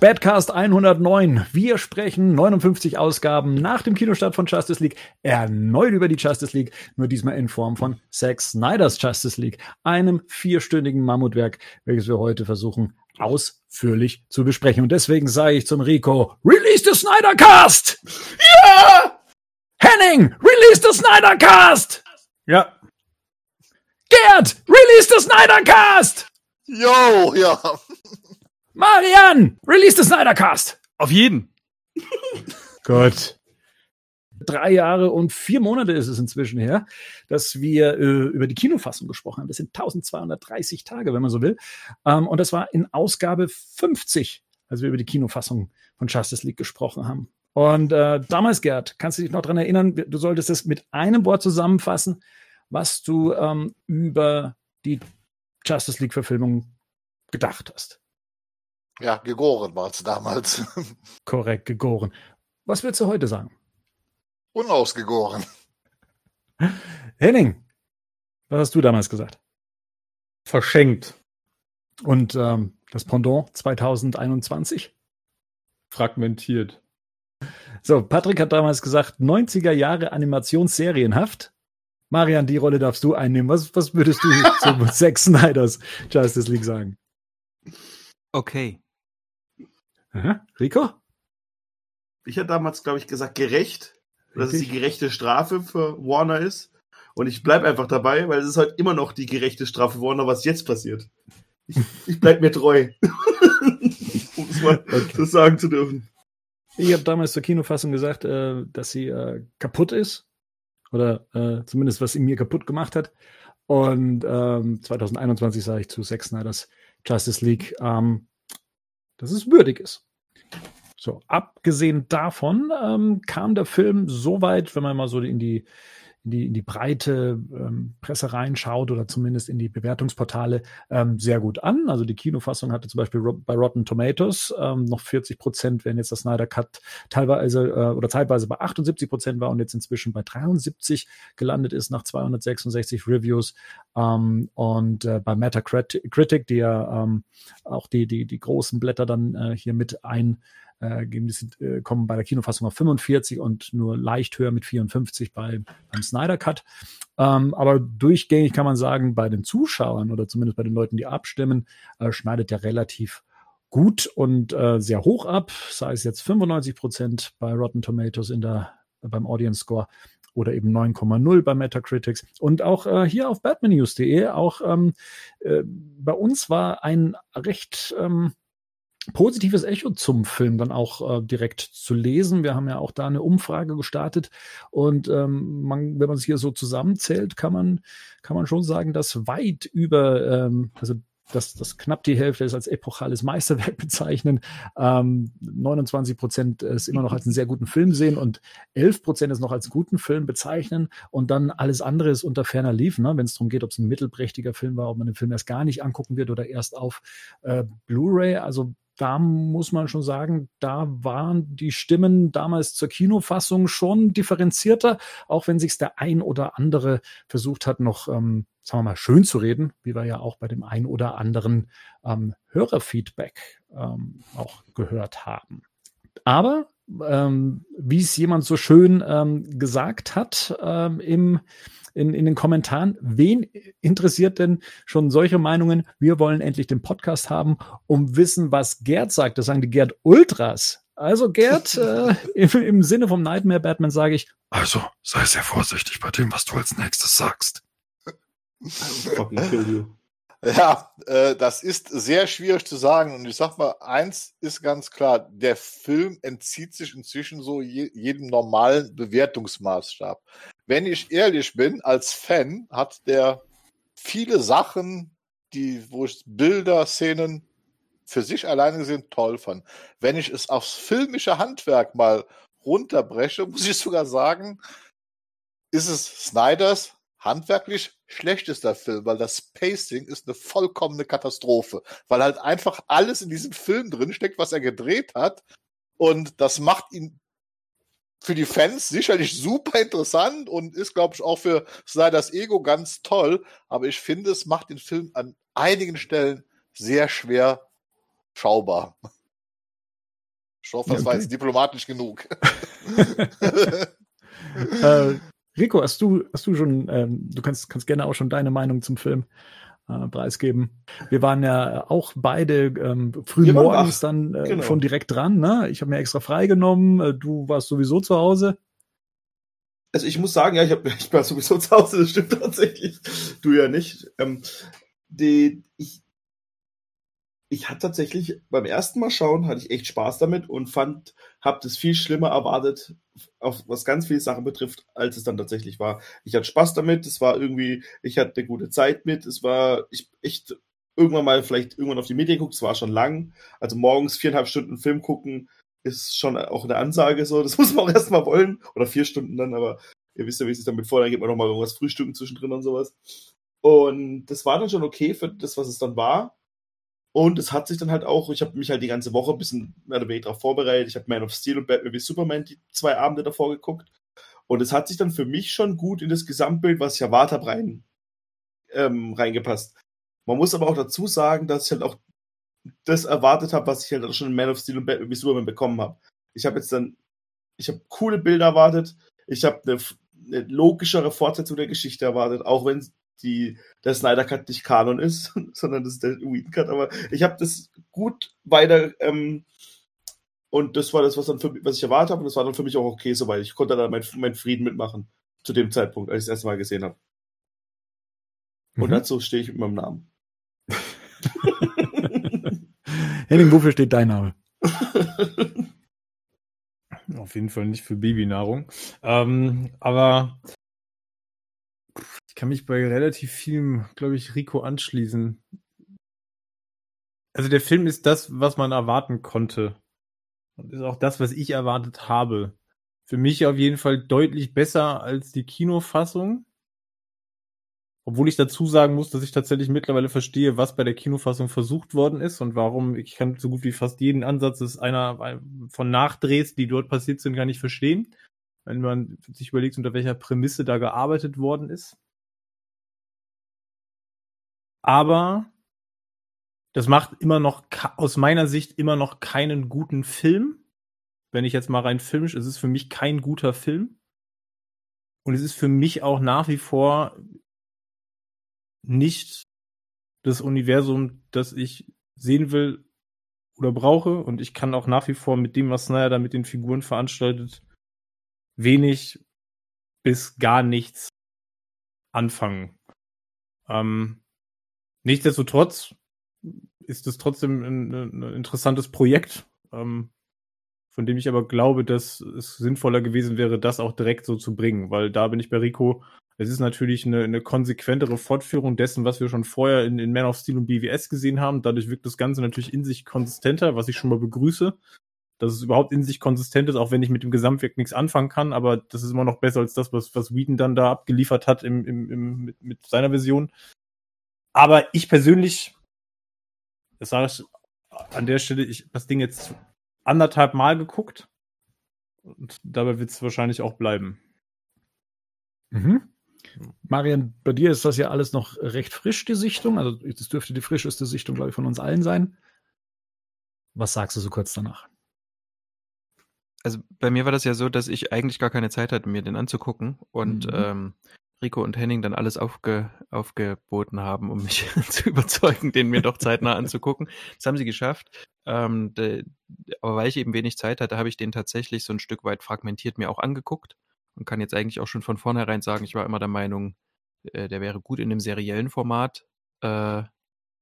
Badcast 109. Wir sprechen 59 Ausgaben nach dem Kinostart von Justice League erneut über die Justice League, nur diesmal in Form von Zack Snyders Justice League, einem vierstündigen Mammutwerk, welches wir heute versuchen ausführlich zu besprechen. Und deswegen sage ich zum Rico, release the Snyder Cast! Ja! Henning, release the Snyder Cast! Ja. Gerd, release the Snyder Cast! Yo, ja. Marian, release the Snyder Cast! Auf jeden. Gut. Drei Jahre und vier Monate ist es inzwischen her, dass wir äh, über die Kinofassung gesprochen haben. Das sind 1230 Tage, wenn man so will. Ähm, und das war in Ausgabe 50, als wir über die Kinofassung von Justice League gesprochen haben. Und äh, damals, Gerd, kannst du dich noch dran erinnern, du solltest es mit einem Wort zusammenfassen, was du ähm, über die Justice League-Verfilmung gedacht hast. Ja, gegoren war es damals. Korrekt, gegoren. Was würdest du heute sagen? Unausgegoren. Henning, was hast du damals gesagt? Verschenkt. Und ähm, das Pendant 2021? Fragmentiert. So, Patrick hat damals gesagt, 90er Jahre Animationsserienhaft. Marian, die Rolle darfst du einnehmen. Was, was würdest du zu Zack Snyders Justice League sagen? Okay. Aha. Rico? Ich hatte damals, glaube ich, gesagt, gerecht. Dass es die gerechte Strafe für Warner ist. Und ich bleib einfach dabei, weil es ist halt immer noch die gerechte Strafe für Warner, was jetzt passiert. Ich, ich bleib mir treu. um es mal Okay. so sagen zu dürfen. Ich habe damals zur Kinofassung gesagt, äh, dass sie äh, kaputt ist. Oder äh, zumindest was sie mir kaputt gemacht hat. Und ähm, 2021 sage ich zu Zack Snyders Justice League, ähm, dass es würdig ist. So, abgesehen davon ähm, kam der Film so weit, wenn man mal so in die, in die, in die breite ähm, Presse reinschaut oder zumindest in die Bewertungsportale ähm, sehr gut an. Also die Kinofassung hatte zum Beispiel bei Rotten Tomatoes ähm, noch 40 Prozent, während jetzt das Snyder Cut teilweise äh, oder zeitweise bei 78 Prozent war und jetzt inzwischen bei 73 gelandet ist nach 266 Reviews. Ähm, und äh, bei Metacritic, die ja ähm, auch die, die, die großen Blätter dann äh, hier mit ein äh, sind, äh, kommen bei der Kinofassung auf 45 und nur leicht höher mit 54 bei, beim Snyder Cut. Ähm, aber durchgängig kann man sagen, bei den Zuschauern oder zumindest bei den Leuten, die abstimmen, äh, schneidet der relativ gut und äh, sehr hoch ab, sei es jetzt 95 Prozent bei Rotten Tomatoes in der, beim Audience Score oder eben 9,0 bei Metacritics. Und auch äh, hier auf batmannews.de, auch ähm, äh, bei uns war ein recht ähm, positives Echo zum Film dann auch äh, direkt zu lesen. Wir haben ja auch da eine Umfrage gestartet und ähm, man, wenn man es hier so zusammenzählt, kann man, kann man schon sagen, dass weit über, ähm, also dass das knapp die Hälfte ist als epochales Meisterwerk bezeichnen. Ähm, 29 Prozent es immer noch als einen sehr guten Film sehen und 11 Prozent es noch als guten Film bezeichnen und dann alles andere ist unter ferner Lief, ne? wenn es darum geht, ob es ein mittelprächtiger Film war, ob man den Film erst gar nicht angucken wird oder erst auf äh, Blu-ray. Also da muss man schon sagen, da waren die Stimmen damals zur Kinofassung schon differenzierter, auch wenn sich der ein oder andere versucht hat, noch, ähm, sagen wir mal, schön zu reden, wie wir ja auch bei dem ein oder anderen ähm, Hörerfeedback ähm, auch gehört haben. Aber ähm, wie es jemand so schön ähm, gesagt hat ähm, im, in, in den Kommentaren, wen interessiert denn schon solche Meinungen? Wir wollen endlich den Podcast haben, um wissen, was Gerd sagt. Das sagen die Gerd Ultras. Also Gerd, äh, im, im Sinne vom Nightmare Batman sage ich, Also, sei sehr vorsichtig bei dem, was du als nächstes sagst. Fucking kill you. Ja, äh, das ist sehr schwierig zu sagen. Und ich sag mal, eins ist ganz klar, der Film entzieht sich inzwischen so je, jedem normalen Bewertungsmaßstab. Wenn ich ehrlich bin, als Fan hat der viele Sachen, die, wo ich Bilder, Szenen für sich alleine gesehen toll fand. Wenn ich es aufs filmische Handwerk mal runterbreche, muss ich sogar sagen, ist es Snyders handwerklich schlechtester Film, weil das Pacing ist eine vollkommene Katastrophe, weil halt einfach alles in diesem Film drin steckt, was er gedreht hat und das macht ihn für die Fans sicherlich super interessant und ist, glaube ich, auch für Snyders Ego ganz toll, aber ich finde, es macht den Film an einigen Stellen sehr schwer schaubar. Ich hoffe, das Ja, war okay. jetzt diplomatisch genug. äh, Rico, hast du, hast du schon, ähm, du kannst, kannst gerne auch schon deine Meinung zum Film äh, preisgeben. Wir waren ja auch beide ähm, früh morgens dann äh, Genau. schon direkt dran. Ne? Ich habe mir extra freigenommen. Äh, du warst sowieso zu Hause. Also ich muss sagen, ja, ich, hab, ich war sowieso zu Hause, das stimmt tatsächlich. Du ja nicht. Ähm, die, ich, ich hatte tatsächlich beim ersten Mal schauen, hatte ich echt Spaß damit und fand, habe das viel schlimmer erwartet, auf was ganz viele Sachen betrifft, als es dann tatsächlich war. Ich hatte Spaß damit, es war irgendwie, ich hatte eine gute Zeit mit, es war, ich echt irgendwann mal vielleicht irgendwann auf die Medien geguckt, es war schon lang. Also morgens viereinhalb Stunden Film gucken, ist schon auch eine Ansage so. Das muss man auch erstmal wollen. Oder vier Stunden dann, aber ihr wisst ja, wie es sich damit vor, dann geht man noch mal irgendwas frühstücken zwischendrin und sowas. Und das war dann schon okay für das, was es dann war. Und es hat sich dann halt auch, ich habe mich halt die ganze Woche ein bisschen mehr oder weniger darauf vorbereitet. Ich habe Man of Steel und Batman wie Superman die zwei Abende davor geguckt. Und es hat sich dann für mich schon gut in das Gesamtbild, was ich erwartet habe, rein, ähm, reingepasst. Man muss aber auch dazu sagen, dass ich halt auch das erwartet habe, was ich halt auch schon in Man of Steel und Batman wie Superman bekommen habe. Ich habe jetzt dann, ich habe coole Bilder erwartet, ich habe eine, eine logischere Fortsetzung der Geschichte erwartet, auch wenn die, der Snyder Cut nicht Kanon ist, sondern das ist der Whedon Cut, aber ich habe das gut weiter ähm, und das war das, was, dann für, was ich erwartet habe und das war dann für mich auch okay soweit. Ich konnte da meinen mein Frieden mitmachen zu dem Zeitpunkt, als ich das erste Mal gesehen habe. Und Mhm. dazu stehe ich mit meinem Namen. Henning, wofür steht dein Name? Auf jeden Fall nicht für Babynahrung. Ähm, aber kann mich bei relativ vielem, glaube ich, Rico anschließen. Also der Film ist das, was man erwarten konnte. Und ist auch das, was ich erwartet habe. Für mich auf jeden Fall deutlich besser als die Kinofassung. Obwohl ich dazu sagen muss, dass ich tatsächlich mittlerweile verstehe, was bei der Kinofassung versucht worden ist und warum ich kann so gut wie fast jeden Ansatz des einer von Nachdrehs, die dort passiert sind, gar nicht verstehen. Wenn man sich überlegt, unter welcher Prämisse da gearbeitet worden ist. Aber das macht immer noch aus meiner Sicht immer noch keinen guten Film. Wenn ich jetzt mal rein filmisch, es ist für mich kein guter Film. Und es ist für mich auch nach wie vor nicht das Universum, das ich sehen will oder brauche. Und ich kann auch nach wie vor mit dem, was Snyder da mit den Figuren veranstaltet, wenig bis gar nichts anfangen. Ähm, nichtsdestotrotz ist es trotzdem ein, ein interessantes Projekt, ähm, von dem ich aber glaube, dass es sinnvoller gewesen wäre, das auch direkt so zu bringen, weil da bin ich bei Rico. Es ist natürlich eine, eine konsequentere Fortführung dessen, was wir schon vorher in, in Man of Steel und BWS gesehen haben. Dadurch wirkt das Ganze natürlich in sich konsistenter, was ich schon mal begrüße. Dass es überhaupt in sich konsistent ist, auch wenn ich mit dem Gesamtwerk nichts anfangen kann, aber das ist immer noch besser als das, was, was Whedon dann da abgeliefert hat im, im, im, mit, mit seiner Version. Aber ich persönlich, das sage ich an der Stelle, ich habe das Ding jetzt anderthalb Mal geguckt und dabei wird es wahrscheinlich auch bleiben. Mhm. Marian, bei dir ist das ja alles noch recht frisch, die Sichtung. Also, das dürfte die frischeste Sichtung, glaube ich, von uns allen sein. Was sagst du so kurz danach? Also bei mir war das ja so, dass ich eigentlich gar keine Zeit hatte, mir den anzugucken und Mhm. ähm, Rico und Henning dann alles aufge, aufgeboten haben, um mich zu überzeugen, den mir doch zeitnah anzugucken. Das haben sie geschafft. Ähm, de, aber weil ich eben wenig Zeit hatte, habe ich den tatsächlich so ein Stück weit fragmentiert mir auch angeguckt und kann jetzt eigentlich auch schon von vornherein sagen, ich war immer der Meinung, äh, der wäre gut in dem seriellen Format. Äh,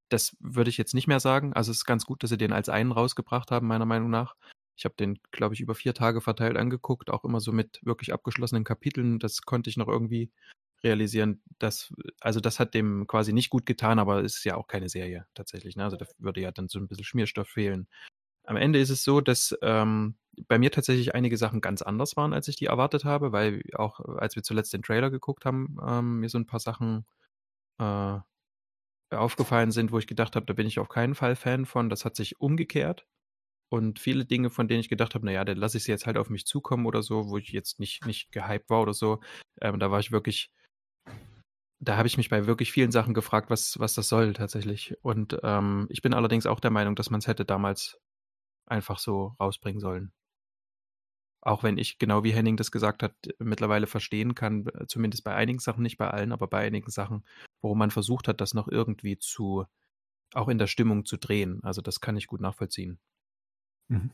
das würde ich jetzt nicht mehr sagen. Also es ist ganz gut, dass sie den als einen rausgebracht haben, meiner Meinung nach. Ich habe den, glaube ich, über vier Tage verteilt angeguckt, auch immer so mit wirklich abgeschlossenen Kapiteln. Das konnte ich noch irgendwie realisieren. Das, also das hat dem quasi nicht gut getan, aber es ist ja auch keine Serie tatsächlich. Ne? Also da würde ja dann so ein bisschen Schmierstoff fehlen. Am Ende ist es so, dass ähm, bei mir tatsächlich einige Sachen ganz anders waren, als ich die erwartet habe, weil auch als wir zuletzt den Trailer geguckt haben, ähm, mir so ein paar Sachen äh, aufgefallen sind, wo ich gedacht habe, da bin ich auf keinen Fall Fan von. Das hat sich umgekehrt. Und viele Dinge, von denen ich gedacht habe, naja, dann lasse ich sie jetzt halt auf mich zukommen oder so, wo ich jetzt nicht, nicht gehypt war oder so. Ähm, da war ich wirklich, da habe ich mich bei wirklich vielen Sachen gefragt, was, was das soll tatsächlich. Und ähm, ich bin allerdings auch der Meinung, dass man es hätte damals einfach so rausbringen sollen. Auch wenn ich, genau wie Henning das gesagt hat, mittlerweile verstehen kann, zumindest bei einigen Sachen, nicht bei allen, aber bei einigen Sachen, warum man versucht hat, das noch irgendwie zu, auch in der Stimmung zu drehen. Also das kann ich gut nachvollziehen. Mhm.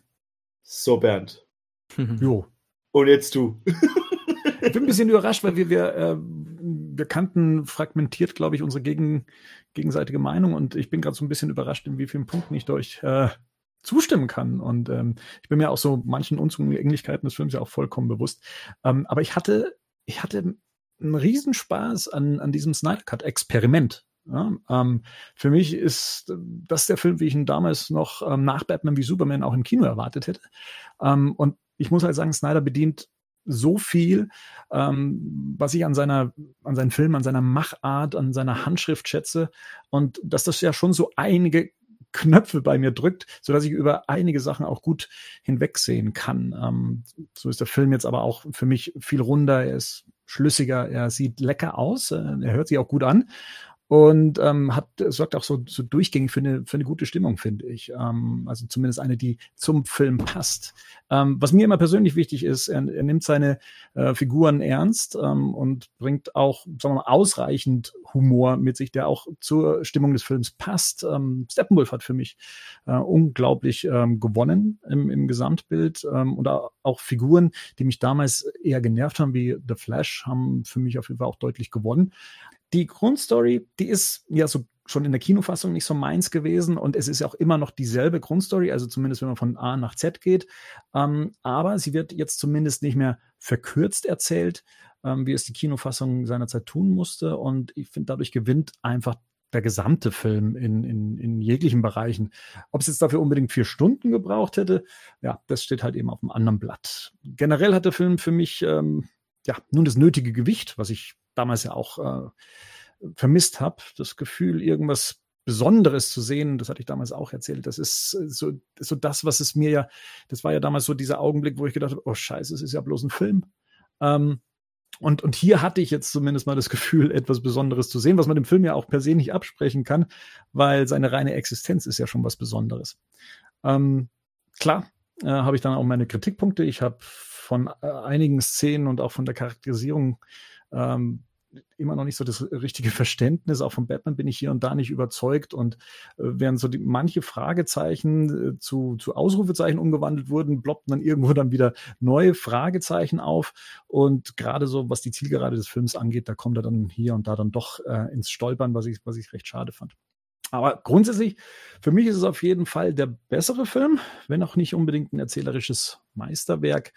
So, Bernd. Jo. Und jetzt du. Ich bin ein bisschen überrascht, weil wir, wir, äh, wir kannten fragmentiert, glaube ich, unsere gegen, gegenseitige Meinung und ich bin gerade so ein bisschen überrascht, in wie vielen Punkten ich durch äh, zustimmen kann. Und ähm, ich bin mir auch so manchen Unzulänglichkeiten des Films ja auch vollkommen bewusst. Ähm, aber ich hatte, ich hatte einen Riesenspaß an, an diesem Snyder Cut Experiment. Ja, ähm, für mich ist das der Film, wie ich ihn damals noch ähm, nach Batman wie Superman auch im Kino erwartet hätte. Ähm, und ich muss halt sagen, Snyder bedient so viel, ähm, was ich an seiner, an seinen Filmen, an seiner Machart, an seiner Handschrift schätze. Und dass das ja schon so einige Knöpfe bei mir drückt, so dass ich über einige Sachen auch gut hinwegsehen kann. Ähm, so ist der Film jetzt aber auch für mich viel runder, er ist schlüssiger, er sieht lecker aus, äh, er hört sich auch gut an und ähm, hat sorgt auch so, so durchgängig für eine, für eine gute Stimmung, finde ich. Ähm, also zumindest eine, die zum Film passt. Ähm, was mir immer persönlich wichtig ist, er, er nimmt seine äh, Figuren ernst ähm, und bringt auch sagen wir mal, ausreichend Humor mit sich, der auch zur Stimmung des Films passt. Ähm, Steppenwolf hat für mich äh, unglaublich ähm, gewonnen im, im Gesamtbild ähm, und auch Figuren, die mich damals eher genervt haben, wie The Flash, haben für mich auf jeden Fall auch deutlich gewonnen die Grundstory, die ist ja so schon in der Kinofassung nicht so meins gewesen und es ist ja auch immer noch dieselbe Grundstory, also zumindest wenn man von A nach Z geht. Ähm, aber sie wird jetzt zumindest nicht mehr verkürzt erzählt, ähm, wie es die Kinofassung seinerzeit tun musste. Und ich finde, dadurch gewinnt einfach der gesamte Film in, in, in jeglichen Bereichen. Ob es jetzt dafür unbedingt vier Stunden gebraucht hätte, ja, das steht halt eben auf einem anderen Blatt. Generell hat der Film für mich ähm, ja nun das nötige Gewicht, was ich damals ja auch äh, vermisst habe. Das Gefühl, irgendwas Besonderes zu sehen, das hatte ich damals auch erzählt. Das ist äh, so, so das, was es mir ja, das war ja damals so dieser Augenblick, wo ich gedacht habe, oh Scheiße, es ist ja bloß ein Film. Ähm, und, und hier hatte ich jetzt zumindest mal das Gefühl, etwas Besonderes zu sehen, was man dem Film ja auch per se nicht absprechen kann, weil seine reine Existenz ist ja schon was Besonderes. Ähm, klar, äh, habe ich dann auch meine Kritikpunkte. Ich habe von äh, einigen Szenen und auch von der Charakterisierung ähm, immer noch nicht so das richtige Verständnis. Auch von Batman bin ich hier und da nicht überzeugt. Und äh, während so die, manche Fragezeichen äh, zu, zu Ausrufezeichen umgewandelt wurden, ploppten dann irgendwo dann wieder neue Fragezeichen auf. Und gerade so, was die Zielgerade des Films angeht, da kommt er dann hier und da dann doch äh, ins Stolpern, was ich, was ich recht schade fand. Aber grundsätzlich, für mich ist es auf jeden Fall der bessere Film, wenn auch nicht unbedingt ein erzählerisches Meisterwerk.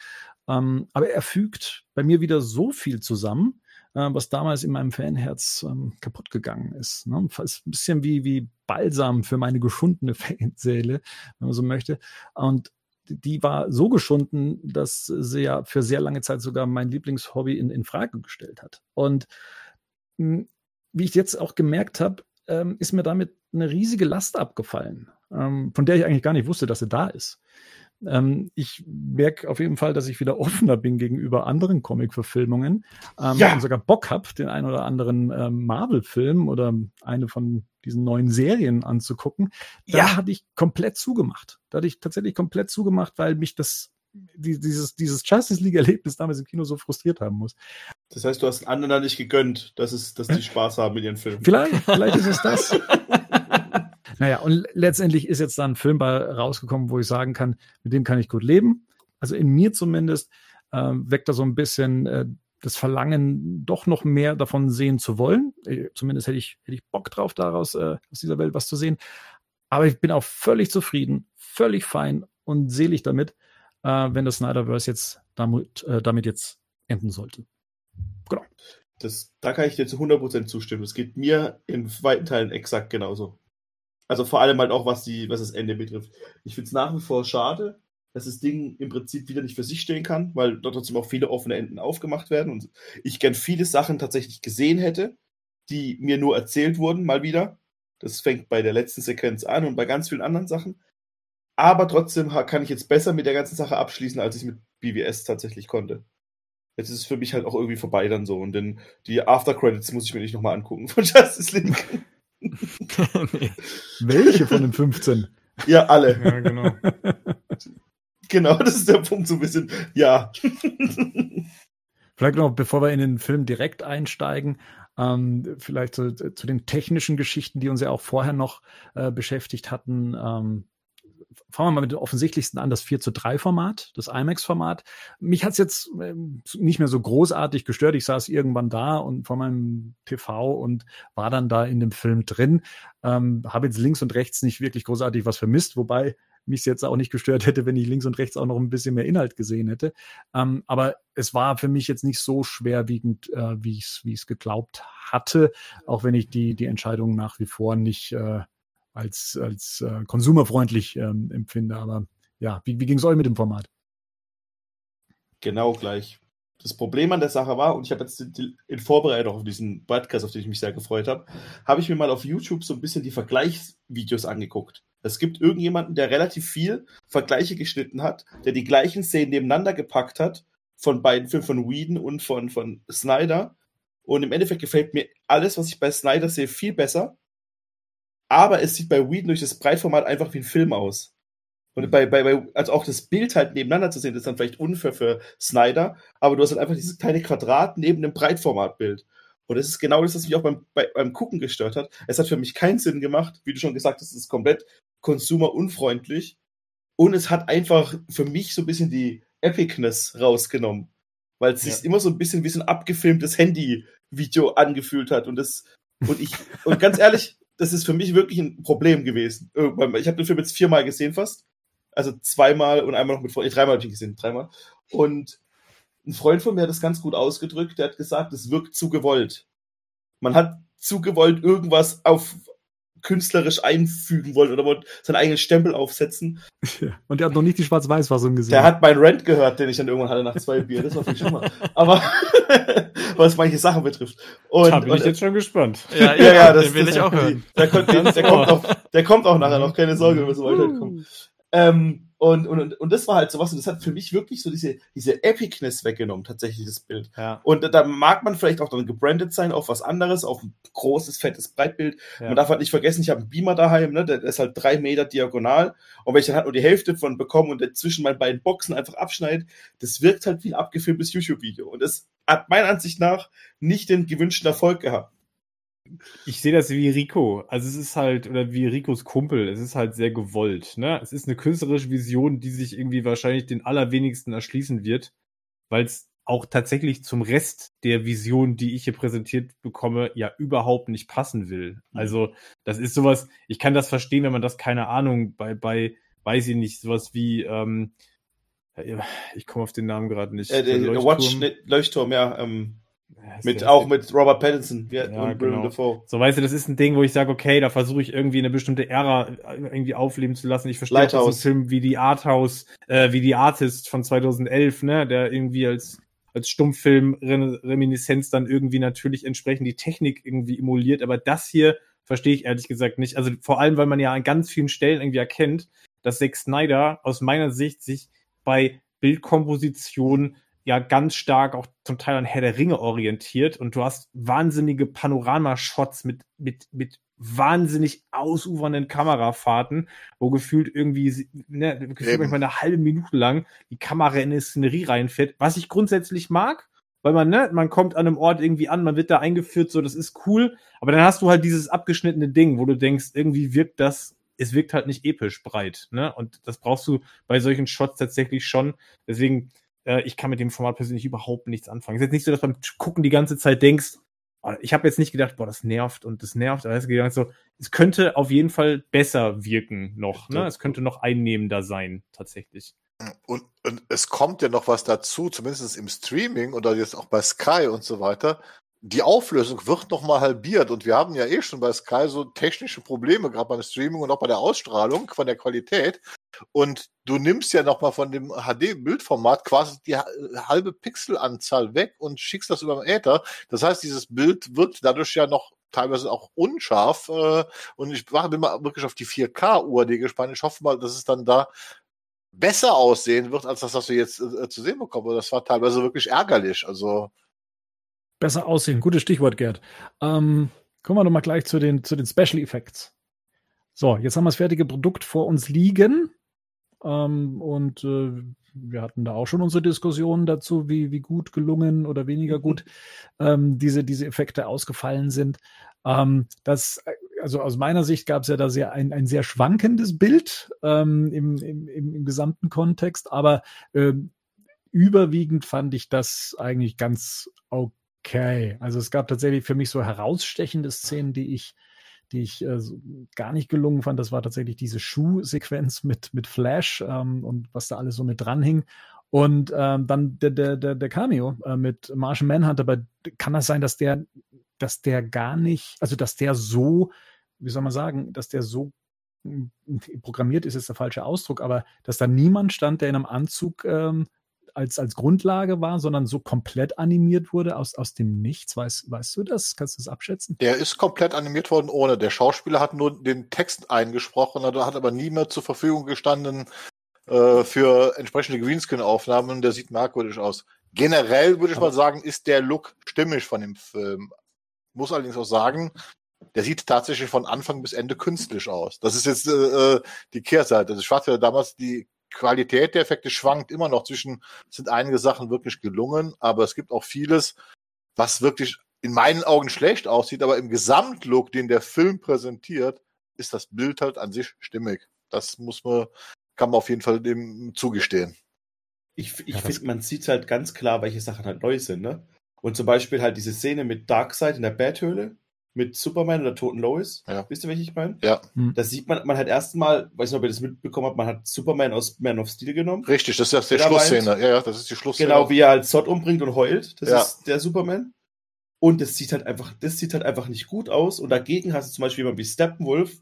Ähm, aber er fügt bei mir wieder so viel zusammen, äh, was damals in meinem Fanherz ähm, kaputt gegangen ist. Ne? Fast ein bisschen wie, wie Balsam für meine geschundene Fanseele, wenn man so möchte. Und die war so geschunden, dass sie ja für sehr lange Zeit sogar mein Lieblingshobby in, in Frage gestellt hat. Und hm, wie ich jetzt auch gemerkt habe, ähm, ist mir damit eine riesige Last abgefallen, ähm, von der ich eigentlich gar nicht wusste, dass sie da ist. Ähm, ich merke auf jeden Fall, dass ich wieder offener bin gegenüber anderen Comic-Verfilmungen ähm, ja. und sogar Bock habe, den einen oder anderen ähm, Marvel-Film oder eine von diesen neuen Serien anzugucken. Da ja. hatte ich komplett zugemacht. Da hatte ich tatsächlich komplett zugemacht, weil mich das dieses, dieses Justice League-Erlebnis damals im Kino so frustriert haben muss. Das heißt, du hast anderen da nicht gegönnt, dass, es, dass die Spaß haben mit ihren Filmen. Vielleicht, vielleicht ist es das. Naja, und letztendlich ist jetzt da ein Film bei rausgekommen, wo ich sagen kann, mit dem kann ich gut leben. Also in mir zumindest äh, weckt da so ein bisschen äh, das Verlangen, doch noch mehr davon sehen zu wollen. Äh, zumindest hätte ich, hätte ich Bock drauf, daraus äh, aus dieser Welt was zu sehen. Aber ich bin auch völlig zufrieden, völlig fein und selig damit, äh, wenn das Snyderverse jetzt damit, äh, damit jetzt enden sollte. Genau. Das, da kann ich dir zu 100% zustimmen. Es geht mir in weiten Teilen exakt genauso. Also vor allem halt auch, was, die, was das Ende betrifft. Ich finde es nach wie vor schade, dass das Ding im Prinzip wieder nicht für sich stehen kann, weil dort trotzdem auch viele offene Enden aufgemacht werden und ich gern viele Sachen tatsächlich gesehen hätte, die mir nur erzählt wurden, mal wieder. Das fängt bei der letzten Sequenz an und bei ganz vielen anderen Sachen. Aber trotzdem kann ich jetzt besser mit der ganzen Sache abschließen, als ich mit BWS tatsächlich konnte. Jetzt ist es für mich halt auch irgendwie vorbei dann so. Und denn die After Credits muss ich mir nicht nochmal angucken von Justice League. nee. Welche von den 15? Ja, alle. Ja, genau. Genau, das ist der Punkt, so ein bisschen. Ja. Vielleicht noch, bevor wir in den Film direkt einsteigen, ähm, vielleicht zu, zu den technischen Geschichten, die uns ja auch vorher noch äh, beschäftigt hatten. Ähm, fangen wir mal mit dem offensichtlichsten an, das 4 zu 3 Format, das IMAX-Format. Mich hat's jetzt ähm, nicht mehr so großartig gestört. Ich saß irgendwann da und vor meinem TV und war dann da in dem Film drin. Ähm, Habe jetzt links und rechts nicht wirklich großartig was vermisst, wobei mich jetzt auch nicht gestört hätte, wenn ich links und rechts auch noch ein bisschen mehr Inhalt gesehen hätte. Ähm, aber es war für mich jetzt nicht so schwerwiegend, äh, wie ich es wie geglaubt hatte, auch wenn ich die, die Entscheidung nach wie vor nicht äh, als, als äh, konsumerfreundlich ähm, empfinde. Aber ja, wie, wie ging es euch mit dem Format? Genau gleich. Das Problem an der Sache war, und ich habe jetzt in Vorbereitung auf diesen Podcast, auf den ich mich sehr gefreut habe, habe ich mir mal auf YouTube so ein bisschen die Vergleichsvideos angeguckt. Es gibt irgendjemanden, der relativ viel Vergleiche geschnitten hat, der die gleichen Szenen nebeneinander gepackt hat, von beiden Filmen, von Whedon und von, von Snyder. Und im Endeffekt gefällt mir alles, was ich bei Snyder sehe, viel besser aber es sieht bei Whedon durch das Breitformat einfach wie ein Film aus. Und bei, bei, bei, also auch das Bild halt nebeneinander zu sehen, ist dann vielleicht unfair für Snyder, aber du hast halt einfach dieses kleine Quadrat neben dem Breitformatbild. Und das ist genau das, was mich auch beim, bei, beim Gucken gestört hat. Es hat für mich keinen Sinn gemacht, wie du schon gesagt hast, es ist komplett konsumerunfreundlich. Und es hat einfach für mich so ein bisschen die Epicness rausgenommen. Weil es ja. sich immer so ein bisschen wie so ein abgefilmtes Handy-Video angefühlt hat. Und das, und ich, und ganz ehrlich, das ist für mich wirklich ein Problem gewesen. Ich habe den Film jetzt viermal gesehen fast. Also zweimal und einmal noch mit Freunden. Dreimal habe ich ihn gesehen, dreimal. Und ein Freund von mir hat das ganz gut ausgedrückt. Der hat gesagt, es wirkt zu gewollt. Man hat zu gewollt irgendwas auf künstlerisch einfügen wollen oder wollte seinen eigenen Stempel aufsetzen. Und der hat noch nicht die Schwarz-Weiß-Fassung gesehen. Der hat meinen Rant gehört, den ich dann irgendwann hatte nach zwei Bier. Das war viel schlimmer. Aber was manche Sachen betrifft. Und, da bin und, ich jetzt schon gespannt. Ja, ja, ja das, den will das, ich auch hören. Der, der, der, kommt auch, der kommt auch nachher noch, keine Sorge, wir so weiter kommen. Ähm, und, und, und das war halt sowas, und das hat für mich wirklich so diese, diese Epicness weggenommen, tatsächlich das Bild. Ja. Und da mag man vielleicht auch dann gebrandet sein auf was anderes, auf ein großes, fettes Breitbild. Ja. Man darf halt nicht vergessen, ich habe einen Beamer daheim, ne? der ist halt drei Meter diagonal. Und wenn ich dann halt nur die Hälfte von bekomme und dazwischen meinen beiden Boxen einfach abschneide, das wirkt halt wie ein abgefilmtes YouTube-Video. Und das hat meiner Ansicht nach nicht den gewünschten Erfolg gehabt. Ich sehe das wie Rico. Also es ist halt, oder wie Ricos Kumpel, es ist halt sehr gewollt. Ne? Es ist eine künstlerische Vision, die sich irgendwie wahrscheinlich den allerwenigsten erschließen wird, weil es auch tatsächlich zum Rest der Vision, die ich hier präsentiert bekomme, ja überhaupt nicht passen will. Mhm. Also das ist sowas, ich kann das verstehen, wenn man das, keine Ahnung, bei, bei, weiß ich nicht, sowas wie, ähm, ich komme auf den Namen gerade nicht. Äh, der, der Watch Leuchtturm, ja. Ähm, mit, auch mit Robert Pattinson ja, ja, und genau. Dafoe. So, weißt du, das ist ein Ding, wo ich sage, okay, da versuche ich irgendwie eine bestimmte Ära äh, irgendwie aufleben zu lassen. Ich verstehe auch, dass ein Film wie die Arthouse, äh, wie die Artist von 2011, ne, der irgendwie als als Stummfilm Reminiszenz dann irgendwie natürlich entsprechend die Technik irgendwie emuliert, aber das hier verstehe ich ehrlich gesagt nicht. Also vor allem, weil man ja an ganz vielen Stellen irgendwie erkennt, dass Zack Snyder aus meiner Sicht sich bei Bildkomposition ja ganz stark auch zum Teil an Herr der Ringe orientiert und du hast wahnsinnige Panoramashots mit, mit, mit wahnsinnig ausufernden Kamerafahrten, wo gefühlt irgendwie, ne, gefühlt manchmal eine halbe Minute lang die Kamera in eine Szenerie reinfährt, was ich grundsätzlich mag, weil man, ne, man kommt an einem Ort irgendwie an, man wird da eingeführt, so, das ist cool, aber dann hast du halt dieses abgeschnittene Ding, wo du denkst, irgendwie wirkt das, es wirkt halt nicht episch breit, ne, und das brauchst du bei solchen Shots tatsächlich schon, deswegen, äh, ich kann mit dem Format persönlich überhaupt nichts anfangen. Es ist jetzt nicht so, dass beim Gucken die ganze Zeit denkst, oh, ich habe jetzt nicht gedacht, boah, das nervt und das nervt, aber es gedacht so, es könnte auf jeden Fall besser wirken noch, ne? Es könnte noch einnehmender sein, tatsächlich. Und, und es kommt ja noch was dazu, zumindest im Streaming oder jetzt auch bei Sky und so weiter die Auflösung wird nochmal halbiert und wir haben ja eh schon bei Sky so technische Probleme, gerade beim Streaming und auch bei der Ausstrahlung von der Qualität. Und du nimmst ja nochmal von dem HD-Bildformat quasi die halbe Pixelanzahl weg und schickst das über den Äther. Das heißt, dieses Bild wird dadurch ja noch teilweise auch unscharf. Äh, und ich bin mal wirklich auf die 4K-UAD gespannt. Ich hoffe mal, dass es dann da besser aussehen wird, als das, was wir jetzt äh, zu sehen bekommen. Das war teilweise wirklich ärgerlich. Also Besser aussehen, gutes Stichwort, Gerd. Ähm, kommen wir doch mal gleich zu den, zu den Special Effects. So, jetzt haben wir das fertige Produkt vor uns liegen. Ähm, und äh, wir hatten da auch schon unsere Diskussionen dazu, wie, wie gut gelungen oder weniger gut ähm, diese, diese Effekte ausgefallen sind. Ähm, das, also aus meiner Sicht gab es ja da sehr ein, ein sehr schwankendes Bild ähm, im, im, im, gesamten Kontext, aber ähm, überwiegend fand ich das eigentlich ganz okay. Also es gab tatsächlich für mich so herausstechende Szenen, die ich die ich äh, so gar nicht gelungen fand. Das war tatsächlich diese Schuhsequenz mit, mit Flash ähm, und was da alles so mit dranhing. Und ähm, dann der, der, der, der Cameo äh, mit Martian Manhunter, aber kann das sein, dass der, dass der gar nicht, also dass der so, wie soll man sagen, dass der so hm, programmiert ist, ist der falsche Ausdruck, aber dass da niemand stand, der in einem Anzug ähm, als, als Grundlage war, sondern so komplett animiert wurde aus, aus dem Nichts. Weißt, weißt du das? Kannst du das abschätzen? Der ist komplett animiert worden ohne. Der Schauspieler hat nur den Text eingesprochen, hat aber nie mehr zur Verfügung gestanden äh, für entsprechende Greenscreen-Aufnahmen. Der sieht merkwürdig aus. Generell würde ich aber mal sagen, ist der Look stimmig von dem Film. Muss allerdings auch sagen, der sieht tatsächlich von Anfang bis Ende künstlich aus. Das ist jetzt äh, äh die Kehrseite. Also ich hatte damals die Qualität der Effekte schwankt immer noch zwischen, sind einige Sachen wirklich gelungen, aber es gibt auch vieles, was wirklich in meinen Augen schlecht aussieht, aber im Gesamtlook, den der Film präsentiert, ist das Bild halt an sich stimmig. Das muss man, kann man auf jeden Fall dem zugestehen. Ich, ich ja, finde, man sieht halt ganz klar, welche Sachen halt neu sind, ne? Und zum Beispiel halt diese Szene mit Darkseid in der Betthöhle, mit Superman oder Toten Lois. Ja. Wisst ihr, welche ich meine? Ja. Hm. Da sieht man, man hat erstmal, weiß nicht, ob ihr das mitbekommen habt, man hat Superman aus Man of Steel genommen. Richtig, das ist ja die Schlussszene. Ja, ja, das ist die Schlussszene. Genau, wie er halt Zod umbringt und heult. Das ja. ist der Superman. Und das sieht halt einfach, das sieht halt einfach nicht gut aus. Und dagegen hast du zum Beispiel jemanden wie Steppenwolf,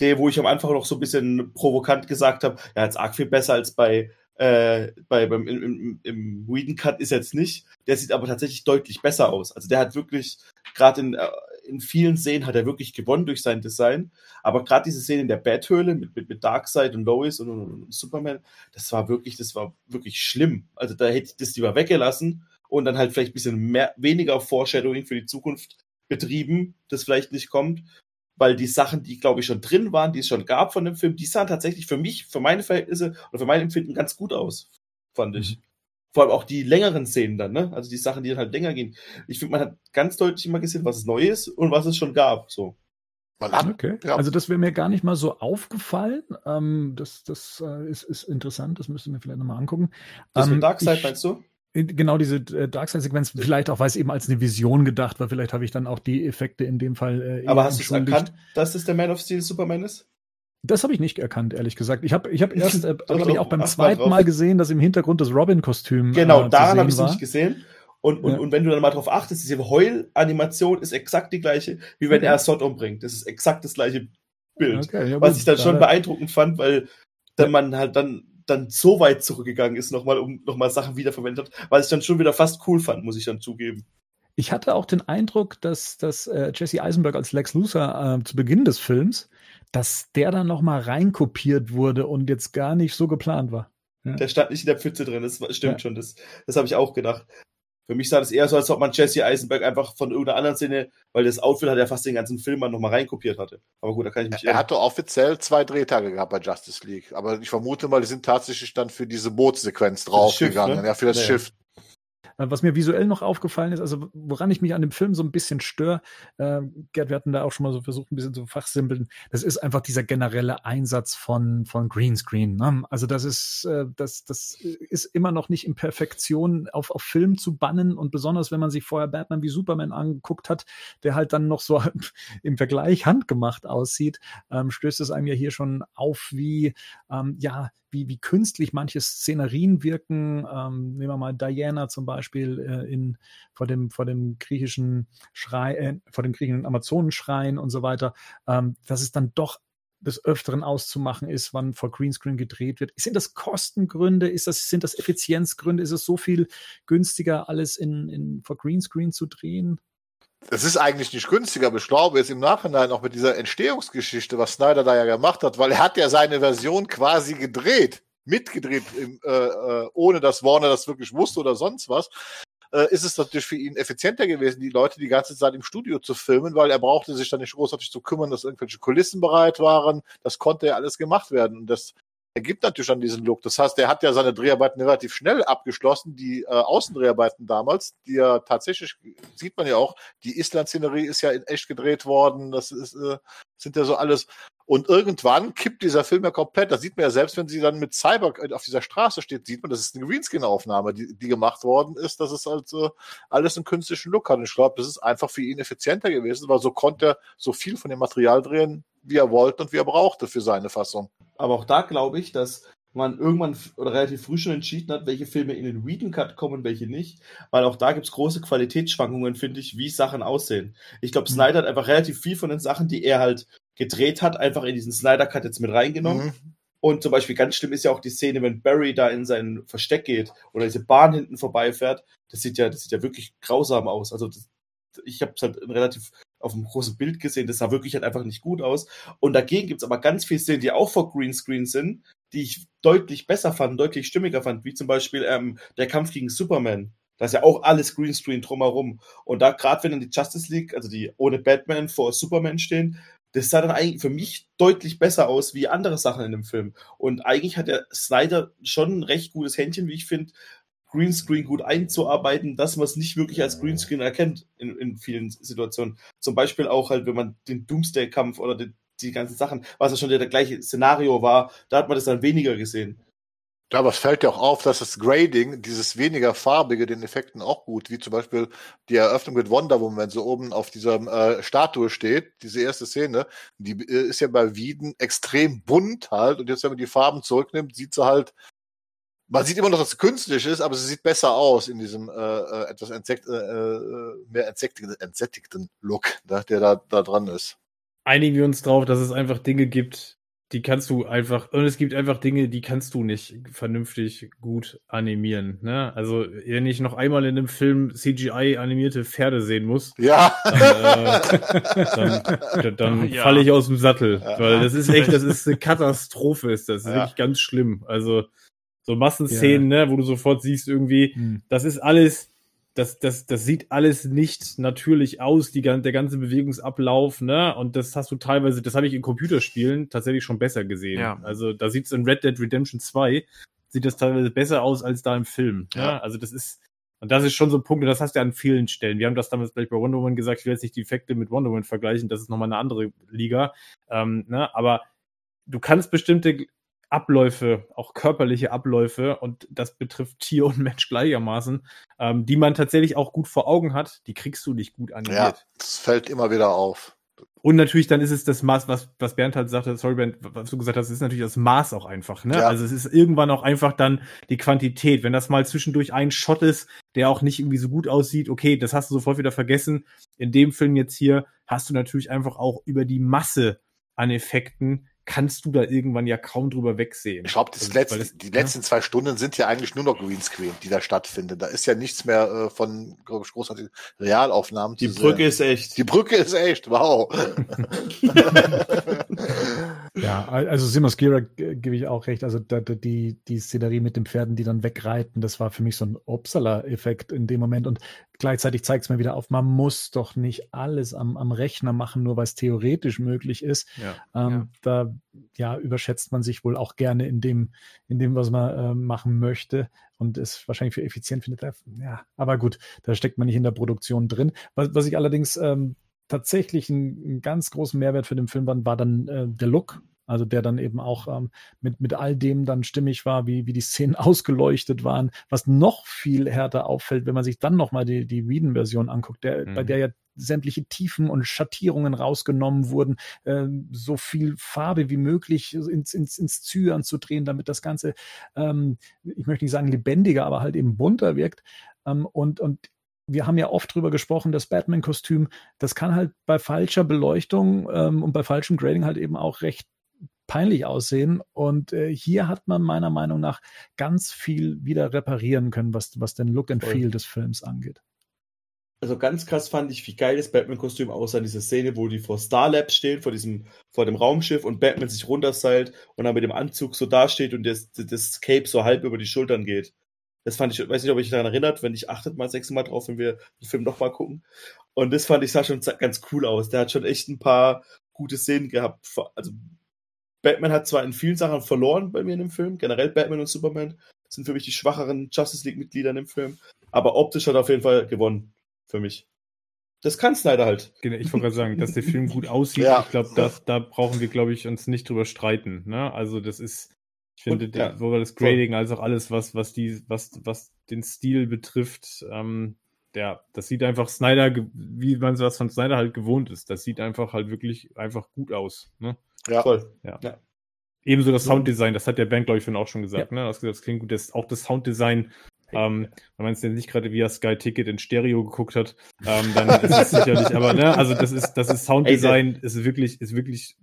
der, wo ich am Anfang noch so ein bisschen provokant gesagt habe, ja, jetzt arg viel besser als bei, äh, bei beim, im, im, im Whedon Cut ist jetzt nicht. Der sieht aber tatsächlich deutlich besser aus. Also der hat wirklich gerade in, äh, in vielen Szenen hat er wirklich gewonnen durch sein Design. Aber gerade diese Szene in der Betthöhle mit, mit, mit Darkseid und Lois und, und, und, Superman, das war wirklich, das war wirklich schlimm. Also da hätte ich das lieber weggelassen und dann halt vielleicht ein bisschen mehr, weniger Foreshadowing für die Zukunft betrieben, das vielleicht nicht kommt. Weil die Sachen, die, glaube ich, schon drin waren, die es schon gab von dem Film, die sahen tatsächlich für mich, für meine Verhältnisse oder für mein Empfinden ganz gut aus, fand ich. Mhm. Vor allem auch die längeren Szenen dann, ne? Also die Sachen, die dann halt länger gehen. Ich finde, man hat ganz deutlich immer gesehen, was es neu ist und was es schon gab. So. Okay. Ja. Also das wäre mir gar nicht mal so aufgefallen. Ähm, das das äh, ist, ist interessant, das müssen wir vielleicht nochmal angucken. Das ähm, mit Darkseid meinst du? Genau, diese äh, Darkseid-Sequenz, vielleicht auch, weil es eben als eine Vision gedacht war, vielleicht habe ich dann auch die Effekte in dem Fall. Äh, Aber hast du es erkannt, dass es der Man of Steel Superman ist? Das habe ich nicht erkannt, ehrlich gesagt. Ich habe ich hab erst, äh, glaube ich, auch beim zweiten Mal gesehen, dass im Hintergrund das Robin-Kostüm. Genau, äh, daran habe ich es nicht gesehen. Und, und, ja. und wenn du dann mal drauf achtest, diese Heul-Animation ist exakt die gleiche, wie wenn okay. er Sod umbringt. Das ist exakt das gleiche Bild. Okay, ja, was ich dann schon da, beeindruckend fand, weil dann man halt dann, dann so weit zurückgegangen ist, nochmal, um nochmal Sachen wiederverwendet hat, was ich dann schon wieder fast cool fand, muss ich dann zugeben. Ich hatte auch den Eindruck, dass, dass äh, Jesse Eisenberg als Lex Luthor äh, zu Beginn des Films dass der dann noch mal reinkopiert wurde und jetzt gar nicht so geplant war. Ja. Der stand nicht in der Pfütze drin, das stimmt ja. schon, das, das habe ich auch gedacht. Für mich sah das eher so, als ob man Jesse Eisenberg einfach von irgendeiner anderen Szene, weil das Outfit hat er fast den ganzen Film noch mal reinkopiert hatte. Aber gut, da kann ich mich. Er irren. hatte offiziell zwei Drehtage gehabt bei Justice League, aber ich vermute mal, die sind tatsächlich dann für diese Bootssequenz draufgegangen, ne? ja, für das naja. Schiff. Äh, was mir visuell noch aufgefallen ist, also woran ich mich an dem Film so ein bisschen störe, äh, Gerd, wir hatten da auch schon mal so versucht, ein bisschen zu fachsimpeln, das ist einfach dieser generelle Einsatz von, von Greenscreen. Ne? Also das ist, äh, das, das ist immer noch nicht in Perfektion auf, auf Film zu bannen und besonders, wenn man sich vorher Batman wie Superman angeguckt hat, der halt dann noch so im Vergleich handgemacht aussieht, ähm, stößt es einem ja hier schon auf, wie, ähm, ja, wie, wie künstlich manche Szenerien wirken. Ähm, nehmen wir mal Diana zum Beispiel äh, in, vor, dem, vor dem griechischen Schrei, äh, vor dem griechischen Amazonenschrein und so weiter. Ähm, dass es dann doch des Öfteren auszumachen ist, wann vor Greenscreen gedreht wird. Sind das Kostengründe? Ist das, sind das Effizienzgründe? Ist es so viel günstiger, alles in, in vor Greenscreen zu drehen? Es ist eigentlich nicht günstiger, aber ich glaube jetzt im Nachhinein auch mit dieser Entstehungsgeschichte, was Snyder da ja gemacht hat, weil er hat ja seine Version quasi gedreht, mitgedreht, im, äh, äh, ohne dass Warner das wirklich wusste oder sonst was, äh, ist es natürlich für ihn effizienter gewesen, die Leute die ganze Zeit im Studio zu filmen, weil er brauchte sich dann nicht großartig zu kümmern, dass irgendwelche Kulissen bereit waren. Das konnte ja alles gemacht werden. Und das ergibt natürlich dann diesen Look. Das heißt, der hat ja seine Dreharbeiten relativ schnell abgeschlossen, die äh, Außendreharbeiten damals, die ja tatsächlich, sieht man ja auch, die Island-Szenerie ist ja in echt gedreht worden, das ist, äh, sind ja so alles. Und irgendwann kippt dieser Film ja komplett. Das sieht man ja selbst, wenn sie dann mit Cyber auf dieser Straße steht, sieht man, das ist eine Greenscreen-Aufnahme, die, die gemacht worden ist, dass es halt äh, alles einen künstlichen Look hat. Und ich glaube, das ist einfach für ihn effizienter gewesen, weil so konnte er so viel von dem Material drehen, wie er wollte und wie er brauchte für seine Fassung. Aber auch da glaube ich, dass man irgendwann oder relativ früh schon entschieden hat, welche Filme in den Whedon Cut kommen, welche nicht. Weil auch da gibt es große Qualitätsschwankungen, finde ich, wie Sachen aussehen. Ich glaube, Snyder hat einfach relativ viel von den Sachen, die er halt gedreht hat, einfach in diesen Snyder Cut jetzt mit reingenommen. Mhm. Und zum Beispiel ganz schlimm ist ja auch die Szene, wenn Barry da in sein Versteck geht oder diese Bahn hinten vorbeifährt. Das sieht ja, das sieht ja wirklich grausam aus. Also das, ich habe es halt relativ auf einem großen Bild gesehen. Das sah wirklich halt einfach nicht gut aus. Und dagegen gibt's aber ganz viele Szenen, die auch vor Greenscreen sind, die ich deutlich besser fand, deutlich stimmiger fand, wie zum Beispiel ähm, der Kampf gegen Superman. Da ist ja auch alles Greenscreen drumherum. Und da, gerade wenn dann die Justice League, also die ohne Batman vor Superman stehen, das sah dann eigentlich für mich deutlich besser aus wie andere Sachen in dem Film. Und eigentlich hat der Snyder schon ein recht gutes Händchen, wie ich finde, Greenscreen gut einzuarbeiten, dass man es nicht wirklich als Greenscreen erkennt in, in vielen Situationen. Zum Beispiel auch halt, wenn man den Doomsday-Kampf oder die, die ganzen Sachen, was ja schon der, der gleiche Szenario war, da hat man das dann weniger gesehen. Ja, aber es fällt ja auch auf, dass das Grading, dieses weniger farbige, den Effekten auch gut, wie zum Beispiel die Eröffnung mit Wonder Woman, wenn sie oben auf dieser äh, Statue steht, diese erste Szene, die äh, ist ja bei Wieden extrem bunt halt und jetzt, wenn man die Farben zurücknimmt, sieht sie halt, man sieht immer noch, dass es künstlich ist, aber sie sieht besser aus in diesem äh, äh, etwas entsekt, äh, äh, mehr entsättigten, entsättigten Look, ne, der da, da dran ist. Einigen wir uns drauf, dass es einfach Dinge gibt, die kannst du einfach, und es gibt einfach Dinge, die kannst du nicht vernünftig gut animieren. Ne? Also, wenn ich noch einmal in einem Film CGI-animierte Pferde sehen muss, Ja. dann, äh, dann, dann Ja. falle ich aus dem Sattel. Ja. Weil das ist echt, das ist eine Katastrophe, ist das. Das ist Ja. wirklich ganz schlimm. Also, so Massenszenen, ne, wo du sofort siehst, irgendwie, Hm. das ist alles, das, das, das sieht alles nicht natürlich aus, die, der ganze Bewegungsablauf, ne? Und das hast du teilweise, das habe ich in Computerspielen tatsächlich schon besser gesehen. Ja. Also da sieht es in Red Dead Redemption 2, sieht das teilweise besser aus als da im Film. Ja. Ja. Also das ist, und das ist schon so ein Punkt, und das hast du ja an vielen Stellen. Wir haben das damals gleich bei Wonder Woman gesagt, ich will jetzt nicht die Effekte mit Wonder Woman vergleichen, das ist nochmal eine andere Liga. Ähm, ne? Aber du kannst bestimmte Abläufe, auch körperliche Abläufe, und das betrifft Tier und Mensch gleichermaßen, ähm, die man tatsächlich auch gut vor Augen hat, die kriegst du nicht gut Ja, animiert. das fällt immer wieder auf. Und natürlich dann ist es das Maß, was, was Bernd halt sagte, sorry Bernd, was du gesagt hast, ist natürlich das Maß auch einfach. Ne? Ja. Also es ist irgendwann auch einfach dann die Quantität. Wenn das mal zwischendurch ein Shot ist, der auch nicht irgendwie so gut aussieht, okay, das hast du sofort wieder vergessen. In dem Film jetzt hier hast du natürlich einfach auch über die Masse an Effekten kannst du da irgendwann ja kaum drüber wegsehen. Ich glaube, Also, letzte, das- die letzten zwei Stunden sind ja eigentlich nur noch Greenscreen, die da stattfinden. Da ist ja nichts mehr äh, von, glaube ich, großartigen Realaufnahmen. Die Brücke sehen. ist echt. Die Brücke ist echt, wow. Ja, also Simon Skira äh, gebe ich auch recht. Also da, da, die, die Szenerie mit den Pferden, die dann wegreiten, das war für mich so ein Upsala-Effekt in dem Moment. Und gleichzeitig zeigt es mir wieder auf, man muss doch nicht alles am, am Rechner machen, nur weil es theoretisch möglich ist. Ja. Ähm, Da ja, überschätzt man sich wohl auch gerne in dem, in dem, was man äh, machen möchte und es wahrscheinlich für effizient findet. Ja, aber gut, da steckt man nicht in der Produktion drin. Was, was ich allerdings ähm, tatsächlich einen, ganz großen Mehrwert für den Film war, war dann äh, der Look. Also der dann eben auch ähm, mit, mit all dem dann stimmig war, wie, wie die Szenen ausgeleuchtet waren, was noch viel härter auffällt, wenn man sich dann nochmal die, die Whedon-Version anguckt, der, Mhm. bei der ja sämtliche Tiefen und Schattierungen rausgenommen wurden, ähm, so viel Farbe wie möglich ins, ins, ins Zyan zu drehen, damit das Ganze, ähm, ich möchte nicht sagen lebendiger, aber halt eben bunter wirkt. Ähm, und, und wir haben ja oft drüber gesprochen, das Batman-Kostüm, das kann halt bei falscher Beleuchtung ähm, und bei falschem Grading halt eben auch recht peinlich aussehen. Und äh, hier hat man meiner Meinung nach ganz viel wieder reparieren können, was, was den Look and. Feel des Films angeht. Also ganz krass fand ich, wie geil das Batman-Kostüm aussah, diese Szene, wo die vor Star Labs stehen, vor diesem, vor dem Raumschiff und Batman sich runterseilt und dann mit dem Anzug so dasteht und das, das Cape so halb über die Schultern geht. Das fand ich, weiß nicht, ob ich daran erinnert, wenn ich achtet mal sechs Mal drauf, wenn wir den Film nochmal gucken. Und das fand ich sah schon ganz cool aus. Der hat schon echt ein paar gute Szenen gehabt. Also Batman hat zwar in vielen Sachen verloren bei mir in dem Film, generell Batman und Superman sind für mich die schwacheren Justice League-Mitglieder im Film, aber optisch hat er auf jeden Fall gewonnen für mich. Das kann Snyder halt. Genau, ich wollte gerade sagen, dass der Film gut aussieht. Ja. Ich glaube, da, da brauchen wir, glaube ich, uns nicht drüber streiten. Ne? Also das ist, ich finde, Und, ja, sowohl das Grading als auch alles, was, was die, was, was den Stil betrifft, ähm, ja, das sieht einfach Snyder, wie man was von Snyder halt gewohnt ist. Das sieht einfach halt wirklich einfach gut aus. Ne? Ja. Voll. Ebenso das Sounddesign, das hat der Band, glaube ich, vorhin auch schon gesagt. Ne? Das, das klingt gut. Das, auch das Sounddesign, ähm, wenn man es jetzt nicht gerade via Sky Ticket in Stereo geguckt hat, ähm, dann ist es sicherlich, aber ne, also das ist, das ist Sounddesign, ist wirklich, ist wirklich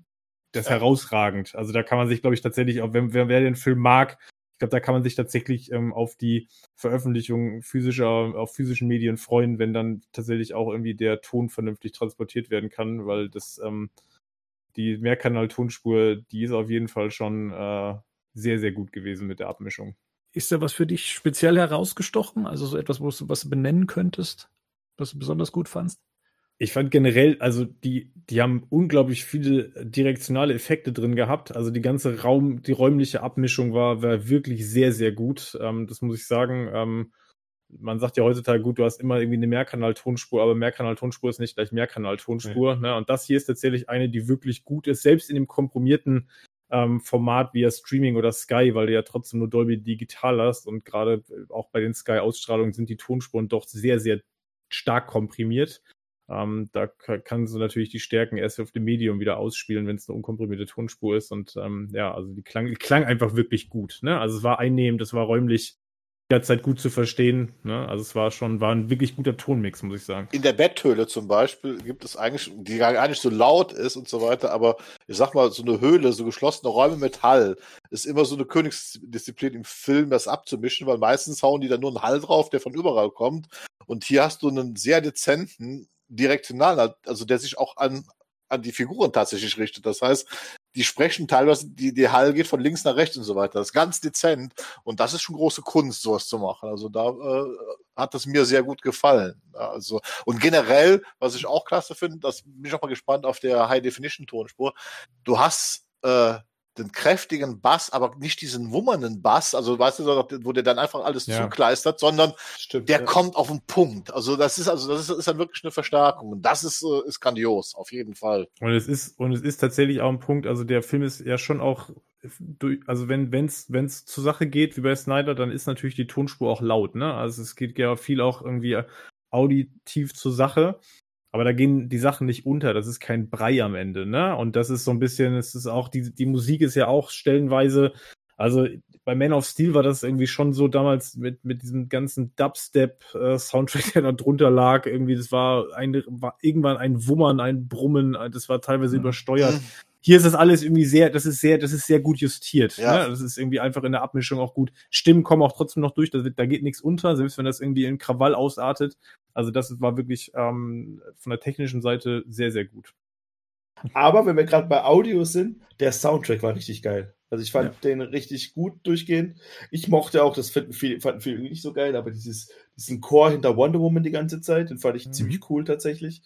das herausragend. Also da kann man sich, glaube ich, tatsächlich, auch wenn wer, wer den Film mag, ich glaube, da kann man sich tatsächlich ähm, auf die Veröffentlichung physischer, auf physischen Medien freuen, wenn dann tatsächlich auch irgendwie der Ton vernünftig transportiert werden kann, weil das ähm, die Mehrkanal-Tonspur, die ist auf jeden Fall schon äh, sehr, sehr gut gewesen mit der Abmischung. Ist da was für dich speziell herausgestochen? Also so etwas, wo du was du benennen könntest, was du besonders gut fandst? Ich fand generell, also die, die haben unglaublich viele direktionale Effekte drin gehabt. Also die ganze Raum, die räumliche Abmischung war, war wirklich sehr, sehr gut. Ähm, das muss ich sagen. Ähm, man sagt ja heutzutage, gut, du hast immer irgendwie eine Mehrkanal-Tonspur, aber Mehrkanal-Tonspur ist nicht gleich Mehrkanal-Tonspur. Ne? Und das hier ist tatsächlich eine, die wirklich gut ist, selbst in dem komprimierten ähm, Format via Streaming oder Sky, weil du ja trotzdem nur Dolby Digital hast und gerade auch bei den Sky-Ausstrahlungen sind die Tonspuren doch sehr, sehr stark komprimiert. Ähm, da ka- kannst du natürlich die Stärken erst auf dem Medium wieder ausspielen, wenn es eine unkomprimierte Tonspur ist. Und ähm, ja, also die klang, klang einfach wirklich gut. Ne? Also es war einnehmend, es war räumlich jederzeit gut zu verstehen. Ne? Also es war schon, war ein wirklich guter Tonmix, muss ich sagen. In der Betthöhle zum Beispiel gibt es eigentlich, die gar nicht so laut ist und so weiter, aber ich sag mal, so eine Höhle, so geschlossene Räume mit Hall, ist immer so eine Königsdisziplin im Film, das abzumischen, weil meistens hauen die dann nur einen Hall drauf, der von überall kommt. Und hier hast du einen sehr dezenten Direktional, also der sich auch an, an die Figuren tatsächlich richtet. Das heißt, die sprechen teilweise, die, die Hall geht von links nach rechts und so weiter. Das ist ganz dezent. Und das ist schon große Kunst, sowas zu machen. Also da äh, hat es mir sehr gut gefallen. Also, und generell, was ich auch klasse finde, das bin ich auch mal gespannt auf der High-Definition-Tonspur. Du hast äh, den kräftigen Bass, aber nicht diesen wummernden Bass, also weißt du, wo der dann einfach alles Ja. zukleistert, sondern Stimmt. der ja. kommt auf den Punkt. Also das ist also das ist, ist dann wirklich eine Verstärkung. Und das ist, äh, ist grandios, auf jeden Fall. Und es ist, und es ist tatsächlich auch ein Punkt, also der Film ist ja schon auch durch, also wenn wenn's wenn's zur Sache geht, wie bei Snyder, dann ist natürlich die Tonspur auch laut, ne? Also es geht ja viel auch irgendwie auditiv zur Sache, aber da gehen die Sachen nicht unter, das ist kein Brei am Ende, ne? Und das ist so ein bisschen, es ist auch, die, die Musik ist ja auch stellenweise, also bei Man of Steel war das irgendwie schon so damals mit, mit diesem ganzen Dubstep-Soundtrack, der da drunter lag. Irgendwie, das war, ein, war irgendwann ein Wummern, ein Brummen, das war teilweise übersteuert. Hier ist das alles irgendwie sehr, das ist sehr, das ist sehr gut justiert. Ja. Ne? Das ist irgendwie einfach in der Abmischung auch gut. Stimmen kommen auch trotzdem noch durch, da, wird- da geht nichts unter, selbst wenn das irgendwie in Krawall ausartet. Also das war wirklich ähm, von der technischen Seite sehr, sehr gut. Aber wenn wir gerade bei Audio sind, der Soundtrack war richtig geil. Also ich fand den richtig gut durchgehend. Ich mochte auch, das fanden viele, fanden viele nicht so geil, aber dieses, diesen Chor hinter Wonder Woman die ganze Zeit, den fand ich Mhm. ziemlich cool tatsächlich.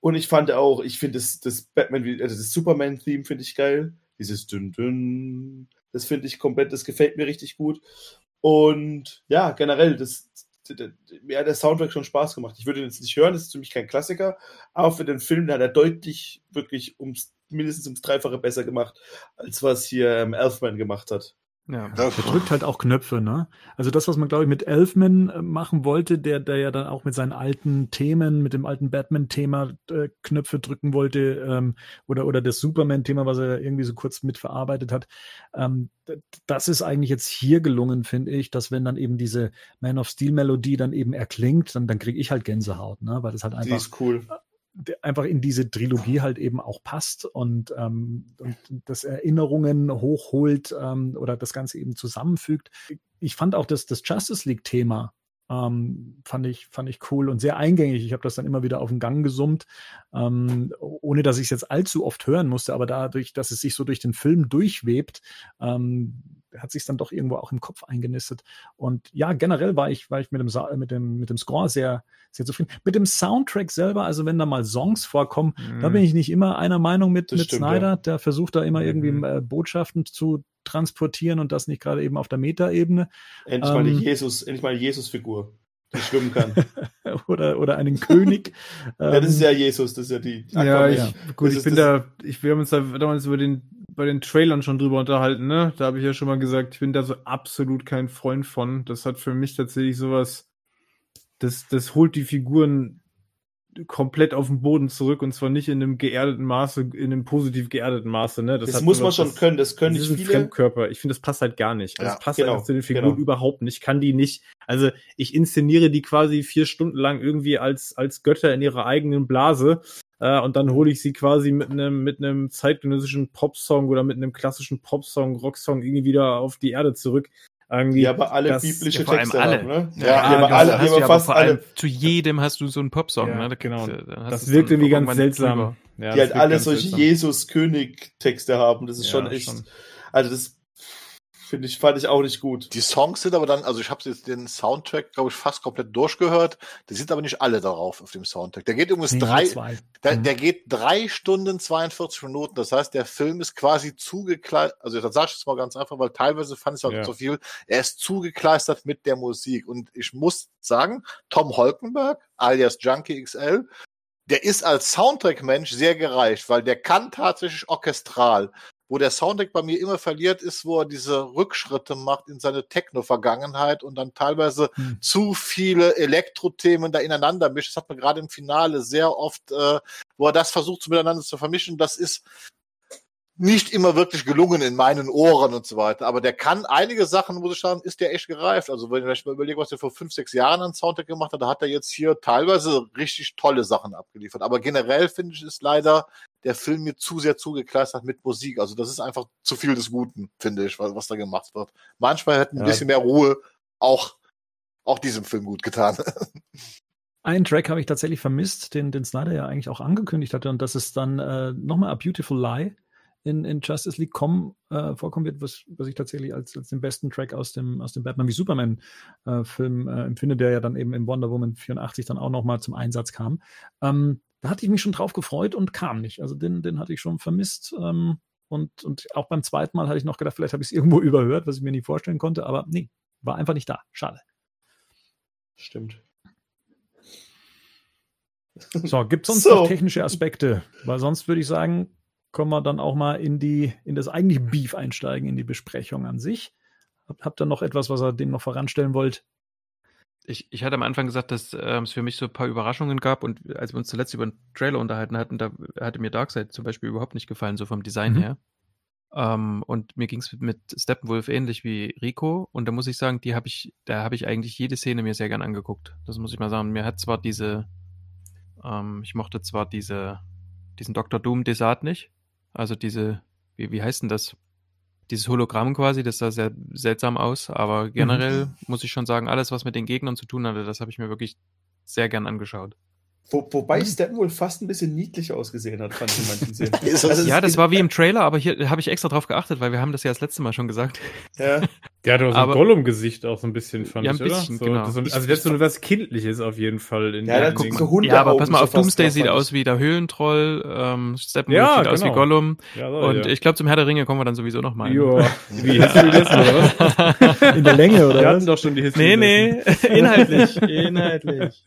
Und ich fand auch, ich finde das, das Batman, also das Superman-Theme finde ich geil. Dieses Dünn Dünn, das finde ich komplett, das gefällt mir richtig gut. Und ja, generell, das, mir hat der Soundtrack schon Spaß gemacht. Ich würde den jetzt nicht hören, das ist für mich kein Klassiker, aber für den Film, hat er deutlich wirklich ums, mindestens ums Dreifache besser gemacht, als was hier ähm, Elfman gemacht hat. Ja. Der drückt halt auch Knöpfe, ne? Also das, was man, glaube ich, mit Elfman äh, machen wollte, der, der ja dann auch mit seinen alten Themen, mit dem alten Batman-Thema äh, Knöpfe drücken wollte, ähm, oder, oder das Superman-Thema, was er irgendwie so kurz mitverarbeitet hat. Ähm, das ist eigentlich jetzt hier gelungen, finde ich, dass wenn dann eben diese Man of Steel-Melodie dann eben erklingt, dann, dann kriege ich halt Gänsehaut, ne? Weil das halt Die einfach ist cool. Einfach in diese Trilogie halt eben auch passt und, ähm, und das Erinnerungen hochholt ähm, oder das Ganze eben zusammenfügt. Ich fand auch das, das Justice League-Thema ähm, fand ich fand ich cool und sehr eingängig. Ich habe das dann immer wieder auf den Gang gesummt, ähm, ohne dass ich es jetzt allzu oft hören musste, aber dadurch, dass es sich so durch den Film durchwebt, ähm, hat sich dann doch irgendwo auch im Kopf eingenistet. Und ja, generell war ich, war ich mit dem, Sa mit dem, mit dem Score sehr, sehr zufrieden. Mit dem Soundtrack selber, also wenn da mal Songs vorkommen, Mhm. da bin ich nicht immer einer Meinung mit, Das mit stimmt, Snyder. ja. Der versucht da immer irgendwie Mhm. äh, Botschaften zu transportieren und das nicht gerade eben auf der Metaebene Endlich mal Ähm. die Jesus, endlich mal eine Jesus-Figur, die schwimmen kann. oder, oder einen König. ja, das ist Ähm, ja Jesus, das ist ja die. Ja, Aquaman. ich, ja. gut, ich bin das- da, ich, wir haben uns da damals über den, bei den Trailern schon drüber unterhalten, ne? Da habe ich ja schon mal gesagt, ich bin da so absolut kein Freund von. Das hat für mich tatsächlich sowas, das, das holt die Figuren komplett auf den Boden zurück und zwar nicht in einem geerdeten Maße, in einem positiv geerdeten Maße, ne? Das hat muss man schon das- können, das können das nicht ist ein viele. Fremdkörper. Ich finde, das passt halt gar nicht. Also Ja, das passt genau, einfach zu den Figuren genau. überhaupt nicht. Ich kann die nicht, also ich inszeniere die quasi vier Stunden lang irgendwie als, als Götter in ihrer eigenen Blase. Äh, und dann hole ich sie quasi mit einem mit einem zeitgenössischen Popsong oder mit einem klassischen Popsong, Rocksong irgendwie wieder auf die Erde zurück. Irgendwie, Die aber alle das- biblische ja, vor allem Texte alle. haben, ne? Ja, die aber genau, alle, hast ja, fast vor allem alle, Zu jedem hast du so einen Popsong, Ja, ne? Da genau. kriegst du- das wirkt irgendwie ganz seltsam. Ja, die halt alle solche. Jesus-König-Texte haben. Das ist Ja, schon echt. schon. Also das finde ich, fand ich auch nicht gut. Die Songs sind aber dann, also ich habe jetzt den Soundtrack, glaube ich, fast komplett durchgehört. Die sind aber nicht alle darauf auf dem Soundtrack. Der geht übrigens nee, drei, zwei. der, Mhm. der geht drei Stunden 42 Minuten. Das heißt, der Film ist quasi zugekleistert. Also das sage ich jetzt mal ganz einfach, weil teilweise fand ich es auch Ja. zu viel. Er ist zugekleistert mit der Musik. Und ich muss sagen, Tom Holkenberg, alias Junkie XL, der ist als Soundtrack-Mensch sehr gereicht, weil der kann tatsächlich orchestral. Wo der Soundtrack bei mir immer verliert, ist, wo er diese Rückschritte macht in seine Techno-Vergangenheit und dann teilweise Hm. zu viele Elektro-Themen da ineinander mischt. Das hat man gerade im Finale sehr oft, äh, wo er das versucht, so miteinander zu vermischen. Das ist nicht immer wirklich gelungen in meinen Ohren und so weiter. Aber der kann einige Sachen, muss ich sagen, ist der echt gereift. Also wenn ich mal überlege, was er vor fünf, sechs Jahren an Soundtrack gemacht hat, da hat er jetzt hier teilweise richtig tolle Sachen abgeliefert. Aber generell finde ich, ist leider der Film mir zu sehr zugekleistert mit Musik. Also das ist einfach zu viel des Guten, finde ich, was, was da gemacht wird. Manchmal hätte ein Ja. bisschen mehr Ruhe auch, auch diesem Film gut getan. Einen Track habe ich tatsächlich vermisst, den, den Snyder ja eigentlich auch angekündigt hatte, und das ist dann äh, nochmal A Beautiful Lie in, in Justice League kommen, äh, vorkommen wird, was, was ich tatsächlich als, als den besten Track aus dem, aus dem Batman wie Superman äh, Film äh, empfinde, der ja dann eben in Wonder Woman 84 dann auch nochmal zum Einsatz kam. Ähm, da hatte ich mich schon drauf gefreut und kam nicht. Also den, den hatte ich schon vermisst. Ähm, und, und auch beim zweiten Mal hatte ich noch gedacht, vielleicht habe ich es irgendwo überhört, was ich mir nicht vorstellen konnte, aber nee, war einfach nicht da. Schade. Stimmt. So, gibt es sonst So. noch technische Aspekte? Weil sonst würde ich sagen, können wir dann auch mal in die, in das eigentliche Beef einsteigen, in die Besprechung an sich. Habt, ihr noch etwas, was ihr dem noch voranstellen wollt? Ich, ich hatte am Anfang gesagt, dass ähm, es für mich so ein paar Überraschungen gab und als wir uns zuletzt über einen Trailer unterhalten hatten, da hatte mir Darkseid zum Beispiel überhaupt nicht gefallen, so vom Design Mhm. her. Ähm, und mir ging es mit Steppenwolf ähnlich wie Rico und da muss ich sagen, die habe ich, da habe ich eigentlich jede Szene mir sehr gern angeguckt. Das muss ich mal sagen. Mir hat zwar diese, ähm, ich mochte zwar diese, diesen Dr. Doom Desart nicht, also diese, wie, wie heißt denn das? Dieses Hologramm quasi, das sah sehr seltsam aus, aber generell muss ich schon sagen, alles, was mit den Gegnern zu tun hatte, das habe ich mir wirklich sehr gern angeschaut. Wo, wobei Steppenwolf fast ein bisschen niedlich ausgesehen hat, fand ich in manchen Szenen. Das- Ja, das war wie im Trailer, aber hier habe ich extra drauf geachtet, weil wir haben das ja das letzte Mal schon gesagt. Ja, Der hat auch so ein Gollum-Gesicht auch so ein bisschen, fand Ja, ein ich, oder? bisschen, so, genau. das so, also der ist so was Kindliches auf jeden Fall. In Ja, Ding. guckt so Hunde ja, aber pass mal auf, Doomsday sieht aus wie der Höhlentroll, ähm, Steppenwolf Ja, sieht aus wie genau. Gollum. Ja, so, Und ja. ich glaube, zum Herr der Ringe kommen wir dann sowieso noch mal. Joa. Wie, hast du gegessen, oder? In der Länge, oder Wir hatten doch schon die Hits nee, nee, inhaltlich, inhaltlich.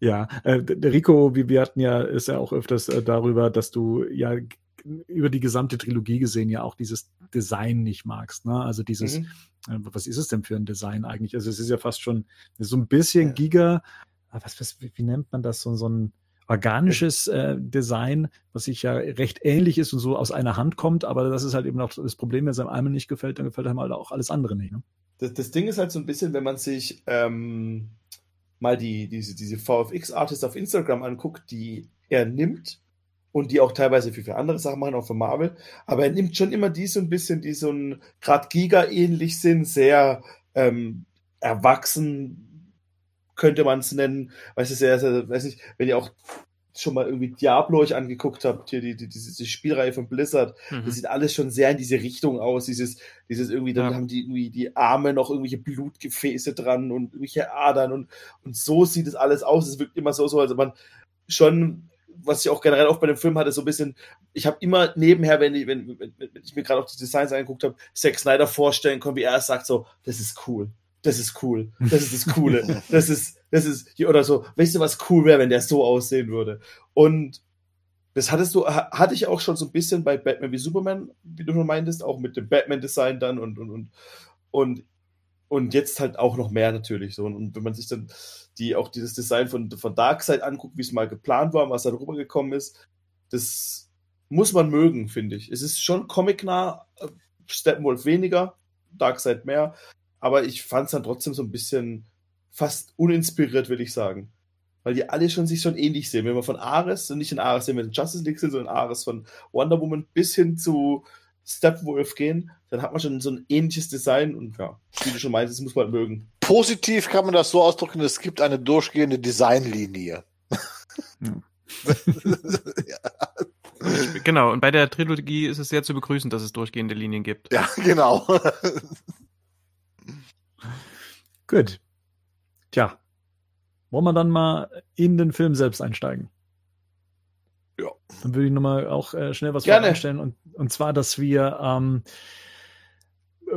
Ja, äh, Rico, wie wir hatten ja, ist ja auch öfters äh, darüber, dass du ja über die gesamte Trilogie gesehen ja auch dieses Design nicht magst. Ne? Also dieses, Mhm. äh, was ist es denn für ein Design eigentlich? Also es ist ja fast schon so ein bisschen Ja. Giga, ah, was, was, wie, wie nennt man das? So, so ein organisches äh, Design, was sich ja recht ähnlich ist und so aus einer Hand kommt, aber das ist halt eben auch das Problem, wenn es einem einmal nicht gefällt, dann gefällt einem halt auch alles andere nicht. Ne? Das, das Ding ist halt so ein bisschen, wenn man sich ähm, mal die, diese, diese VFX-Artists auf Instagram anguckt, die er nimmt und die auch teilweise für, für andere Sachen machen, auch für Marvel, aber er nimmt schon immer die so ein bisschen, die so ein gerade Giga-ähnlich sind, sehr ähm, erwachsen, könnte man es nennen. Weißt du, sehr, sehr, weiß nicht, wenn ihr auch schon mal irgendwie Diablo euch angeguckt habt, hier die, die, diese, Spielreihe von Blizzard, Mhm. das sieht alles schon sehr in diese Richtung aus. Dieses, dieses irgendwie, dann Ja. haben die irgendwie die Arme noch irgendwelche Blutgefäße dran und irgendwelche Adern und, und so sieht es alles aus. Es wirkt immer so, so, als ob man schon, was ich auch generell auch bei dem Film hatte, so ein bisschen, ich habe immer nebenher, wenn ich, wenn, wenn, wenn ich mir gerade auch die Designs angeguckt habe, Zack Snyder vorstellen können, wie er es sagt, so, das ist cool. Das ist cool. Das ist das Coole. Das ist, das ist, oder so, weißt du, was cool wäre, wenn der so aussehen würde? Und das hattest du, ha- hatte ich auch schon so ein bisschen bei Batman wie Superman, wie du schon meintest, auch mit dem Batman-Design dann und, und, und, und, und jetzt halt auch noch mehr natürlich so. Und wenn man sich dann die, auch dieses Design von, von Darkseid anguckt, wie es mal geplant war, was da rübergekommen ist, das muss man mögen, finde ich. Es ist schon comicnah, äh, Steppenwolf weniger, Darkseid mehr, aber ich fand es dann trotzdem so ein bisschen fast uninspiriert, würde ich sagen. Weil die alle schon sich schon ähnlich sehen. Wenn wir von Ares, und nicht in Ares, wenn wir in Justice League sind, sondern Ares von Wonder Woman bis hin zu Steppenwolf gehen, dann hat man schon so ein ähnliches Design und ja, wie du schon meinst, das muss man mögen. Positiv kann man das so ausdrücken, es gibt eine durchgehende Designlinie. Genau, und bei der Trilogie ist es sehr zu begrüßen, dass es durchgehende Linien gibt. ja, genau. Gut. Tja. Wollen wir dann mal in den Film selbst einsteigen? Ja. Dann würde ich nochmal auch äh, schnell was Gerne. vorstellen. Und, und zwar, dass wir ähm,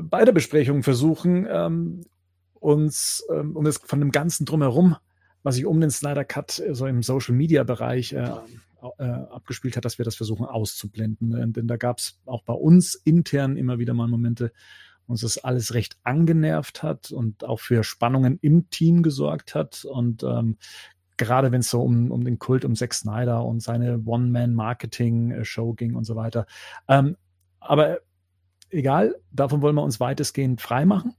bei der Besprechung versuchen, ähm, uns ähm, um das von dem Ganzen drumherum, was sich um den Snyder Cut äh, so im Social Media Bereich äh, äh, abgespielt hat, dass wir das versuchen auszublenden. Äh, denn da gab es auch bei uns intern immer wieder mal Momente, wo uns das alles recht angenervt hat und auch für Spannungen im Team gesorgt hat. Und ähm, gerade wenn es so um, um den Kult um Zack Snyder und seine One-Man-Marketing-Show ging und so weiter. Ähm, aber egal, davon wollen wir uns weitestgehend freimachen.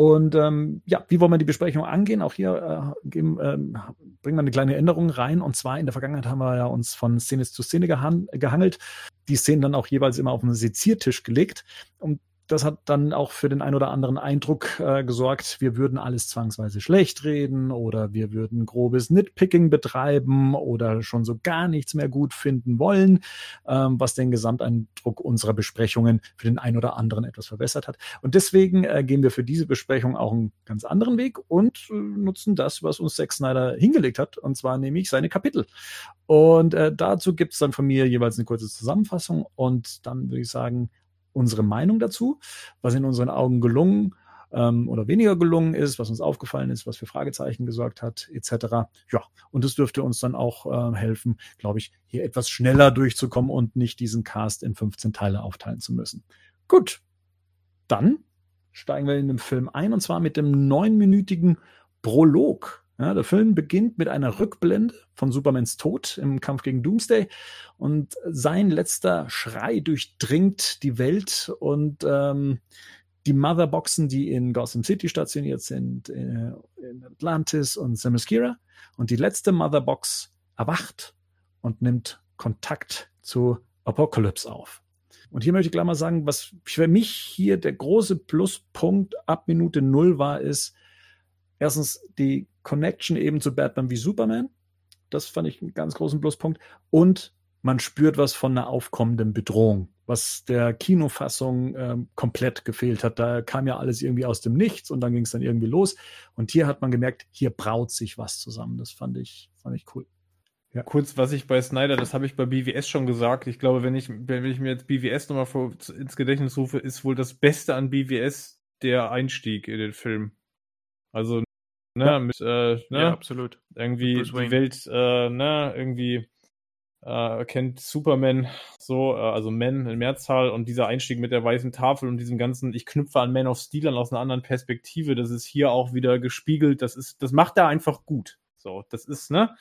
Und ähm, ja, wie wollen wir die Besprechung angehen? Auch hier äh, geben, ähm, bringen wir eine kleine Änderung rein. Und zwar in der Vergangenheit haben wir ja uns von Szene zu Szene gehan gehangelt, die Szenen dann auch jeweils immer auf einen Seziertisch gelegt. Und das hat dann auch für den ein oder anderen Eindruck äh, gesorgt, wir würden alles zwangsweise schlecht reden oder wir würden grobes Nitpicking betreiben oder schon so gar nichts mehr gut finden wollen, ähm, was den Gesamteindruck unserer Besprechungen für den ein oder anderen etwas verbessert hat. Und deswegen äh, gehen wir für diese Besprechung auch einen ganz anderen Weg und äh, nutzen das, was uns Zack Snyder hingelegt hat, und zwar nämlich seine Kapitel. Und äh, dazu gibt es dann von mir jeweils eine kurze Zusammenfassung und dann würde ich sagen, unsere Meinung dazu, was in unseren Augen gelungen ähm, oder weniger gelungen ist, was uns aufgefallen ist, was für Fragezeichen gesorgt hat, etc. Ja, und das dürfte uns dann auch äh, helfen, glaube ich, hier etwas schneller durchzukommen und nicht diesen Cast in 15 Teile aufteilen zu müssen. Gut, dann steigen wir in den Film ein und zwar mit dem neunminütigen Prolog. Ja, der Film beginnt mit einer Rückblende von Supermans Tod im Kampf gegen Doomsday und sein letzter Schrei durchdringt die Welt und ähm, die Motherboxen, die in Gotham City stationiert sind, äh, in Atlantis und Themyscira. Und die letzte Motherbox erwacht und nimmt Kontakt zu Apocalypse auf. Und hier möchte ich gleich mal sagen, was für mich hier der große Pluspunkt ab Minute Null war, ist erstens die Connection eben zu Batman wie Superman. Das fand ich einen ganz großen Pluspunkt. Und man spürt was von einer aufkommenden Bedrohung, was der Kinofassung ähm, komplett gefehlt hat. Da kam ja alles irgendwie aus dem Nichts und dann ging es dann irgendwie los. Und hier hat man gemerkt, hier braut sich was zusammen. Das fand ich, fand ich cool. Kurz, was ich bei Snyder, das habe ich bei BWS schon gesagt. Ich glaube, wenn ich, wenn ich mir jetzt BWS nochmal vor, ins Gedächtnis rufe, ist wohl das Beste an BWS der Einstieg in den Film. Also, ne, Ja. mit, äh, ne, Ja, absolut. irgendwie die. Welt, äh, ne, irgendwie äh, kennt Superman so, äh, also Men in Mehrzahl und dieser Einstieg mit der weißen Tafel und diesem ganzen, ich knüpfe an Man of Steel an aus einer anderen Perspektive, das ist hier auch wieder gespiegelt, das ist, das macht er einfach gut. So, das ist, ne,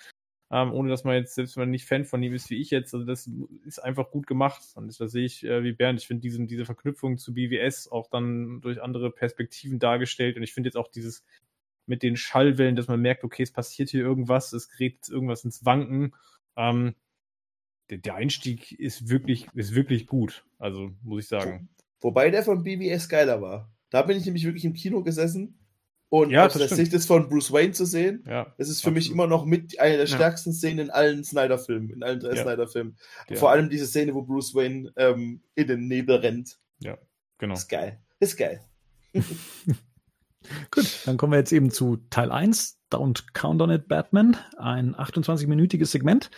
ähm, ohne dass man jetzt, selbst wenn man nicht Fan von ihm ist wie ich jetzt, also das ist einfach gut gemacht. Und das, das sehe ich äh, wie Bernd. Ich finde diesen, diese Verknüpfung zu BWS auch dann durch andere Perspektiven dargestellt. Und ich finde jetzt auch dieses mit den Schallwellen, dass man merkt, okay, es passiert hier irgendwas, es gerät irgendwas ins Wanken. Ähm, der, der Einstieg ist wirklich, ist wirklich gut. Also, muss ich sagen. Wobei der von BBS geiler war. Da bin ich nämlich wirklich im Kino gesessen Und Ja, aus das der. Sicht ist von Bruce Wayne zu sehen, Ja. das ist für mich Absolut. immer noch mit einer der Ja. stärksten Szenen in allen Snyder-Filmen, in allen drei Ja. Snyder-Filmen. Ja. Vor allem diese Szene, wo Bruce Wayne ähm, in den Nebel rennt. Genau. Ist geil. Ist geil. Gut, dann kommen wir jetzt eben zu Teil 1, Don't Count on It, Batman, ein 28-minütiges Segment.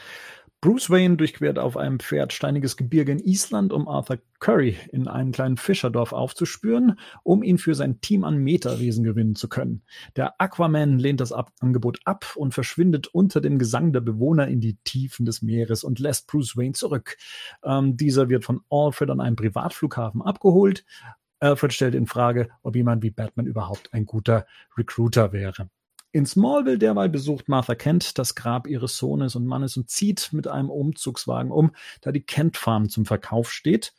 Bruce Wayne durchquert auf einem Pferd steiniges Gebirge in Island, um Arthur Curry in einem kleinen Fischerdorf aufzuspüren, um ihn für sein Team an Metawesen gewinnen zu können. Der Aquaman lehnt das Ab Angebot ab und verschwindet unter dem Gesang der Bewohner in die Tiefen des Meeres und lässt Bruce Wayne zurück. Ähm, dieser wird von Alfred an einem Privatflughafen abgeholt. Alfred stellt in Frage, ob jemand wie Batman überhaupt ein guter Recruiter wäre. In Smallville derweil besucht Martha Kent das Grab ihres Sohnes und Mannes und zieht mit einem Umzugswagen um, da die Kent Farm zum Verkauf steht.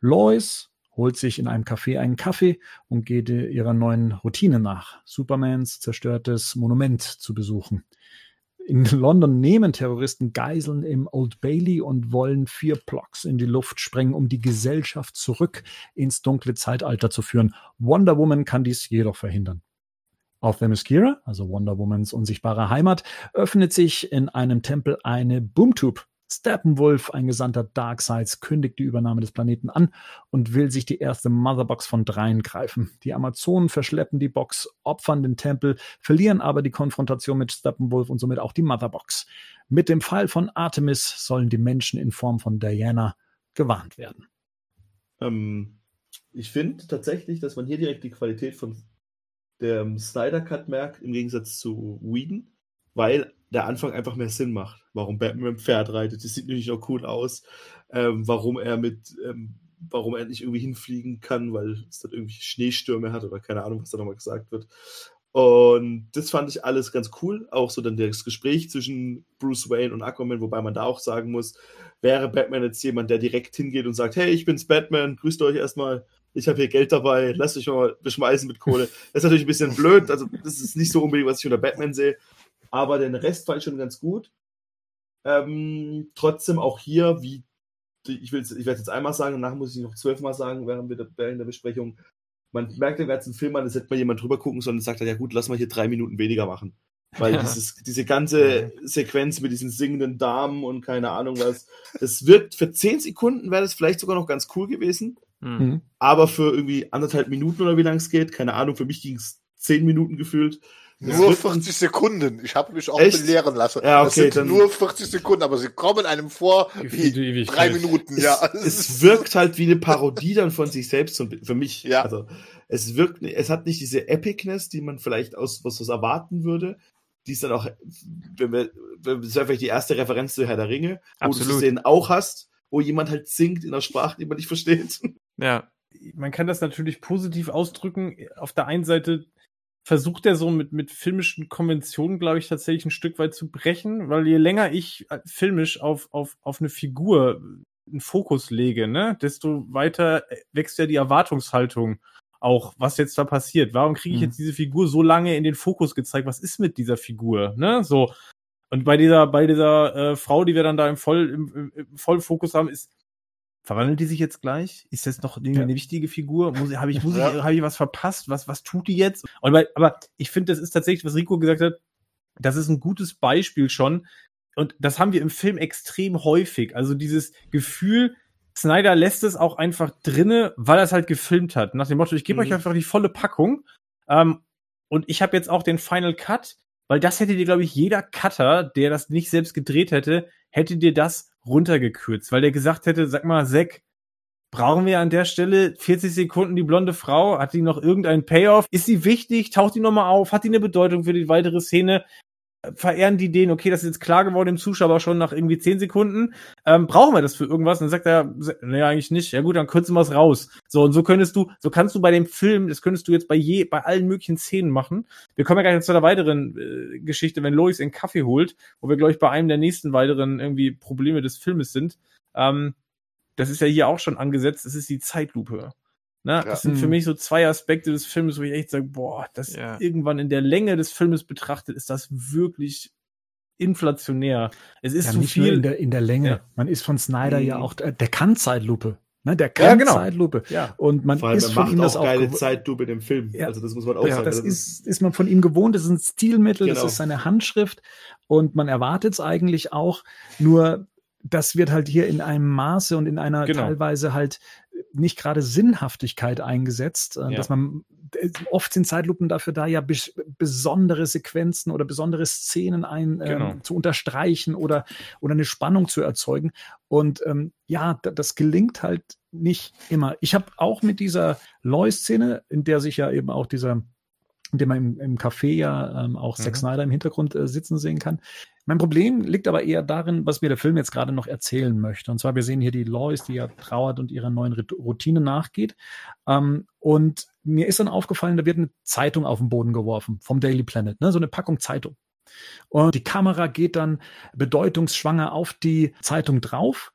Lois holt sich in einem Café einen Kaffee und geht ihrer neuen Routine nach, Supermans zerstörtes Monument zu besuchen. In London nehmen Terroristen Geiseln im Old Bailey und wollen vier Blocks in die Luft sprengen, um die Gesellschaft zurück ins dunkle Zeitalter zu führen. Wonder Woman kann dies jedoch verhindern. Auf Themyscira, also Wonder Womans unsichtbare Heimat, öffnet sich in einem Tempel eine Boomtube. Steppenwolf, ein Gesandter Darkseids, kündigt die Übernahme des Planeten an und will sich die erste Motherbox von dreien greifen. Die Amazonen verschleppen die Box, opfern den Tempel, verlieren aber die Konfrontation mit Steppenwolf und somit auch die Motherbox. Mit dem Fall von Artemis sollen die Menschen in Form von Diana gewarnt werden. Ähm, ich finde tatsächlich, dass man hier direkt die Qualität von dem Snyder Cut merkt, im Gegensatz zu Whedon, weil der Anfang einfach mehr Sinn macht. Warum Batman mit Pferd reitet, das sieht natürlich auch cool aus. Ähm, warum er mit, ähm, warum er nicht irgendwie hinfliegen kann, weil es dort irgendwie Schneestürme hat oder keine Ahnung, was da nochmal gesagt wird. Und das fand ich alles ganz cool. Auch so dann das Gespräch zwischen Bruce Wayne und Aquaman, wobei man da auch sagen muss, wäre Batman jetzt jemand, der direkt hingeht und sagt, hey, ich bin's Batman, grüßt euch erstmal, ich habe hier Geld dabei, lasst euch mal beschmeißen mit Kohle. Das ist natürlich ein bisschen blöd, also das ist nicht so unbedingt, was ich unter Batman sehe, aber den Rest fand ich schon ganz gut. Ähm, trotzdem auch hier, wie ich, will, ich werde es jetzt einmal sagen, danach muss ich noch zwölfmal sagen, während, wir, während der Besprechung. Man merkt den ganzen Film an, als hätte mal jemand drüber gucken sollen und sagt dann, ja gut, lass mal hier drei Minuten weniger machen. Weil Ja. dieses, diese ganze Sequenz mit diesen singenden Damen und keine Ahnung was, das wirkt für zehn Sekunden wäre das vielleicht sogar noch ganz cool gewesen, Hm. Mhm. aber für irgendwie anderthalb Minuten oder wie lang es geht, keine Ahnung, für mich ging es zehn Minuten gefühlt. Das Nur wird- 40 Sekunden. Ich habe mich auch Echt? belehren lassen. Ja, das okay, sind dann- nur 40 Sekunden, aber sie kommen einem vor wie drei Minuten. Ja, es, es wirkt halt wie eine Parodie dann von sich selbst und für mich. Ja. Also es wirkt, es hat nicht diese Epicness, die man vielleicht aus was, was erwarten würde. Die ist dann auch, wenn wir, wenn- das wäre vielleicht die erste Referenz zu Herr der Ringe, wo du Absolut. den auch hast, wo jemand halt singt in einer Sprache, die man nicht versteht. Ja, man kann das natürlich positiv ausdrücken. Auf der einen Seite versucht er so mit, mit filmischen Konventionen, glaube ich, tatsächlich ein Stück weit zu brechen, weil je länger ich äh, filmisch auf, auf, auf eine Figur einen Fokus lege, ne, desto weiter wächst ja die Erwartungshaltung auch, was jetzt da passiert. Warum kriege ich Mhm. jetzt diese Figur so lange in den Fokus gezeigt? Was ist mit dieser Figur? Ne? So. Und bei dieser, bei dieser äh, Frau, die wir dann da im, Voll, im, im, im Vollfokus haben, ist, verwandelt die sich jetzt gleich? Ist das noch Ja. eine wichtige Figur? Habe ich, muss Ja. ich, habe ich was verpasst? Was, was tut die jetzt? Und weil, aber ich finde, das ist tatsächlich, was Rico gesagt hat, das ist ein gutes Beispiel schon. Und das haben wir im Film extrem häufig. Also dieses Gefühl, Snyder lässt es auch einfach drinne, weil er es halt gefilmt hat. Nach dem Motto, ich gebe Mhm. euch einfach die volle Packung. Ähm, und ich habe jetzt auch den Final Cut, weil das hätte dir, glaube ich, jeder Cutter, der das nicht selbst gedreht hätte, hätte dir das runtergekürzt, weil der gesagt hätte, sag mal, Zack, brauchen wir an der Stelle 40 Sekunden die blonde Frau? Hat die noch irgendeinen Payoff? Ist sie wichtig? Taucht die nochmal auf? Hat die eine Bedeutung für die weitere Szene? Verehren die den, okay, das ist jetzt klar geworden dem Zuschauer schon nach irgendwie 10 Sekunden. Ähm, brauchen wir das für irgendwas? Und dann sagt er, nee, eigentlich nicht. Ja gut, dann kürzen wir es raus. So, und so könntest du, so kannst du bei dem Film, das könntest du jetzt bei je, bei allen möglichen Szenen machen. Wir kommen ja gleich zu einer weiteren äh, Geschichte, wenn Lois den Kaffee holt, wo wir, glaube ich, bei einem der nächsten weiteren irgendwie Probleme des Filmes sind. Ähm, das ist ja hier auch schon angesetzt, es ist die Zeitlupe. Ne? Das sind für Mhm. mich so zwei Aspekte des Filmes, wo ich echt sage, boah, das Ja. irgendwann in der Länge des Filmes betrachtet, ist das wirklich inflationär. Es ist ja, zu nicht nur viel. in der, in der Länge. Ja. Man ist von Snyder ja Mhm. auch, der der kann Zeitlupe. Ne, der kann genau. Zeitlupe. Ja. Und man Vor allem, ist er von macht ihm das auch auch geile Zeitlupe in dem Film. Ja. Also das muss man auch Ja, sagen. das Also ist, ist man von ihm gewohnt, das ist ein Stilmittel, das Genau. ist seine Handschrift und man erwartet es eigentlich auch, nur das wird halt hier in einem Maße und in einer Genau. teilweise halt nicht gerade Sinnhaftigkeit eingesetzt, äh, Ja. dass man oft sind Zeitlupen dafür da, ja bes besondere Sequenzen oder besondere Szenen ein, Genau. ähm, zu unterstreichen oder, oder eine Spannung zu erzeugen. Und ähm, ja, da- das gelingt halt nicht immer. Ich habe auch mit dieser Lois-Szene, in der sich ja eben auch dieser dem man im, im Café ja ähm, auch Zack Mhm. Snyder im Hintergrund äh, sitzen sehen kann. Mein Problem liegt aber eher darin, was mir der Film jetzt gerade noch erzählen möchte. Und zwar, wir sehen hier die Lois, die ja trauert und ihrer neuen Routine nachgeht. Ähm, und mir ist dann aufgefallen, da wird eine Zeitung auf den Boden geworfen vom Daily Planet, ne? so eine Packung Zeitung. Und die Kamera geht dann bedeutungsschwanger auf die Zeitung drauf.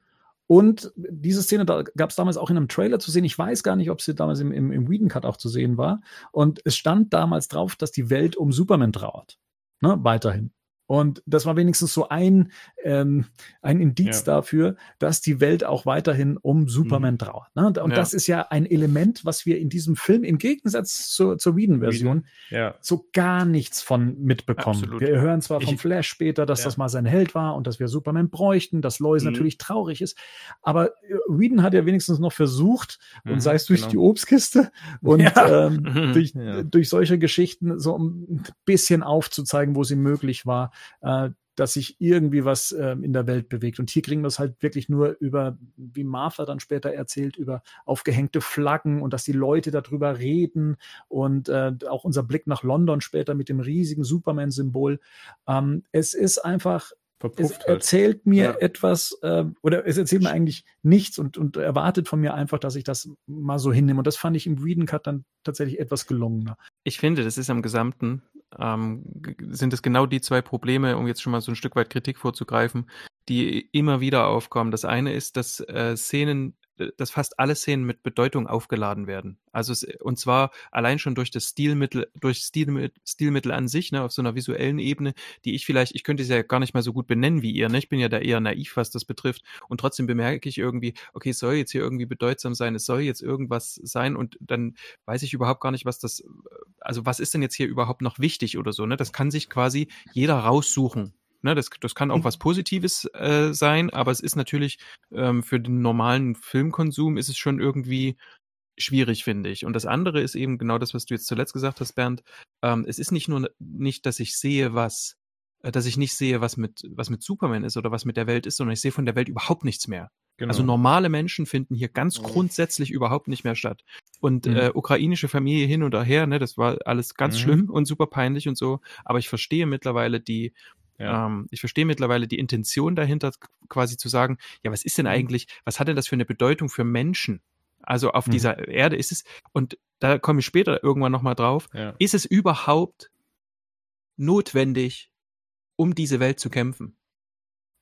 Und diese Szene da gab es damals auch in einem Trailer zu sehen. Ich weiß gar nicht, ob sie damals im, im, im Whedon Cut auch zu sehen war. Und es stand damals drauf, dass die Welt um Superman trauert. Ne? Weiterhin. Und das war wenigstens so ein, ähm, ein Indiz Ja. dafür, dass die Welt auch weiterhin um Superman trauert. Ne? Und Ja. das ist ja ein Element, was wir in diesem Film im Gegensatz zur, zur Whedon-Version Ja. so gar nichts von mitbekommen. Absolut. Wir hören zwar vom Ich- Flash später, dass das mal sein Held war und dass wir Superman bräuchten, dass Lois Mhm. natürlich traurig ist. Aber äh, Whedon hat ja wenigstens noch versucht, und Mhm, sei es durch genau. die Obstkiste und ähm, Mhm. durch, durch solche Geschichten so ein bisschen aufzuzeigen, wo sie möglich war, äh, dass sich irgendwie was ähm, in der Welt bewegt. Und hier kriegen wir es halt wirklich nur über, wie Martha dann später erzählt, über aufgehängte Flaggen und dass die Leute darüber reden und äh, auch unser Blick nach London später mit dem riesigen Superman-Symbol. Ähm, es ist einfach es halt. erzählt mir Ja. etwas äh, oder es erzählt mir eigentlich nichts und, und erwartet von mir einfach, dass ich das mal so hinnehme. Und das fand ich im Whedon Cut dann tatsächlich etwas gelungener. Ich finde, das ist am Gesamten, ähm, sind es genau die zwei Probleme, um jetzt schon mal so ein Stück weit Kritik vorzugreifen, die immer wieder aufkommen. Das eine ist, dass äh, Szenen, dass fast alle Szenen mit Bedeutung aufgeladen werden. Also es, und zwar allein schon durch das Stilmittel, durch Stilmittel, Stilmittel an sich, ne, auf so einer visuellen Ebene, die ich vielleicht, ich könnte sie ja gar nicht mal so gut benennen wie ihr, ne? Ich bin ja da eher naiv, was das betrifft. Und trotzdem bemerke ich irgendwie, okay, es soll jetzt hier irgendwie bedeutsam sein, es soll jetzt irgendwas sein und dann weiß ich überhaupt gar nicht, was das, also was ist denn jetzt hier überhaupt noch wichtig oder so, ne? Das kann sich quasi jeder raussuchen. Ne, das, das kann auch was Positives äh, sein, aber es ist natürlich ähm, für den normalen Filmkonsum ist es schon irgendwie schwierig, finde ich. Und das andere ist eben genau das, was du jetzt zuletzt gesagt hast, Bernd. Ähm, es ist nicht nur nicht, dass ich sehe, was, äh, dass ich nicht sehe, was mit, was mit Superman ist oder was mit der Welt ist, sondern ich sehe von der Welt überhaupt nichts mehr. Genau. Also normale Menschen finden hier ganz Mhm. grundsätzlich überhaupt nicht mehr statt. Und Mhm. äh, ukrainische Familie hin und her, ne, das war alles ganz Mhm. schlimm und super peinlich und so. Aber ich verstehe mittlerweile die, ja. ähm, ich verstehe mittlerweile die Intention dahinter, quasi zu sagen, ja, was ist denn eigentlich, was hat denn das für eine Bedeutung für Menschen? Also auf Mhm. dieser Erde ist es, und da komme ich später irgendwann nochmal drauf, ja. ist es überhaupt notwendig, um diese Welt zu kämpfen?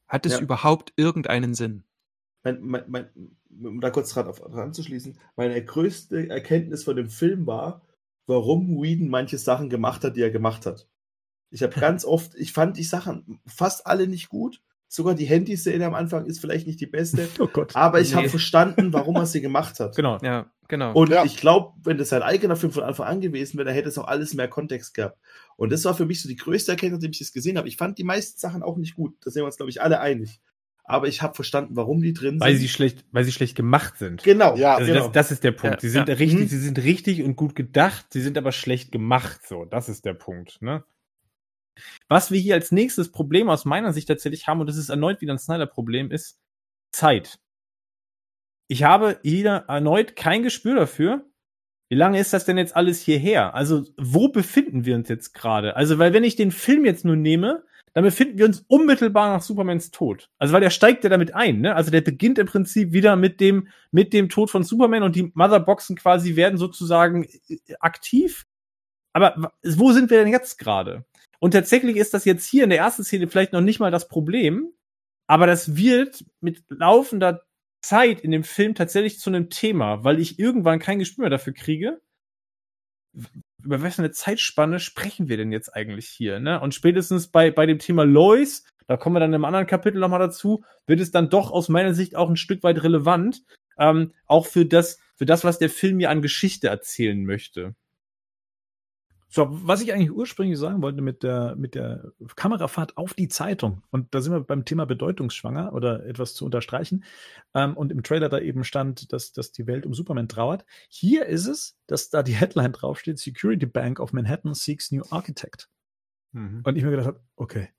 Hat es Ja. überhaupt irgendeinen Sinn? mein, mein, mein, um da kurz dran, auf, dran anzuschließen, meine größte Erkenntnis von dem Film war, warum Whedon manche Sachen gemacht hat, die er gemacht hat. Ich habe ganz oft, ich fand die Sachen fast alle nicht gut. Sogar die Handy-Szene am Anfang ist vielleicht nicht die beste, Oh Gott. aber ich Nee. habe verstanden, warum er sie gemacht hat. Genau. Ja, genau. Und Ja. ich glaube, wenn das sein eigener Film von Anfang an gewesen wäre, dann hätte es auch alles mehr Kontext gehabt. Und das war für mich so die größte Erkenntnis, die ich das gesehen habe. Ich fand die meisten Sachen auch nicht gut. Da sind wir uns, glaube ich, alle einig. Aber ich habe verstanden, warum die drin Weil sind. sie schlecht, weil sie schlecht gemacht sind. genau, Ja, Also genau. das, das ist der Punkt. Ja, sie sind ja. richtig, Mhm. sie sind richtig und gut gedacht, sie sind aber schlecht gemacht. So, das ist der Punkt. Ne? Was wir hier als nächstes Problem aus meiner Sicht tatsächlich haben, und das ist erneut wieder ein Snyder-Problem, ist Zeit. Ich habe hier erneut kein Gespür dafür. Wie lange ist das denn jetzt alles hierher? Also, wo befinden wir uns jetzt gerade? Also, weil wenn ich den Film jetzt nur nehme, dann befinden wir uns unmittelbar nach Supermans Tod. Also, weil der steigt ja damit ein, ne? Also, der beginnt im Prinzip wieder mit dem, mit dem Tod von Superman und die Motherboxen quasi werden sozusagen äh, aktiv. Aber wo sind wir denn jetzt gerade? Und tatsächlich ist das jetzt hier in der ersten Szene vielleicht noch nicht mal das Problem, aber das wird mit laufender Zeit in dem Film tatsächlich zu einem Thema, weil ich irgendwann kein Gespür mehr dafür kriege. Über welche eine Zeitspanne sprechen wir denn jetzt eigentlich hier? Ne? Und spätestens bei, bei dem Thema Lois, da kommen wir dann im anderen Kapitel nochmal dazu, wird es dann doch aus meiner Sicht auch ein Stück weit relevant. ähm, auch für das, für das, was der Film mir an Geschichte erzählen möchte. So, was ich eigentlich ursprünglich sagen wollte mit der, mit der Kamerafahrt auf die Zeitung, und da sind wir beim Thema bedeutungsschwanger oder etwas zu unterstreichen, ähm, und im Trailer da eben stand, dass, dass die Welt um Superman trauert. Hier ist es, dass da die Headline draufsteht, Security Bank of Manhattan seeks new architect. Mhm. Und ich mir gedacht habe, okay.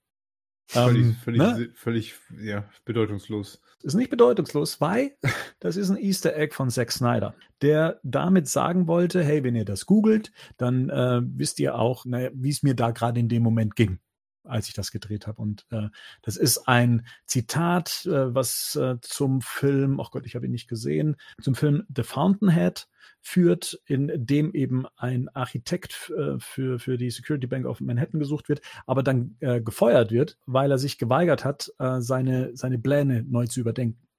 Völlig, Ähm, völlig, ne? völlig, ja, bedeutungslos. ist nicht bedeutungslos, weil das ist ein Easter Egg von Zack Snyder, der damit sagen wollte, hey, wenn ihr das googelt, dann äh, wisst ihr auch, naja, wie es mir da gerade in dem Moment ging, als ich das gedreht habe. Und äh, das ist ein Zitat, äh, was äh, zum Film, ach Gott, ich habe ihn nicht gesehen, zum Film The Fountainhead führt, in dem eben ein Architekt äh, für, für die Security Bank of Manhattan gesucht wird, aber dann äh, gefeuert wird, weil er sich geweigert hat, äh, seine, seine Pläne neu zu überdenken.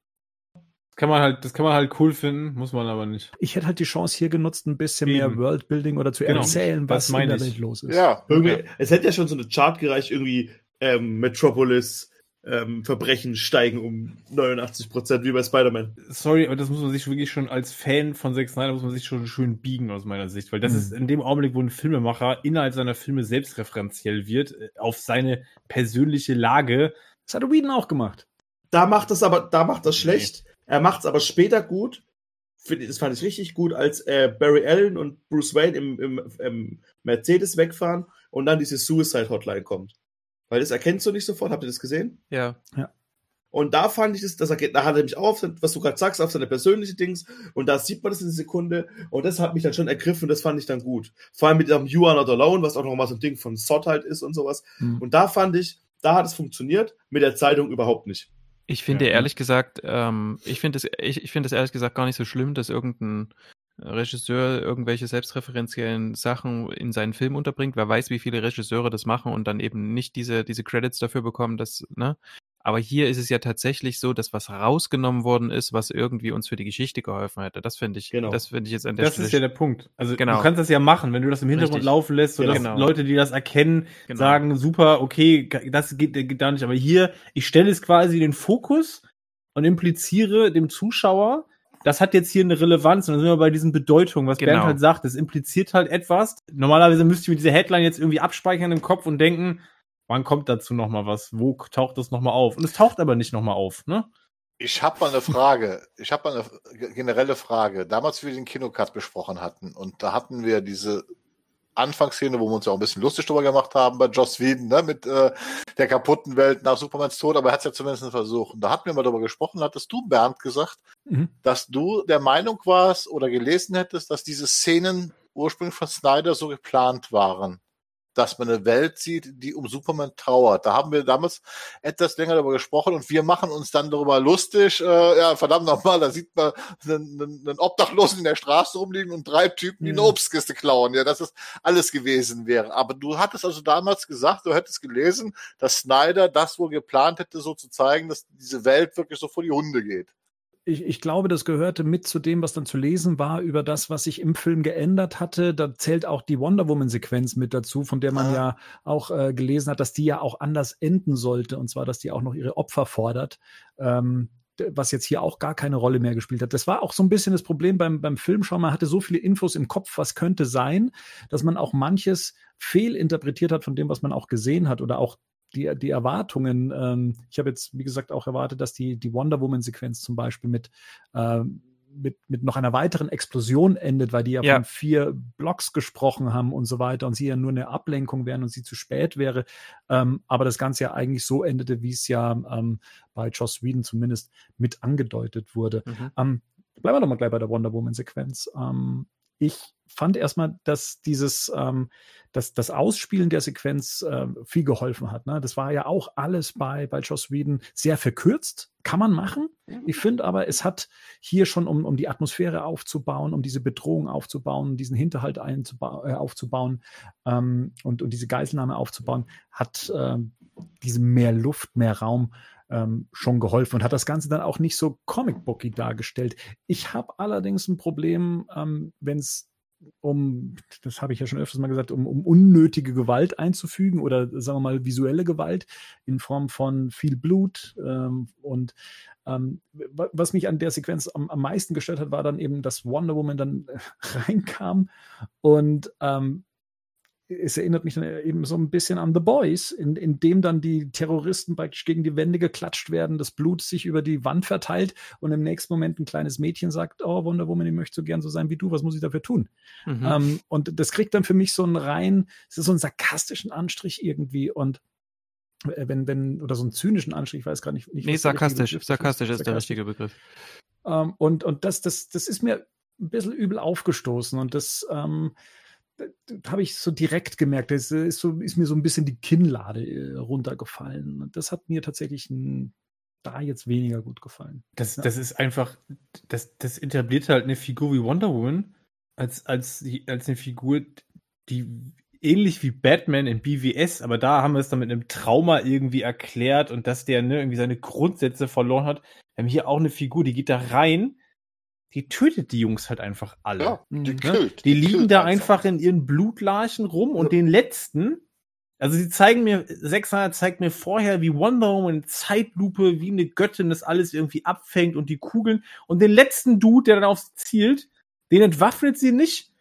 Das kann man halt, das kann man halt cool finden, muss man aber nicht. Ich hätte halt die Chance hier genutzt, ein bisschen mehr Eben. Worldbuilding oder zu Genau, erzählen, was in meine der. Welt los ist. Ja, Irgendwie, es hätte ja schon so eine Chart gereicht, irgendwie ähm, Metropolis, ähm, Verbrechen steigen um 89 Prozent, wie bei Spider-Man. Sorry, aber das muss man sich wirklich schon als Fan von Zack Snyder muss man sich schon schön biegen aus meiner Sicht, weil das Mhm. ist in dem Augenblick, wo ein Filmemacher innerhalb seiner Filme selbstreferenziell wird, äh, auf seine persönliche Lage. Das hat Whedon auch gemacht. Da macht das aber, da macht das Nee. Er macht es aber später gut. Das fand ich richtig gut, als äh, Barry Allen und Bruce Wayne im, im, im Mercedes wegfahren und dann diese Suicide Hotline kommt. Weil das erkennst du nicht sofort, habt ihr das gesehen? Ja. Und da fand ich das, das da hat er mich auch, auf, was du gerade sagst, auf seine persönliche Dings. Und da sieht man das in der Sekunde. Und das hat mich dann schon ergriffen und das fand ich dann gut. Vor allem mit dem You Are Not Alone, was auch noch mal so ein Ding von Sod halt ist und sowas. Mhm. Und da fand ich, da hat es funktioniert, mit der Zeitung überhaupt nicht. Ich finde Ja. ehrlich gesagt, ähm, ich finde es, ich, ich finde es ehrlich gesagt gar nicht so schlimm, dass irgendein Regisseur irgendwelche selbstreferenziellen Sachen in seinen Film unterbringt. Wer weiß, wie viele Regisseure das machen und dann eben nicht diese, diese Credits dafür bekommen, dass, ne? Aber hier ist es ja tatsächlich so, dass was rausgenommen worden ist, was irgendwie uns für die Geschichte geholfen hätte. Das finde ich, Genau. das finde ich jetzt an der Das Stelle. ist ja der Punkt. Also Genau. du kannst das ja machen, wenn du das im Hintergrund Richtig. laufen lässt, sodass Genau. Leute, die das erkennen, Genau. sagen, super, okay, das geht, geht da nicht. Aber hier, ich stelle es quasi in den Fokus und impliziere dem Zuschauer, das hat jetzt hier eine Relevanz. Und dann sind wir bei diesen Bedeutungen, was Genau. Bernd halt sagt. Das impliziert halt etwas. Normalerweise müsste ich mir diese Headline jetzt irgendwie abspeichern im Kopf und denken, wann kommt dazu noch mal was? Wo taucht das noch mal auf? Und es taucht aber nicht noch mal auf, ne? Ich habe mal eine Frage. Ich habe mal eine generelle Frage. Damals, wie wir den Kinocut besprochen hatten, und da hatten wir diese Anfangsszene, wo wir uns ja auch ein bisschen lustig drüber gemacht haben bei Joss Whedon, ne, mit äh, der kaputten Welt nach Supermans Tod, aber er hat es ja zumindest versucht. Und da hatten wir mal darüber gesprochen, hattest du, Bernd, gesagt, Mhm. dass du der Meinung warst oder gelesen hättest, dass diese Szenen ursprünglich von Snyder so geplant waren. Dass man eine Welt sieht, die um Superman trauert. Da haben wir damals etwas länger darüber gesprochen und wir machen uns dann darüber lustig. Äh, ja, verdammt nochmal, da sieht man einen, einen, einen Obdachlosen in der Straße rumliegen und drei Typen, die eine Ja. Obstkiste klauen. Ja, dass das alles gewesen wäre. Aber du hattest also damals gesagt, du hättest gelesen, dass Snyder das wohl geplant hätte, so zu zeigen, dass diese Welt wirklich so vor die Hunde geht. Ich, ich glaube, das gehörte mit zu dem, was dann zu lesen war über das, was sich im Film geändert hatte. Da zählt auch die Wonder Woman-Sequenz mit dazu, von der man Ah. ja auch äh, gelesen hat, dass die ja auch anders enden sollte. Und zwar, dass die auch noch ihre Opfer fordert. Ähm, was jetzt hier auch gar keine Rolle mehr gespielt hat. Das war auch so ein bisschen das Problem beim, beim Filmschauen. Man hatte so viele Infos im Kopf, was könnte sein, dass man auch manches fehlinterpretiert hat von dem, was man auch gesehen hat oder auch die, die Erwartungen. Ähm, ich habe jetzt, wie gesagt, auch erwartet, dass die, die Wonder Woman-Sequenz zum Beispiel mit, ähm, mit, mit noch einer weiteren Explosion endet, weil die ja, Ja. von vier Blocks gesprochen haben und so weiter und sie ja nur eine Ablenkung wären und sie zu spät wäre. Ähm, aber das Ganze ja eigentlich so endete, wie es ja ähm, bei Joss Whedon zumindest mit angedeutet wurde. Mhm. Ähm, bleiben wir doch mal gleich bei der Wonder Woman-Sequenz. Ähm, ich fand erstmal, dass dieses, ähm, dass das Ausspielen der Sequenz äh, viel geholfen hat. Ne? Das war ja auch alles bei, bei Joss Whedon sehr verkürzt. Kann man machen. Ich finde aber, es hat hier schon, um, um die Atmosphäre aufzubauen, um diese Bedrohung aufzubauen, diesen Hinterhalt einzuba äh, aufzubauen ähm, und, und diese Geiselnahme aufzubauen, hat ähm, diese mehr Luft, mehr Raum ähm, schon geholfen und hat das Ganze dann auch nicht so comic-booky dargestellt. Ich habe allerdings ein Problem, ähm, wenn es um, das habe ich ja schon öfters mal gesagt, um, um unnötige Gewalt einzufügen oder sagen wir mal visuelle Gewalt in Form von viel Blut. Ähm, und ähm, wa- was mich an der Sequenz am, am meisten gestört hat, war dann eben, dass Wonder Woman dann reinkam und ähm, es erinnert mich dann eben so ein bisschen an The Boys, in, in dem dann die Terroristen praktisch gegen die Wände geklatscht werden, das Blut sich über die Wand verteilt und im nächsten Moment ein kleines Mädchen sagt, oh Wonder Woman, ich möchte so gern so sein wie du, was muss ich dafür tun? Mhm. Ähm, und das kriegt dann für mich so einen rein, es ist so einen sarkastischen Anstrich irgendwie und äh, wenn, wenn, oder so einen zynischen Anstrich, ich weiß gar nicht. nicht nee, der sarkastisch. Begriff Sarkastisch ist der Sarkastisch. richtige Begriff. Ähm, und und das, das, das ist mir ein bisschen übel aufgestoßen und das ähm, habe ich so direkt gemerkt, das ist, so, ist mir so ein bisschen die Kinnlade äh, runtergefallen. Das hat mir tatsächlich ein, da jetzt weniger gut gefallen. Das, Ja. das ist einfach, das, das etabliert halt eine Figur wie Wonder Woman als, als, als eine Figur, die ähnlich wie Batman in BWS, aber da haben wir es dann mit einem Trauma irgendwie erklärt und dass der ne, irgendwie seine Grundsätze verloren hat. Wir haben hier auch eine Figur, die geht da rein, die tötet die Jungs halt einfach alle. Ja, die Mhm. killt. Die liegen killt da einfach in ihren Blutlarchen rum und den letzten, also sie zeigen mir, 600 zeigt mir vorher, wie Wonder Woman in Zeitlupe, wie eine Göttin das alles irgendwie abfängt und die Kugeln und den letzten Dude, der dann auf sie zielt, den entwaffnet sie nicht,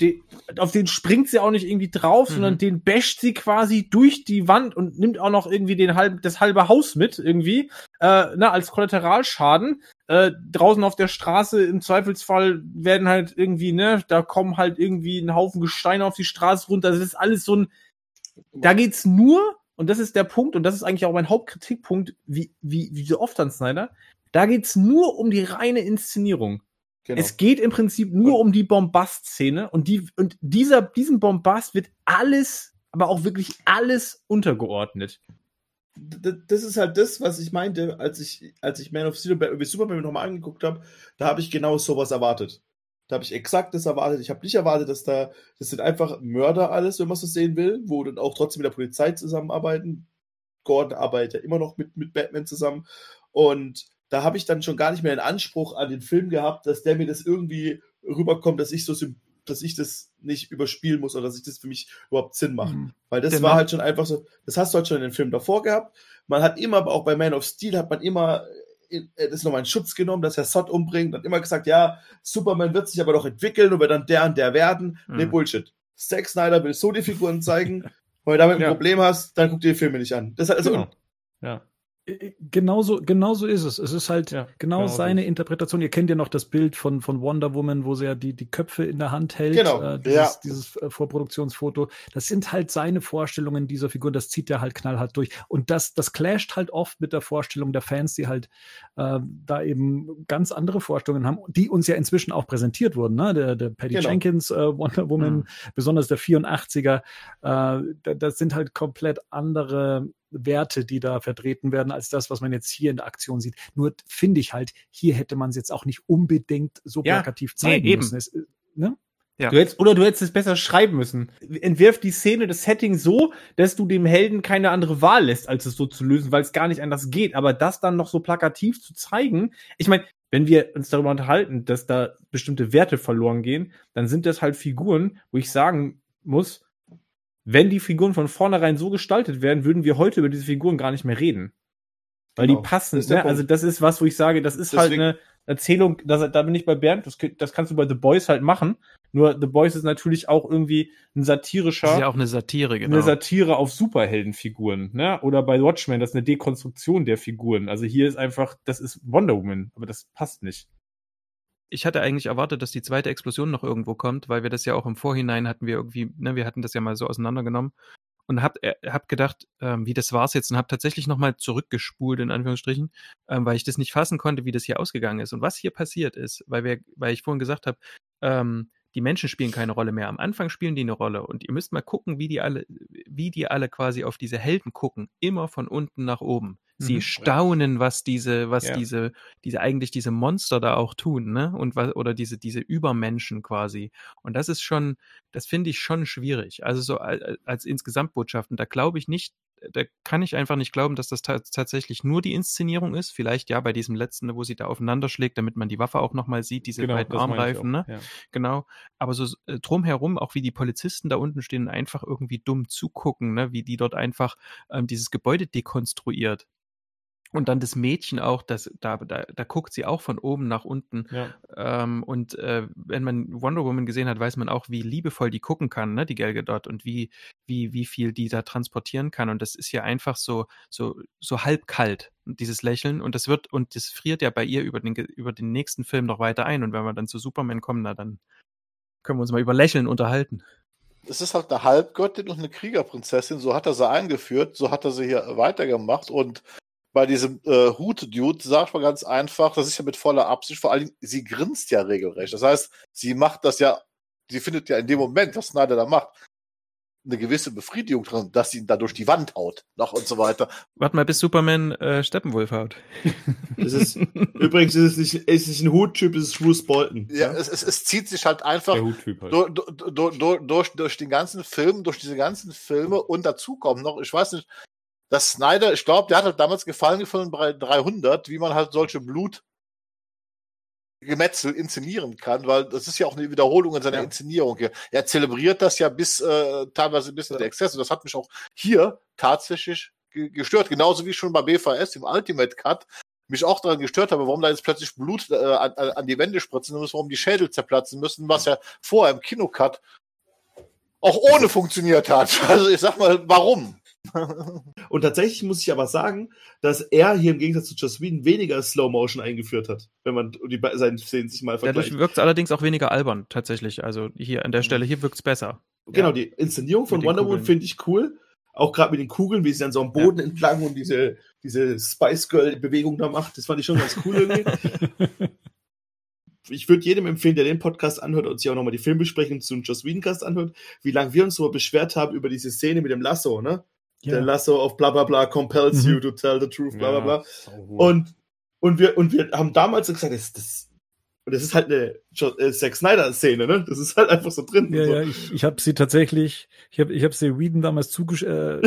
den, auf den springt sie auch nicht irgendwie drauf, Mhm. sondern den basht sie quasi durch die Wand und nimmt auch noch irgendwie den halben, das halbe Haus mit irgendwie, äh, na, als Kollateralschaden. Äh, draußen auf der Straße im Zweifelsfall werden halt irgendwie, ne, da kommen halt irgendwie ein Haufen Gesteine auf die Straße runter. Das ist alles so ein, da geht's nur, und das ist der Punkt, und das ist eigentlich auch mein Hauptkritikpunkt, wie, wie, wie so oft an Snyder, da geht's nur um die reine Inszenierung. Genau. Es geht im Prinzip nur um die Bombast-Szene und die, und dieser, diesem Bombast wird alles, aber auch wirklich alles untergeordnet. Das ist halt das, was ich meinte, als ich, als ich Man of Steel bei Superman nochmal angeguckt habe, da habe ich genau sowas erwartet. Da habe ich exakt das erwartet. Ich habe nicht erwartet, dass da, das sind einfach Mörder alles, wenn man so sehen will, wo dann auch trotzdem mit der Polizei zusammenarbeiten. Gordon arbeitet ja immer noch mit, mit Batman zusammen. Und da habe ich dann schon gar nicht mehr den Anspruch an den Film gehabt, dass der mir das irgendwie rüberkommt, dass ich so, dass ich das nicht überspielen muss oder dass ich das für mich überhaupt Sinn macht. Mhm. Weil das Der war halt schon einfach so, das hast du halt schon in den Film davor gehabt. Man hat immer, aber auch bei Man of Steel hat man immer in- äh, das nochmal in Schutz genommen, dass er Sod umbringt und immer gesagt, ja, Superman wird sich aber noch entwickeln und wird dann der und der werden. Nee, Mhm. Bullshit. Zack Snyder will so die Figuren zeigen. Wenn du damit ein Ja. Problem hast, dann guck dir die Filme nicht an. Das ist also, Genau. Ja. Äh, Genauso, genauso ist es. Es ist halt Ja, genau genau so seine ist Interpretation. Ihr kennt ja noch das Bild von, von Wonder Woman, wo sie ja die, die Köpfe in der Hand hält. Genau, Äh, dieses, ja. dieses äh, Vorproduktionsfoto. Das sind halt seine Vorstellungen dieser Figur. Das zieht er halt knallhart durch. Und das, das clasht halt oft mit der Vorstellung der Fans, die halt äh, da eben ganz andere Vorstellungen haben, die uns ja inzwischen auch präsentiert wurden. Ne? Der, der Patty Genau. Jenkins äh, Wonder Woman, Mhm. besonders der 84er. Äh, da- das sind halt komplett andere Werte, die da vertreten werden, als das, was man jetzt hier in der Aktion sieht. Nur finde ich halt, hier hätte man es jetzt auch nicht unbedingt so Ja, plakativ zeigen eben. müssen. Es, äh, ne? Ja. Du hättest, oder du hättest es besser schreiben müssen. Entwirf die Szene, das Setting so, dass du dem Helden keine andere Wahl lässt, als es so zu lösen, weil es gar nicht anders geht. Aber das dann noch so plakativ zu zeigen, ich meine, wenn wir uns darüber unterhalten, dass da bestimmte Werte verloren gehen, dann sind das halt Figuren, wo ich sagen muss, wenn die Figuren von vornherein so gestaltet werden, würden wir heute über diese Figuren gar nicht mehr reden. Weil Genau. die passen. Das Ne? Also das ist was, wo ich sage, das ist halt Deswegen- eine Erzählung, das, da bin ich bei Bernd, das, das kannst du bei The Boys halt machen. Nur The Boys ist natürlich auch irgendwie ein satirischer, Das ist ja auch eine Satire, genau. eine Satire auf Superheldenfiguren, ne? Oder bei Watchmen, das ist eine Dekonstruktion der Figuren. Also hier ist einfach, das ist Wonder Woman, aber das passt nicht. Ich hatte eigentlich erwartet, dass die zweite Explosion noch irgendwo kommt, weil wir das ja auch im Vorhinein hatten wir irgendwie, ne, wir hatten das ja mal so auseinandergenommen und hab, äh, hab gedacht, ähm, wie das war's jetzt und hab tatsächlich nochmal zurückgespult, in Anführungsstrichen, ähm, weil ich das nicht fassen konnte, wie das hier ausgegangen ist. Und was hier passiert ist, weil wir, weil ich vorhin gesagt habe, ähm, die Menschen spielen keine Rolle mehr. Am Anfang spielen die eine Rolle und ihr müsst mal gucken, wie die alle, wie die alle quasi auf diese Helden gucken, immer von unten nach oben. Sie Mhm. staunen, was diese, was Ja. diese, diese eigentlich diese Monster da auch tun, ne? Und was oder diese diese Übermenschen quasi. Und das ist schon, das finde ich schon schwierig. Also so als, als Insgesamtbotschaft. Und da glaube ich nicht, da kann ich einfach nicht glauben, dass das ta tatsächlich nur die Inszenierung ist. Vielleicht ja bei diesem letzten, wo sie da aufeinander schlägt, damit man die Waffe auch nochmal sieht, diese beiden Genau, ich Armreifen, ne? ja. Genau. Aber so äh, drumherum, auch wie die Polizisten da unten stehen, und einfach irgendwie dumm zugucken, ne? wie die dort einfach ähm, dieses Gebäude dekonstruiert. Und dann das Mädchen auch, das, da, da, da guckt sie auch von oben nach unten. Ja. Ähm, und äh, wenn man Wonder Woman gesehen hat, weiß man auch, wie liebevoll die gucken kann, ne, die Gal Gadot, und wie, wie, wie viel die da transportieren kann. Und das ist ja einfach so, so, so halb kalt, dieses Lächeln. Und das wird, und das friert ja bei ihr über den, über den nächsten Film noch weiter ein. Und wenn wir dann zu Superman kommen, na, dann können wir uns mal über Lächeln unterhalten. Es ist halt eine Halbgöttin und eine Kriegerprinzessin, so hat er sie eingeführt, so hat er sie hier weitergemacht und bei diesem äh, Hut-Dude sagt man ganz einfach, das ist ja mit voller Absicht, vor allem, sie grinst ja regelrecht. Das heißt, sie macht das ja, sie findet ja in dem Moment, was Snyder da macht, eine gewisse Befriedigung drin, dass sie ihn da durch die Wand haut, noch und so weiter. Warte mal, bis Superman äh, Steppenwolf haut. Das ist, übrigens ist es nicht, ist es nicht ein Huttyp, es ist Bruce Bolton. Ja, es, es, es zieht sich halt einfach halt. durch, durch, durch, durch, durch den ganzen Film, durch diese ganzen Filme und dazu kommt noch, ich weiß nicht, dass Snyder, ich glaube, der hat halt damals Gefallen gefunden bei 300, wie man halt solche Blutgemetzel inszenieren kann, weil das ist ja auch eine Wiederholung in seiner Ja. Inszenierung hier. Er zelebriert das ja bis äh, teilweise bis in der Exzess und das hat mich auch hier tatsächlich ge- gestört, genauso wie schon bei BVS im Ultimate Cut mich auch daran gestört habe, warum da jetzt plötzlich Blut äh, an, an an die Wände spritzen muss, warum die Schädel zerplatzen müssen, was ja vorher im Kinocut auch ohne funktioniert hat. Also ich sag mal, warum? Und tatsächlich muss ich aber sagen, dass er hier im Gegensatz zu Joss Whedon weniger Slow Motion eingeführt hat, wenn man die seinen Szenen sich mal vergleicht. Dadurch wirkt es allerdings auch weniger albern, tatsächlich. Also hier an der Stelle, hier wirkt es besser. Genau, Ja. die Inszenierung von Wonder Woman finde ich cool. Auch gerade mit den Kugeln, wie sie dann so am Boden entlang und diese, diese Spice Girl-Bewegung da macht. Das fand ich schon ganz cool irgendwie. ich würde jedem empfehlen, der den Podcast anhört und sich auch nochmal die Filmbesprechung zum Joss Whedon-Cast anhört, wie lange wir uns so beschwert haben über diese Szene mit dem Lasso, ne? Der Lasso auf bla bla bla compels Mhm. you to tell the truth, bla bla bla. Und, und, wir, und wir haben damals gesagt, das, das, und das ist halt eine äh, Zack Snyder-Szene, ne? Das ist halt einfach so drin. Ja, so. ja, ich, ich habe sie tatsächlich, ich habe ich hab sie Whedon damals zugesch äh,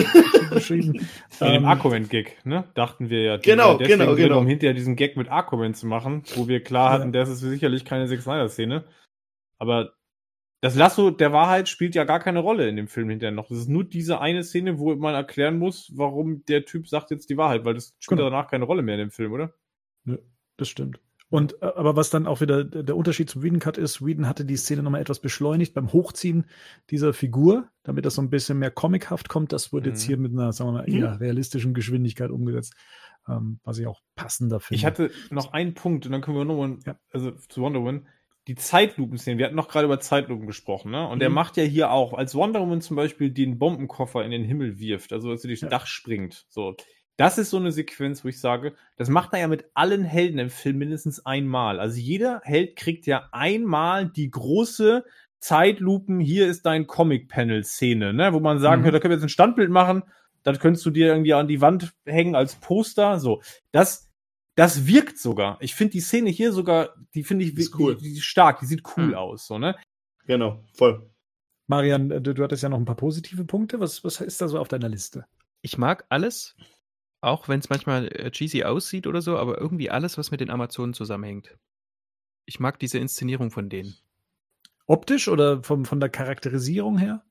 zugeschrieben. In dem Ähm, Aquaman-Gag, ne? Dachten wir ja. Genau, deswegen genau, drin, genau. Um hinterher diesen Gag mit Aquaman zu machen, wo wir klar Ja. hatten, das ist sicherlich keine Zack Snyder-Szene. Aber das Lasso der Wahrheit spielt ja gar keine Rolle in dem Film hinterher noch. Das ist nur diese eine Szene, wo man erklären muss, warum der Typ sagt jetzt die Wahrheit, weil das spielt Genau. danach keine Rolle mehr in dem Film, oder? Das stimmt. Und äh, aber was dann auch wieder der Unterschied zum Whedon Cut ist, Whedon hatte die Szene nochmal etwas beschleunigt beim Hochziehen dieser Figur, damit das so ein bisschen mehr comichaft kommt. Das wurde jetzt Mhm. hier mit einer, sagen wir mal, eher realistischen Geschwindigkeit umgesetzt, ähm, was ich auch passender finde. Ich hatte noch einen Punkt und dann können wir nochmal, Ja. also zu Wonder Woman, die Zeitlupen-Szene. Wir hatten noch gerade über Zeitlupen gesprochen, ne? Und er Mhm. macht ja hier auch, als Wonder Woman zum Beispiel den Bombenkoffer in den Himmel wirft, also als sie durchs Ja. Dach springt. So. Das ist so eine Sequenz, wo ich sage, das macht er ja mit allen Helden im Film mindestens einmal. Also jeder Held kriegt ja einmal die große Zeitlupen, hier ist dein Comic-Panel-Szene, ne? Wo man sagen Mhm. könnte, da können wir jetzt ein Standbild machen, das könntest du dir irgendwie an die Wand hängen als Poster. So. Das, das wirkt sogar. Ich finde die Szene hier sogar, die finde ich Ist cool. Die, die ist stark, die sieht cool Hm. aus, so, ne? Genau, voll. Marian, äh, du, du hattest ja noch ein paar positive Punkte. Was, was ist da so auf deiner Liste? Ich mag alles, auch wenn es manchmal äh, cheesy aussieht oder so, aber irgendwie alles, was mit den Amazonen zusammenhängt. Ich mag diese Inszenierung von denen. Optisch oder vom, von der Charakterisierung her?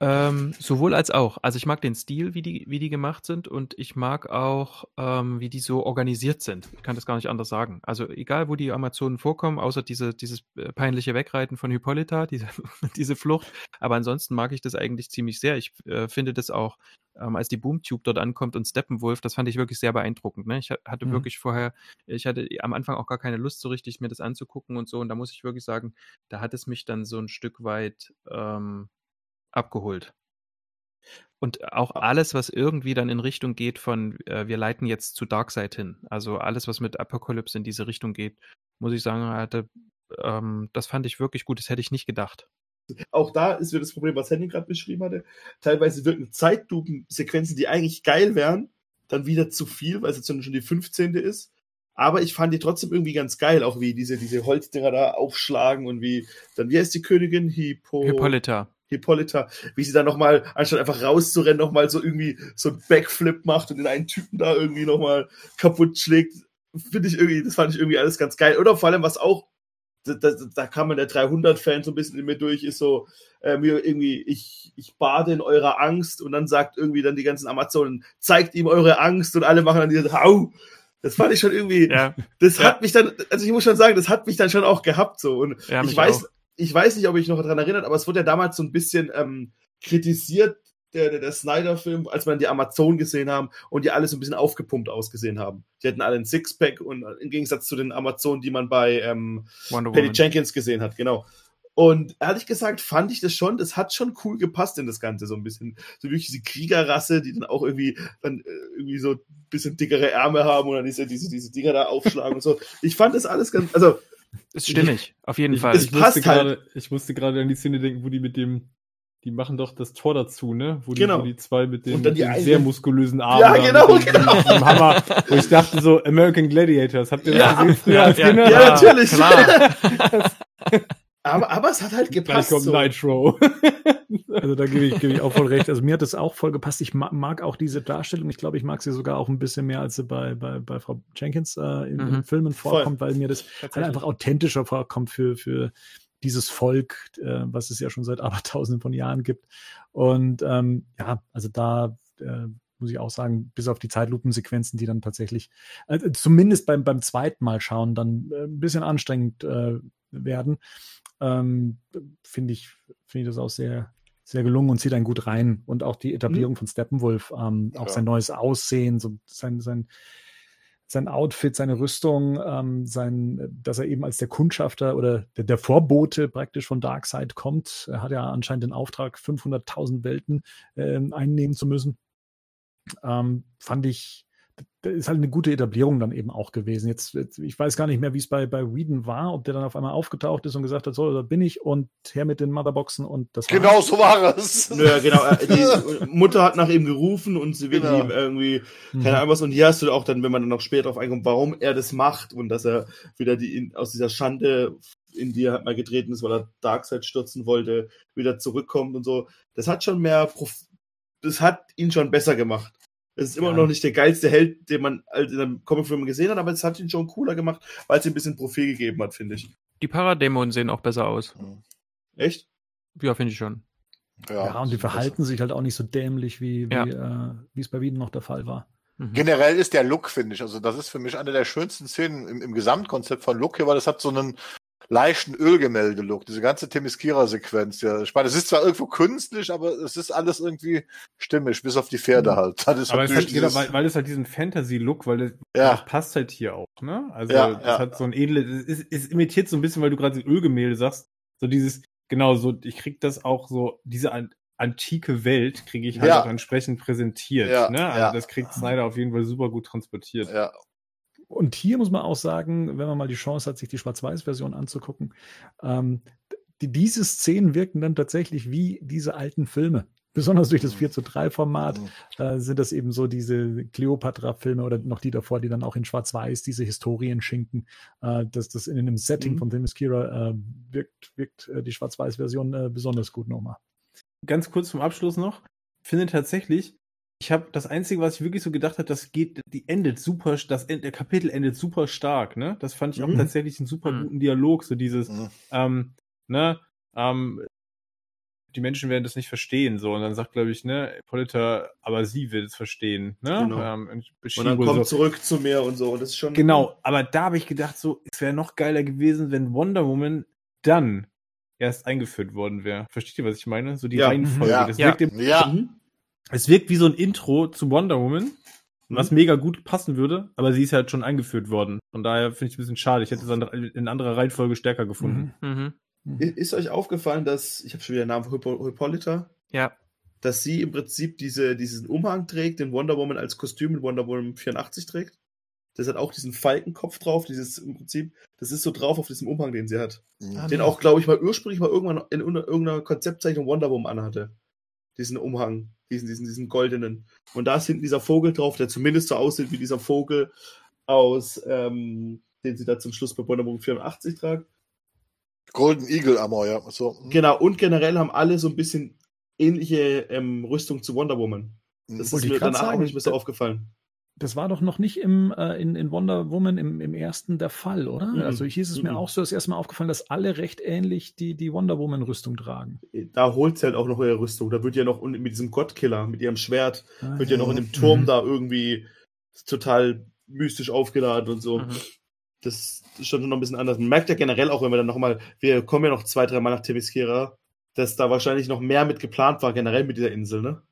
Ähm, sowohl als auch. Also ich mag den Stil, wie die, wie die gemacht sind und ich mag auch, ähm, wie die so organisiert sind. Ich kann das gar nicht anders sagen. Also egal, wo die Amazonen vorkommen, außer diese, dieses äh, peinliche Wegreiten von Hippolyta, diese, diese Flucht. Aber ansonsten mag ich das eigentlich ziemlich sehr. Ich äh, finde das auch, ähm, als die Boomtube dort ankommt und Steppenwolf, das fand ich wirklich sehr beeindruckend. Ne? Ich ha- hatte Mhm. wirklich vorher, ich hatte am Anfang auch gar keine Lust so richtig, mir das anzugucken und so. Und da muss ich wirklich sagen, da hat es mich dann so ein Stück weit ähm, abgeholt. Und auch alles, was irgendwie dann in Richtung geht von, äh, wir leiten jetzt zu Darkseid hin. Also alles, was mit Apocalypse in diese Richtung geht, muss ich sagen, hatte, ähm, das fand ich wirklich gut. Das hätte ich nicht gedacht. Auch da ist wieder das Problem, was Henning gerade beschrieben hatte. Teilweise wirken Zeitlupen-Sequenzen, die eigentlich geil wären, dann wieder zu viel, weil es jetzt schon die 15. ist. Aber ich fand die trotzdem irgendwie ganz geil, auch wie diese, diese Holzdinger da aufschlagen und wie, dann, wie heißt die Königin? Hippo. Hippolyta. Hippolyta, wie sie dann nochmal, anstatt einfach rauszurennen, nochmal so irgendwie so ein Backflip macht und den einen Typen da irgendwie nochmal kaputt schlägt. Finde ich irgendwie, das fand ich irgendwie alles ganz geil. Oder vor allem, was auch, da, da, da kam man der 300-Fan so ein bisschen in mir durch, ist so, äh, mir irgendwie, ich, ich bade in eurer Angst und dann sagt irgendwie dann die ganzen Amazonen, zeigt ihm eure Angst und alle machen dann diese Hau. Das fand ich schon irgendwie, Ja, das Ja. hat mich dann, also ich muss schon sagen, das hat mich dann schon auch gehabt so. Und Ja, ich weiß, auch. Ich weiß nicht, ob ich noch daran erinnert, aber es wurde ja damals so ein bisschen ähm, kritisiert, der, der, der Snyder-Film, als man die Amazon gesehen haben und die alle so ein bisschen aufgepumpt ausgesehen haben. Die hatten alle ein Sixpack und äh, im Gegensatz zu den Amazonen, die man bei ähm, Wonder Patty Woman. Jenkins gesehen hat, genau. Und ehrlich gesagt fand ich das schon, das hat schon cool gepasst in das Ganze so ein bisschen. So wirklich diese Kriegerrasse, die dann auch irgendwie dann äh, irgendwie so ein bisschen dickere Ärmel haben und dann diese, diese, diese Dinger da aufschlagen und so. Ich fand das alles ganz, also Ist stimmig, auf jeden Ich, Fall. es ich, passt musste halt. gerade, ich musste gerade an die Szene denken, wo die mit dem, die machen doch das Tor dazu, ne? Wo die, Genau. wo die zwei mit den, die mit sehr muskulösen Armen. Ja, genau, mit dem, genau. Mit dem Hammer. Wo ich dachte so, American Gladiators. Habt ihr das Ja. gesehen früher ja, als ja, Kinder? Ja, natürlich. Klar. aber, aber es hat halt Gleich gepasst. kommt So. Nitro. Also da gebe ich, gebe ich auch voll recht. Also mir hat das auch voll gepasst. Ich ma mag auch diese Darstellung. Ich glaube, ich mag sie sogar auch ein bisschen mehr, als sie bei, bei, bei Frau Jenkins äh, in, in Mhm. Filmen vorkommt, weil mir das halt einfach authentischer vorkommt für, für dieses Volk, äh, was es ja schon seit abertausenden von Jahren gibt. Und ähm, ja, also da äh, muss ich auch sagen, bis auf die Zeitlupensequenzen, die dann tatsächlich, äh, zumindest beim, beim zweiten Mal schauen, dann äh, ein bisschen anstrengend äh, werden, ähm, finde ich, finde ich das auch sehr, sehr gelungen und zieht einen gut rein. Und auch die Etablierung von Steppenwolf, ähm, auch Ja. sein neues Aussehen, so sein, sein, sein Outfit, seine Rüstung, ähm, sein, dass er eben als der Kundschafter oder der, der Vorbote praktisch von Darkseid kommt. Er hat ja anscheinend den Auftrag, 500.000 Welten ähm, einnehmen zu müssen. Ähm, fand ich, das ist halt eine gute Etablierung dann eben auch gewesen. Jetzt, jetzt ich weiß gar nicht mehr, wie es bei, bei Whedon war, ob der dann auf einmal aufgetaucht ist und gesagt hat, so, da bin ich und her mit den Motherboxen und das war's. Genau so war es. Ja, genau. äh, Die Mutter hat nach ihm gerufen und sie will Genau. ihm irgendwie, Mhm. keine Ahnung was. Und hier hast du auch dann, wenn man dann noch später darauf einkommt, warum er das macht und dass er wieder die in, aus dieser Schande, in die er halt mal getreten ist, weil er Darkseid stürzen wollte, wieder zurückkommt und so. Das hat schon mehr, Prof das hat ihn schon besser gemacht. Es ist immer Ja. noch nicht der geilste Held, den man halt in einem Comicfilm gesehen hat, aber es hat ihn schon cooler gemacht, weil es ihm ein bisschen Profil gegeben hat, finde ich. Die Paradämonen sehen auch besser aus. Echt? Ja, finde ich schon. Ja, und die verhalten sich halt auch nicht so dämlich, wie, wie, Ja. äh, wie es bei Whedon noch der Fall war. Mhm. Generell ist der Look, finde ich, also das ist für mich eine der schönsten Szenen im, im Gesamtkonzept von Look hier, weil das hat so einen leichten Ölgemälde-Look, diese ganze Themyscira-Sequenz. Ja. Ich meine, es ist zwar irgendwo künstlich, aber es ist alles irgendwie stimmig, bis auf die Pferde halt. Das ist Aber es hat, dieses- weil, weil es halt diesen Fantasy-Look, weil das, Ja. das passt halt hier auch, ne? Also Ja, es ja. hat so ein edles, es, es imitiert so ein bisschen, weil du gerade Ölgemälde sagst, so dieses, genau, so, ich krieg das auch so, diese an, antike Welt kriege ich halt Ja. auch entsprechend präsentiert, Ja, ne? Also ja. das kriegt Snyder auf jeden Fall super gut transportiert. ja, Und hier muss man auch sagen, wenn man mal die Chance hat, sich die Schwarz-Weiß-Version anzugucken, ähm, die, diese Szenen wirken dann tatsächlich wie diese alten Filme. Besonders durch das 4 zu 3 Format Mhm. äh, sind das eben so diese Cleopatra-Filme oder noch die davor, die dann auch in Schwarz-Weiß diese Historien schinken, äh, dass das in einem Setting Mhm. von Themyscira äh, wirkt, wirkt äh, die Schwarz-Weiß-Version äh, besonders gut nochmal. Ganz kurz zum Abschluss noch, finde tatsächlich, ich habe das Einzige, was ich wirklich so gedacht habe, das geht, die endet super, das End, der Kapitel endet super stark, ne? Das fand ich auch Mhm. tatsächlich einen super Mhm. guten Dialog, so dieses, Mhm. ähm, ne, ähm, die Menschen werden das nicht verstehen, so. Und dann sagt, glaube ich, ne, Polita, aber sie will es verstehen, ne? Genau. Ähm, und dann kommt so, zurück zu mir und so. Und das ist schon. Genau, aber da habe ich gedacht, so, es wäre noch geiler gewesen, wenn Wonder Woman dann erst eingeführt worden wäre. Versteht ihr, was ich meine? So die Ja. Reihenfolge. Ja. Das Ja. wirkt im, ja. Mhm. es wirkt wie so ein Intro zu Wonder Woman, Mhm. was mega gut passen würde, aber sie ist halt schon eingeführt worden. Von daher finde ich es ein bisschen schade. Ich hätte es in anderer Reihenfolge stärker gefunden. Mhm. I- Ist euch aufgefallen, dass, ich habe schon wieder den Namen von Hippo- Hippolyta, Ja. dass sie im Prinzip diese, diesen Umhang trägt, den Wonder Woman als Kostüm in Wonder Woman 84 trägt? Das hat auch diesen Falkenkopf drauf, dieses im Prinzip, das ist so drauf auf diesem Umhang, den sie hat. Mhm. Den auch, glaube ich, mal ursprünglich mal irgendwann in irgendeiner Konzeptzeichnung Wonder Woman anhatte. Diesen Umhang, diesen, diesen, diesen goldenen. Und da ist hinten dieser Vogel drauf, der zumindest so aussieht wie dieser Vogel aus, ähm, den sie da zum Schluss bei Wonder Woman 84 tragt. Golden Eagle Armor, ja. So. hm. Genau, und generell haben alle so ein bisschen ähnliche ähm, Rüstung zu Wonder Woman. Das Wollte ist mir danach auch sagen, nicht mehr so aufgefallen. Das war doch noch nicht im, äh, in, in Wonder Woman im, im ersten der Fall, oder? Mhm. Also hier ist es mir Mhm. auch so das erste Mal aufgefallen, dass alle recht ähnlich die, die Wonder Woman-Rüstung tragen. Da holt sie halt auch noch ihre Rüstung. Da wird ja noch mit diesem Gottkiller, mit ihrem Schwert, Ah, wird ja noch in dem Mhm. Turm da irgendwie total mystisch aufgeladen und so. Mhm. Das ist schon noch ein bisschen anders. Man merkt ja generell auch, wenn wir dann nochmal, wir kommen ja noch zwei, dreimal nach Themyscira, dass da wahrscheinlich noch mehr mit geplant war, generell mit dieser Insel, ne?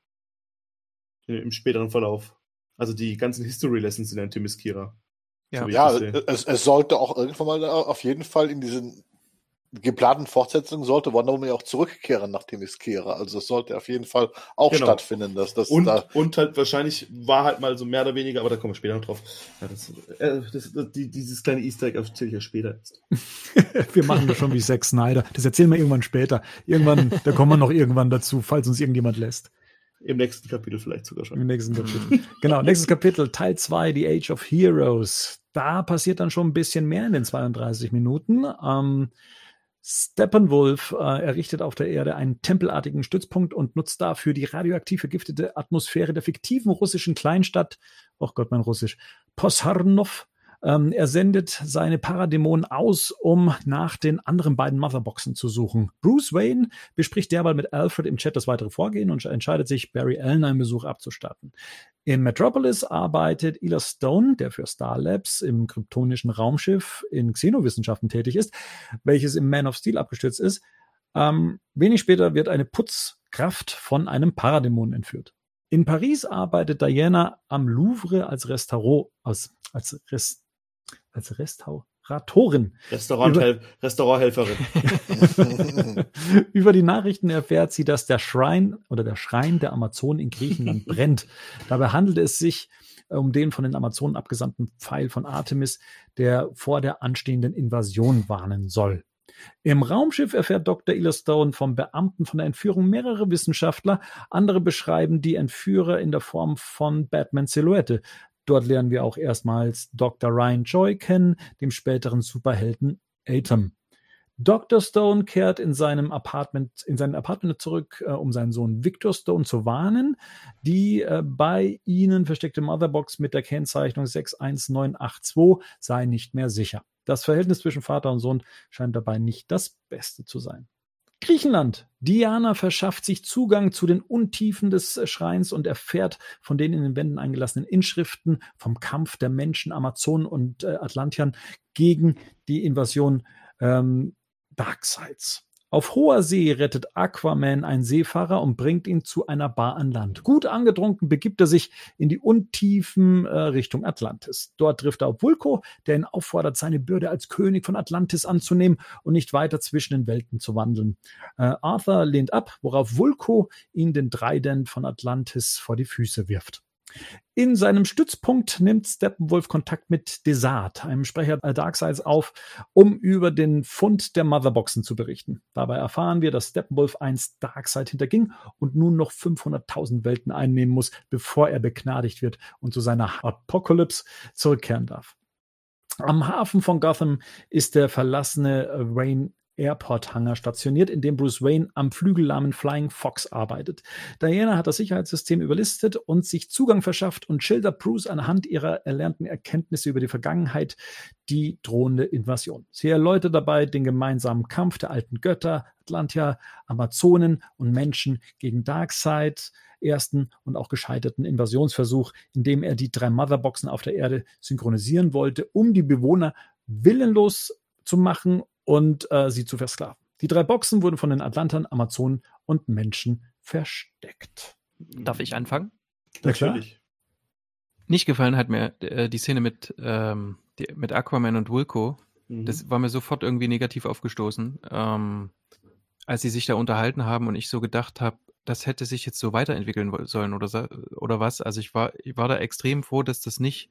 Im späteren Verlauf. Also die ganzen History Lessons in der Themyscira. Ja. So Ja, es, es sollte auch irgendwann mal auf jeden Fall in diesen geplanten Fortsetzungen sollte Wonder Woman ja auch zurückkehren nach Themyscira. Also es sollte auf jeden Fall auch Genau. stattfinden, dass das Und, da und halt wahrscheinlich war halt mal so mehr oder weniger, aber da kommen wir später noch drauf. Ja, das, äh, das, das, die, dieses kleine Easter Egg erzähle ich ja später. Wir machen das schon wie Zack Snyder. Das erzählen wir irgendwann später. Irgendwann, da kommen wir noch irgendwann dazu, falls uns irgendjemand lässt. Im nächsten Kapitel vielleicht sogar schon. Im nächsten Kapitel. genau, nächstes Kapitel, Teil 2, The Age of Heroes. Da passiert dann schon ein bisschen mehr in den 32 Minuten. Ähm, Steppenwolf äh, errichtet auf der Erde einen tempelartigen Stützpunkt und nutzt dafür die radioaktiv vergiftete Atmosphäre der fiktiven russischen Kleinstadt, oh Gott, mein Russisch, Posarnov. Ähm, er sendet seine Paradämonen aus, um nach den anderen beiden Motherboxen zu suchen. Bruce Wayne bespricht derweil mit Alfred im Chat das weitere Vorgehen und entscheidet sich, Barry Allen einen Besuch abzustatten. In Metropolis arbeitet Ela Stone, der für Star Labs im kryptonischen Raumschiff in Xenowissenschaften tätig ist, welches im Man of Steel abgestürzt ist. Ähm, wenig später wird eine Putzkraft von einem Paradämon entführt. In Paris arbeitet Diana am Louvre als Restaurant, als, als, Rest, als Restauratorin. Restaurant Restauranthelferin. Über die Nachrichten erfährt sie, dass der Schrein oder der Schrein der Amazonen in Griechenland brennt. Dabei handelt es sich äh, um den von den Amazonen abgesandten Pfeil von Artemis, der vor der anstehenden Invasion warnen soll. Im Raumschiff erfährt Dr. Illestone vom Beamten von der Entführung mehrerer Wissenschaftler. Andere beschreiben die Entführer in der Form von Batman Silhouette. Dort lernen wir auch erstmals Dr. Ryan Joy kennen, dem späteren Superhelden Atom. Dr. Stone kehrt in seinem Apartment, in sein Apartment zurück, äh, um seinen Sohn Victor Stone zu warnen. Die äh, bei ihnen versteckte Motherbox mit der Kennzeichnung 61982 sei nicht mehr sicher. Das Verhältnis zwischen Vater und Sohn scheint dabei nicht das Beste zu sein. Griechenland. Diana verschafft sich Zugang zu den Untiefen des Schreins und erfährt von den in den Wänden eingelassenen Inschriften vom Kampf der Menschen, Amazonen und äh, Atlantiern gegen die Invasion ähm, Darksides. Auf hoher See rettet Aquaman einen Seefahrer und bringt ihn zu einer Bar an Land. Gut angetrunken begibt er sich in die Untiefen äh, Richtung Atlantis. Dort trifft er auf Vulko, der ihn auffordert, seine Bürde als König von Atlantis anzunehmen und nicht weiter zwischen den Welten zu wandeln. Äh, Arthur lehnt ab, worauf Vulko ihn den Trident von Atlantis vor die Füße wirft. In seinem Stützpunkt nimmt Steppenwolf Kontakt mit Desart, einem Sprecher Darkseids, auf, um über den Fund der Motherboxen zu berichten. Dabei erfahren wir, dass Steppenwolf einst Darkseid hinterging und nun noch 500.000 Welten einnehmen muss, bevor er begnadigt wird und zu seiner Apokalypse zurückkehren darf. Am Hafen von Gotham ist der verlassene Wayne Airport Hangar stationiert, in dem Bruce Wayne am flügellahmen Flying Fox arbeitet. Diana hat das Sicherheitssystem überlistet und sich Zugang verschafft und schildert Bruce anhand ihrer erlernten Erkenntnisse über die Vergangenheit die drohende Invasion. Sie erläutert dabei den gemeinsamen Kampf der alten Götter, Atlantia, Amazonen und Menschen gegen Darkseid, ersten und auch gescheiterten Invasionsversuch, in dem er die drei Motherboxen auf der Erde synchronisieren wollte, um die Bewohner willenlos zu machen und äh, sie zu versklaven. Die drei Boxen wurden von den Atlantern, Amazonen und Menschen versteckt. Darf ich anfangen? Natürlich. Nicht gefallen hat mir äh, die Szene mit, ähm, die, mit Aquaman und Wilco. Mhm. Das war mir sofort irgendwie negativ aufgestoßen, ähm, als sie sich da unterhalten haben und ich so gedacht habe, das hätte sich jetzt so weiterentwickeln sollen oder, oder was. Also ich war, ich war da extrem froh, dass das nicht,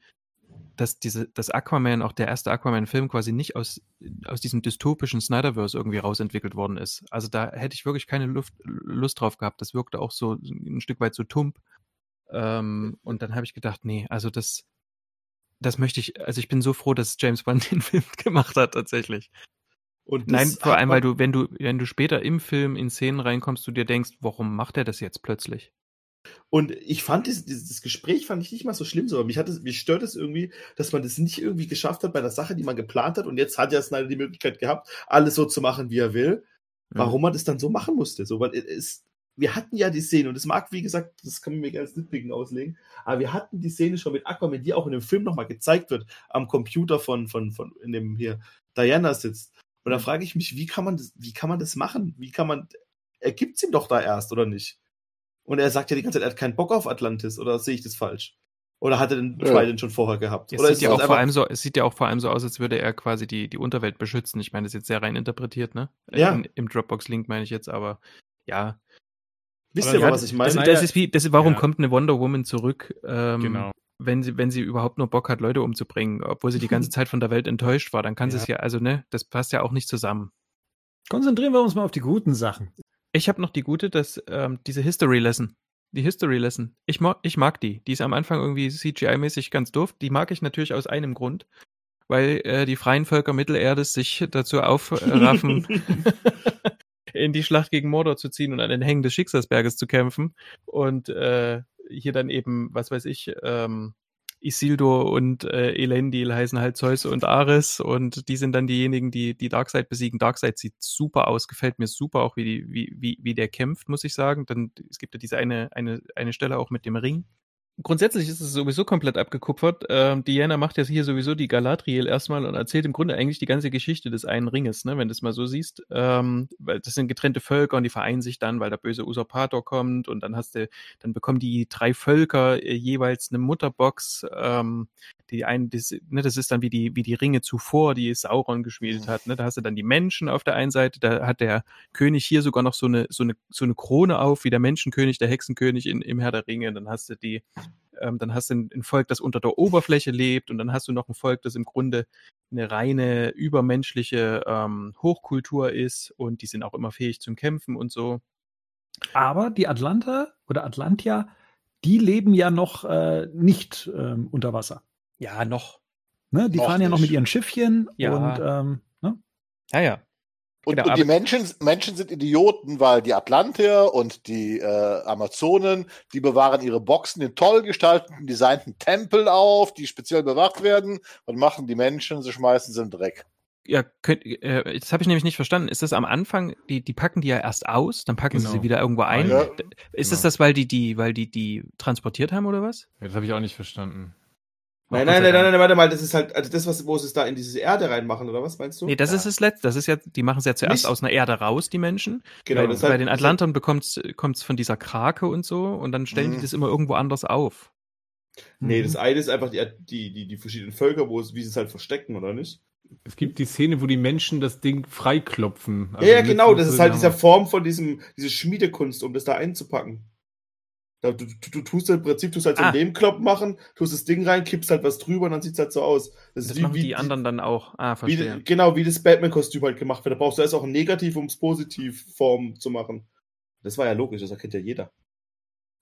dass diese, dass Aquaman, auch der erste Aquaman-Film quasi nicht aus, aus diesem dystopischen Snyderverse irgendwie rausentwickelt worden ist. Also da hätte ich wirklich keine Luft, Lust drauf gehabt. Das wirkte auch so ein Stück weit so tump. Ähm, und dann habe ich gedacht, nee, also das, das möchte ich, also ich bin so froh, dass James Wan den Film gemacht hat, tatsächlich. Und Nein, vor allem, weil du, wenn du, wenn du später im Film in Szenen reinkommst, du dir denkst, warum macht er das jetzt plötzlich? Und ich fand dieses, dieses das Gespräch fand ich nicht mal so schlimm, sondern mich hat es, mich stört es irgendwie, dass man das nicht irgendwie geschafft hat bei einer Sache, die man geplant hat. Und jetzt hat ja Snyder die Möglichkeit gehabt, alles so zu machen, wie er will. Mhm. Warum man das dann so machen musste? So, weil es, wir hatten ja die Szene, und es mag, wie gesagt, das kann man mir als Nitpicken auslegen, aber wir hatten die Szene schon mit Aquaman, die auch in dem Film nochmal gezeigt wird, am Computer von, von, von, in dem hier, Diana sitzt. Und da frage ich mich, wie kann man das, wie kann man das machen? Wie kann man, er gibt's ihm doch da erst, oder nicht? Und er sagt ja die ganze Zeit, er hat keinen Bock auf Atlantis, oder sehe ich das falsch? Oder hat er den Ja. Trident schon vorher gehabt? Es oder sieht, ja auch vor allem so, es sieht ja auch vor allem so aus, als würde er quasi die, die Unterwelt beschützen. Ich meine, das ist jetzt sehr rein interpretiert, ne? Ja. In, Im Dropbox-Link meine ich jetzt, aber ja. Wisst ihr ja, was ich meine? Das, das ist wie, das ist, warum Ja. kommt eine Wonder Woman zurück, ähm, Genau. wenn sie, wenn sie überhaupt nur Bock hat, Leute umzubringen, obwohl sie die ganze Zeit von der Welt enttäuscht war, dann kann sie Ja. es ja, also ne, das passt ja auch nicht zusammen. Konzentrieren wir uns mal auf die guten Sachen. Ich habe noch die gute, dass ähm, diese History Lesson, die History Lesson, ich, mag, ich mag die. Die ist am Anfang irgendwie CGI-mäßig ganz doof. Die mag ich natürlich aus einem Grund, weil äh, die freien Völker Mittelerdes sich dazu aufraffen, in die Schlacht gegen Mordor zu ziehen und an den Hängen des Schicksalsberges zu kämpfen. Und äh, hier dann eben, was weiß ich, ähm, Isildur und äh, Elendil heißen halt Zeus und Ares und die sind dann diejenigen, die die Darkseid besiegen. Darkseid sieht super aus, gefällt mir super auch, wie, die, wie, wie, wie der kämpft, muss ich sagen. Dann, es gibt ja diese eine, eine, eine Stelle auch mit dem Ring. Grundsätzlich ist es sowieso komplett abgekupfert. Ähm, Diana macht jetzt hier sowieso die Galadriel erstmal und erzählt im Grunde eigentlich die ganze Geschichte des einen Ringes, ne, wenn du es mal so siehst. Ähm, weil das sind getrennte Völker und die vereinen sich dann, weil der böse Usurpator kommt und dann hast du, dann bekommen die drei Völker äh, jeweils eine Mutterbox. Ähm, die einen, das, ne, das ist dann wie die, wie die Ringe zuvor, die Sauron geschmiedet hat. Ne? Da hast du dann die Menschen auf der einen Seite, da hat der König hier sogar noch so eine, so eine, so eine Krone auf, wie der Menschenkönig, der Hexenkönig in, im Herr der Ringe. Dann hast du die, ähm, dann hast du ein, ein Volk, das unter der Oberfläche lebt und dann hast du noch ein Volk, das im Grunde eine reine übermenschliche ähm, Hochkultur ist und die sind auch immer fähig zum Kämpfen und so. Aber die Atlanta oder Atlantia, die leben ja noch äh, nicht ähm, unter Wasser. Ja, noch. Ne? Die Noch fahren ja noch mit ihren Schiffchen Ja. und ähm, ne? Ja, ja. Und, Genau, und die Menschen, Menschen sind Idioten, weil die Atlantier und die äh, Amazonen, die bewahren ihre Boxen in toll gestalteten, designten Tempel auf, die speziell bewacht werden und machen die Menschen, sie schmeißen sie im Dreck. Ja, könnt, äh, das habe ich nämlich nicht verstanden. Ist das am Anfang, die, die packen die ja erst aus, dann packen sie Genau. sie wieder irgendwo ein. Ja. Ist Genau. das das, weil die, die, weil die, die transportiert haben oder was? Ja, das habe ich auch nicht verstanden. Nein, nein, nein, nein, nein, warte mal, das ist halt, also das, was, wo sie es da in diese Erde reinmachen, oder was meinst du? Nee, das Ja. ist das Letzte. Das ist ja, die machen es ja zuerst Nicht- aus einer Erde raus, die Menschen. Genau, bei, das ist bei halt- den das Atlantern bekommt's, kommt's von dieser Krake und so und dann stellen die Mhm. das immer irgendwo anders auf. Nee, Mhm. das eine ist einfach die, die, die, die verschiedenen Völker, wo es, wie sie es halt verstecken, oder nicht? Es gibt die Szene, wo die Menschen das Ding freiklopfen. Also ja, ja, genau, das ist halt dieser. Form von diesem, diese Schmiedekunst, um das da einzupacken. Du, du, du tust im Prinzip, tust halt so Ah. einen Lehmklopp machen, tust das Ding rein, kippst halt was drüber und dann sieht's halt so aus. Das, Das ist wie, machen wie die anderen dann auch. Ah, Wie, verstehe. genau, wie das Batman-Kostüm halt gemacht wird. Da brauchst du erst auch ein Negativ, um es Positiv-Form zu machen. Das war ja logisch, das erkennt ja jeder.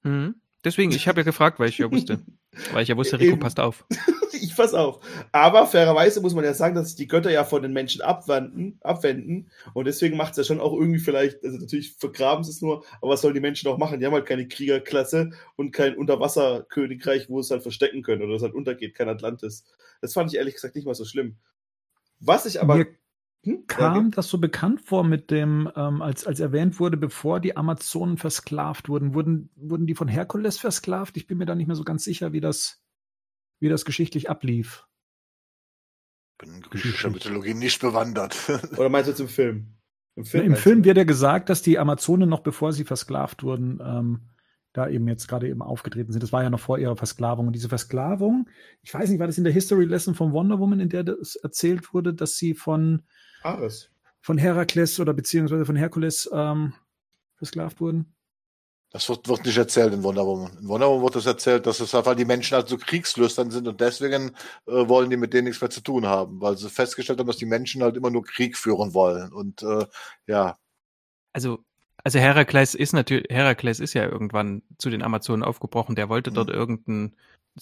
Mhm. Deswegen, ich habe ja gefragt, weil ich ja wusste. Weil ich ja wusste, Rico Eben. passt auf. ich pass auf. Aber fairerweise muss man ja sagen, dass sich die Götter ja von den Menschen abwenden, abwenden. Und deswegen macht es ja schon auch irgendwie vielleicht, also natürlich vergraben sie es nur, aber was sollen die Menschen auch machen? Die haben halt keine Kriegerklasse und kein Unterwasserkönigreich, wo es halt verstecken können oder es halt untergeht, kein Atlantis. Das fand ich ehrlich gesagt nicht mal so schlimm. Was ich aber. Mir Hm? kam das so bekannt vor mit dem, ähm, als, als erwähnt wurde, bevor die Amazonen versklavt wurden, wurden, wurden die von Herkules versklavt? Ich bin mir da nicht mehr so ganz sicher, wie das, wie das geschichtlich ablief. Bin in griechischer Mythologie nicht bewandert. Oder meinst du jetzt im Film? Im Im meinst Film du? wird ja gesagt, dass die Amazonen noch bevor sie versklavt wurden, ähm, da eben jetzt gerade eben aufgetreten sind. Das war ja noch vor ihrer Versklavung. Und diese Versklavung, ich weiß nicht, war das in der History Lesson von Wonder Woman, in der das erzählt wurde, dass sie von, Ares. von Herakles oder beziehungsweise von Herkules ähm, versklavt wurden? Das wird, wird nicht erzählt in Wonder Woman. In Wonder Woman wird es erzählt, dass es einfach die Menschen halt so kriegslüstern sind und deswegen äh, wollen die mit denen nichts mehr zu tun haben, weil sie festgestellt haben, dass die Menschen halt immer nur Krieg führen wollen. Und äh, ja, Also, also Herakles ist natürlich, Herakles ist ja irgendwann zu den Amazonen aufgebrochen. Der wollte dort Mhm. irgendein,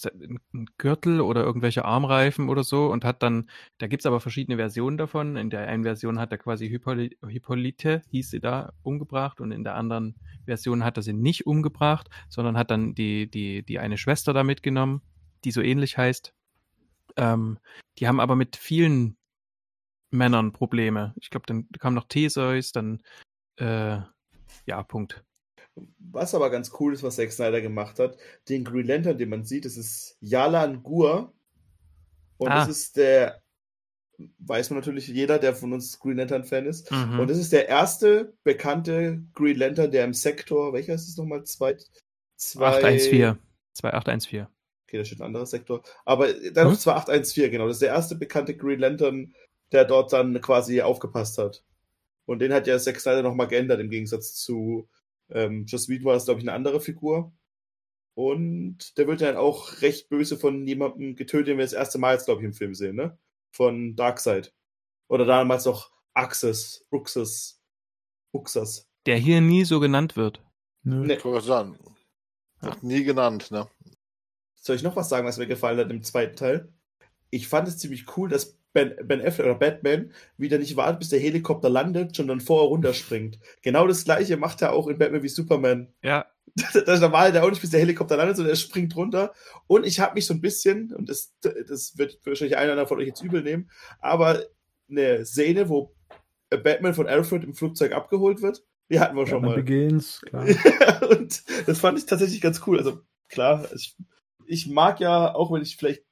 einen Gürtel oder irgendwelche Armreifen oder so und hat dann, da gibt's aber verschiedene Versionen davon. In der einen Version hat er quasi Hippoly Hippolyte, hieß sie da, umgebracht und in der anderen Version hat er sie nicht umgebracht, sondern hat dann die, die, die eine Schwester da mitgenommen, die so ähnlich heißt. Ähm, die haben aber mit vielen Männern Probleme. Ich glaube, dann kam noch Theseus, dann äh, ja, Punkt. Was aber ganz cool ist, was Zack Snyder gemacht hat, den Green Lantern, den man sieht, das ist Yalan Gur. Und Ah. das ist der, weiß man natürlich jeder, der von uns Green Lantern-Fan ist. Mhm. Und das ist der erste bekannte Green Lantern, der im Sektor, welcher ist es nochmal? Zwei, zwei, 814. 2814. Okay, da steht ein anderer Sektor. Aber dann Hm? 2814, genau. Das ist der erste bekannte Green Lantern, der dort dann quasi aufgepasst hat. Und den hat ja Zack Snyder nochmal geändert, im Gegensatz zu ähm, Just Whedon war das, glaube ich, eine andere Figur. Und der wird dann auch recht böse von jemandem getötet, den wir das erste Mal jetzt, glaube ich, im Film sehen, ne? Von Darkseid. Oder damals noch Axis, Uxas, Uxas. Der hier nie so genannt wird. Nö. Nee. Ich wollte sagen, wird nie genannt, ne? Soll ich noch was sagen, was mir gefallen hat im zweiten Teil? Ich fand es ziemlich cool, dass Ben, ben Affleck oder Batman wieder nicht wartet, bis der Helikopter landet, sondern vorher runterspringt. Genau das gleiche macht er auch in Batman wie Superman. Ja, da, da war er auch nicht, bis der Helikopter landet, sondern er springt runter. Und ich habe mich so ein bisschen, und das, das wird wahrscheinlich einer von euch jetzt übel nehmen, aber eine Szene, wo Batman von Alfred im Flugzeug abgeholt wird, die hatten wir schon Batman mal. Begins, klar. und das fand ich tatsächlich ganz cool. Also klar, ich, ich mag ja, auch wenn ich vielleicht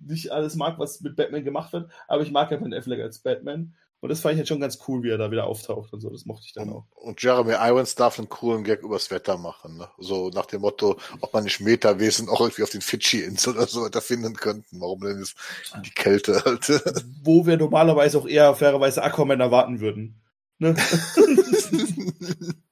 nicht alles mag, was mit Batman gemacht wird, aber ich mag ja Ben Affleck als Batman. Und das fand ich halt schon ganz cool, wie er da wieder auftaucht und so. Das mochte ich dann auch. Und Jeremy Irons darf einen coolen Gag übers Wetter machen. Ne? So nach dem Motto, ob man nicht Metawesen auch irgendwie auf den Fidschi-Inseln oder so weiter finden könnten. Warum denn ist die Kälte halt? Wo wir normalerweise auch eher fairerweise Aquaman erwarten würden. Ne?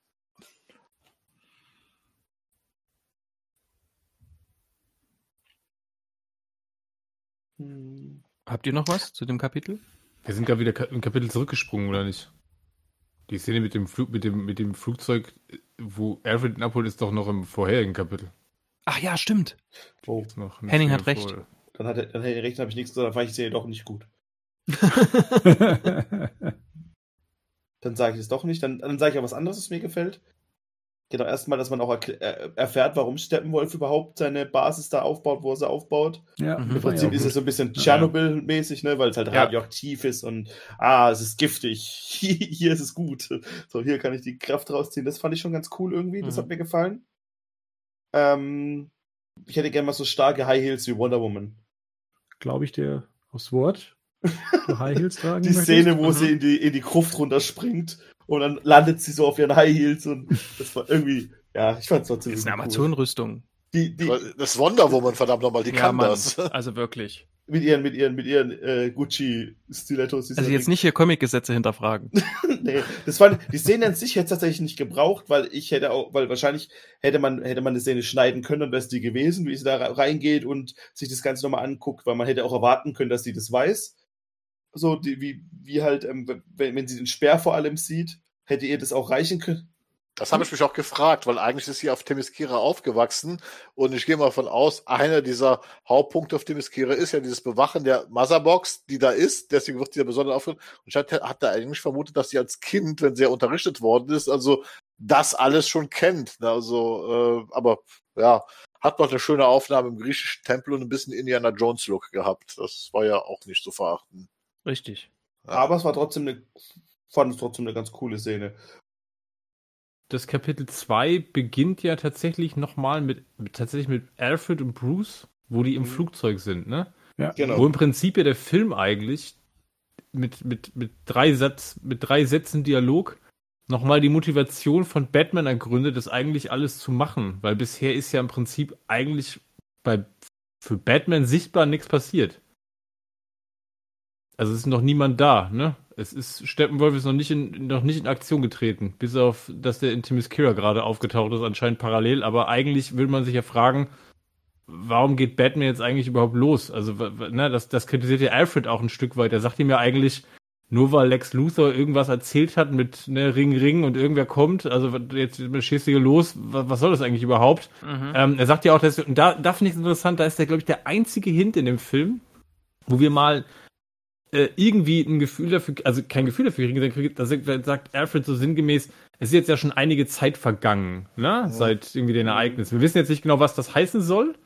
habt ihr noch was zu dem Kapitel? Wir sind gerade wieder im Kapitel zurückgesprungen, oder nicht? Die Szene mit dem, Flug, mit dem, mit dem Flugzeug, wo Alfred ihn abholt, ist doch noch im vorherigen Kapitel. Ach ja, stimmt. Oh, Henning hat recht. vor- dann hat er, dann hätte er recht, dann habe ich nichts gesagt, dann fand ich die Szene doch nicht gut. Dann sage ich es doch nicht. Dann, dann sage ich ja was anderes, was mir gefällt. Genau, erstmal, dass man auch erkl- äh, erfährt, warum Steppenwolf überhaupt seine Basis da aufbaut, wo er sie aufbaut. ja, Mhm. Im ja Prinzip auch ist es so ein bisschen Ja. Tschernobyl-mäßig, ne, weil es halt Ja. radioaktiv ist und ah, es ist giftig. hier ist es gut. So, hier kann ich die Kraft rausziehen. Das fand ich schon ganz cool irgendwie. Das Mhm. hat mir gefallen. Ähm, ich hätte gerne mal so starke High Heels wie Wonder Woman. Glaube ich dir aufs Wort. Du High Heels tragen Die möchtest? Szene, wo Mhm. sie in die, in die Gruft runterspringt und dann landet sie so auf ihren High Heels und das war irgendwie, ja, ich fand es trotzdem Das ist eine cool. Amazon-Rüstung. Die, die, Das Wonder Woman, verdammt nochmal, die Ja, kann Mann. das. Also wirklich. mit ihren, mit ihren, mit ihren äh, Gucci-Stilettos. Also jetzt nicht hier Comic-Gesetze hinterfragen. nee, das war die Szene an sich hätte es tatsächlich nicht gebraucht, weil ich hätte auch, weil wahrscheinlich hätte man hätte man eine Szene schneiden können und wäre es die gewesen, wie sie da re- reingeht und sich das Ganze nochmal anguckt, weil man hätte auch erwarten können, dass sie das weiß. So die, wie wie halt ähm, wenn, wenn sie den Speer vor allem sieht, hätte ihr das auch reichen können. Das habe ich mich auch gefragt, weil eigentlich ist sie auf Themyscira aufgewachsen und ich gehe mal von aus, einer dieser Hauptpunkte auf Themyscira ist ja dieses Bewachen der Motherbox, die da ist, deswegen wird sie ja besonders aufgeführt. Und ich hatte, hatte eigentlich vermutet, dass sie als Kind, wenn sie ja unterrichtet worden ist, also das alles schon kennt. ne? Also, äh, aber ja, hat noch eine schöne Aufnahme im griechischen Tempel und ein bisschen Indiana Jones Look gehabt. Das war ja auch nicht zu verachten. Richtig. Aber es war trotzdem eine fand es trotzdem eine ganz coole Szene. Das Kapitel 2 beginnt ja tatsächlich nochmal mit, mit, tatsächlich mit Alfred und Bruce, wo die im Mhm. Flugzeug sind, ne? Ja. Genau. Wo im Prinzip ja der Film eigentlich mit, mit, mit, drei Satz, mit drei Sätzen Dialog nochmal die Motivation von Batman ergründet, das eigentlich alles zu machen. Weil bisher ist ja im Prinzip eigentlich bei, für Batman sichtbar nichts passiert. Also es ist noch niemand da, ne? Es ist, Steppenwolf ist noch nicht in, noch nicht in Aktion getreten, bis auf, dass der in Themyscira gerade aufgetaucht ist, anscheinend parallel, aber eigentlich will man sich ja fragen, warum geht Batman jetzt eigentlich überhaupt los? Also, ne, das, das kritisiert ja Alfred auch ein Stück weit. Er sagt ihm ja eigentlich, nur weil Lex Luthor irgendwas erzählt hat mit ne, Ring, Ring und irgendwer kommt, also jetzt schießt hier los, was, was soll das eigentlich überhaupt? Mhm. Ähm, er sagt ja auch, dass, und da, da finde ich es interessant, da ist der, glaube ich, der einzige Hint in dem Film, wo wir mal äh, irgendwie ein Gefühl dafür, also kein Gefühl dafür kriegen, da sagt, Alfred so sinngemäß, es ist jetzt ja schon einige Zeit vergangen, ne, seit irgendwie den Ereignissen. Wir wissen jetzt nicht genau, was das heißen soll,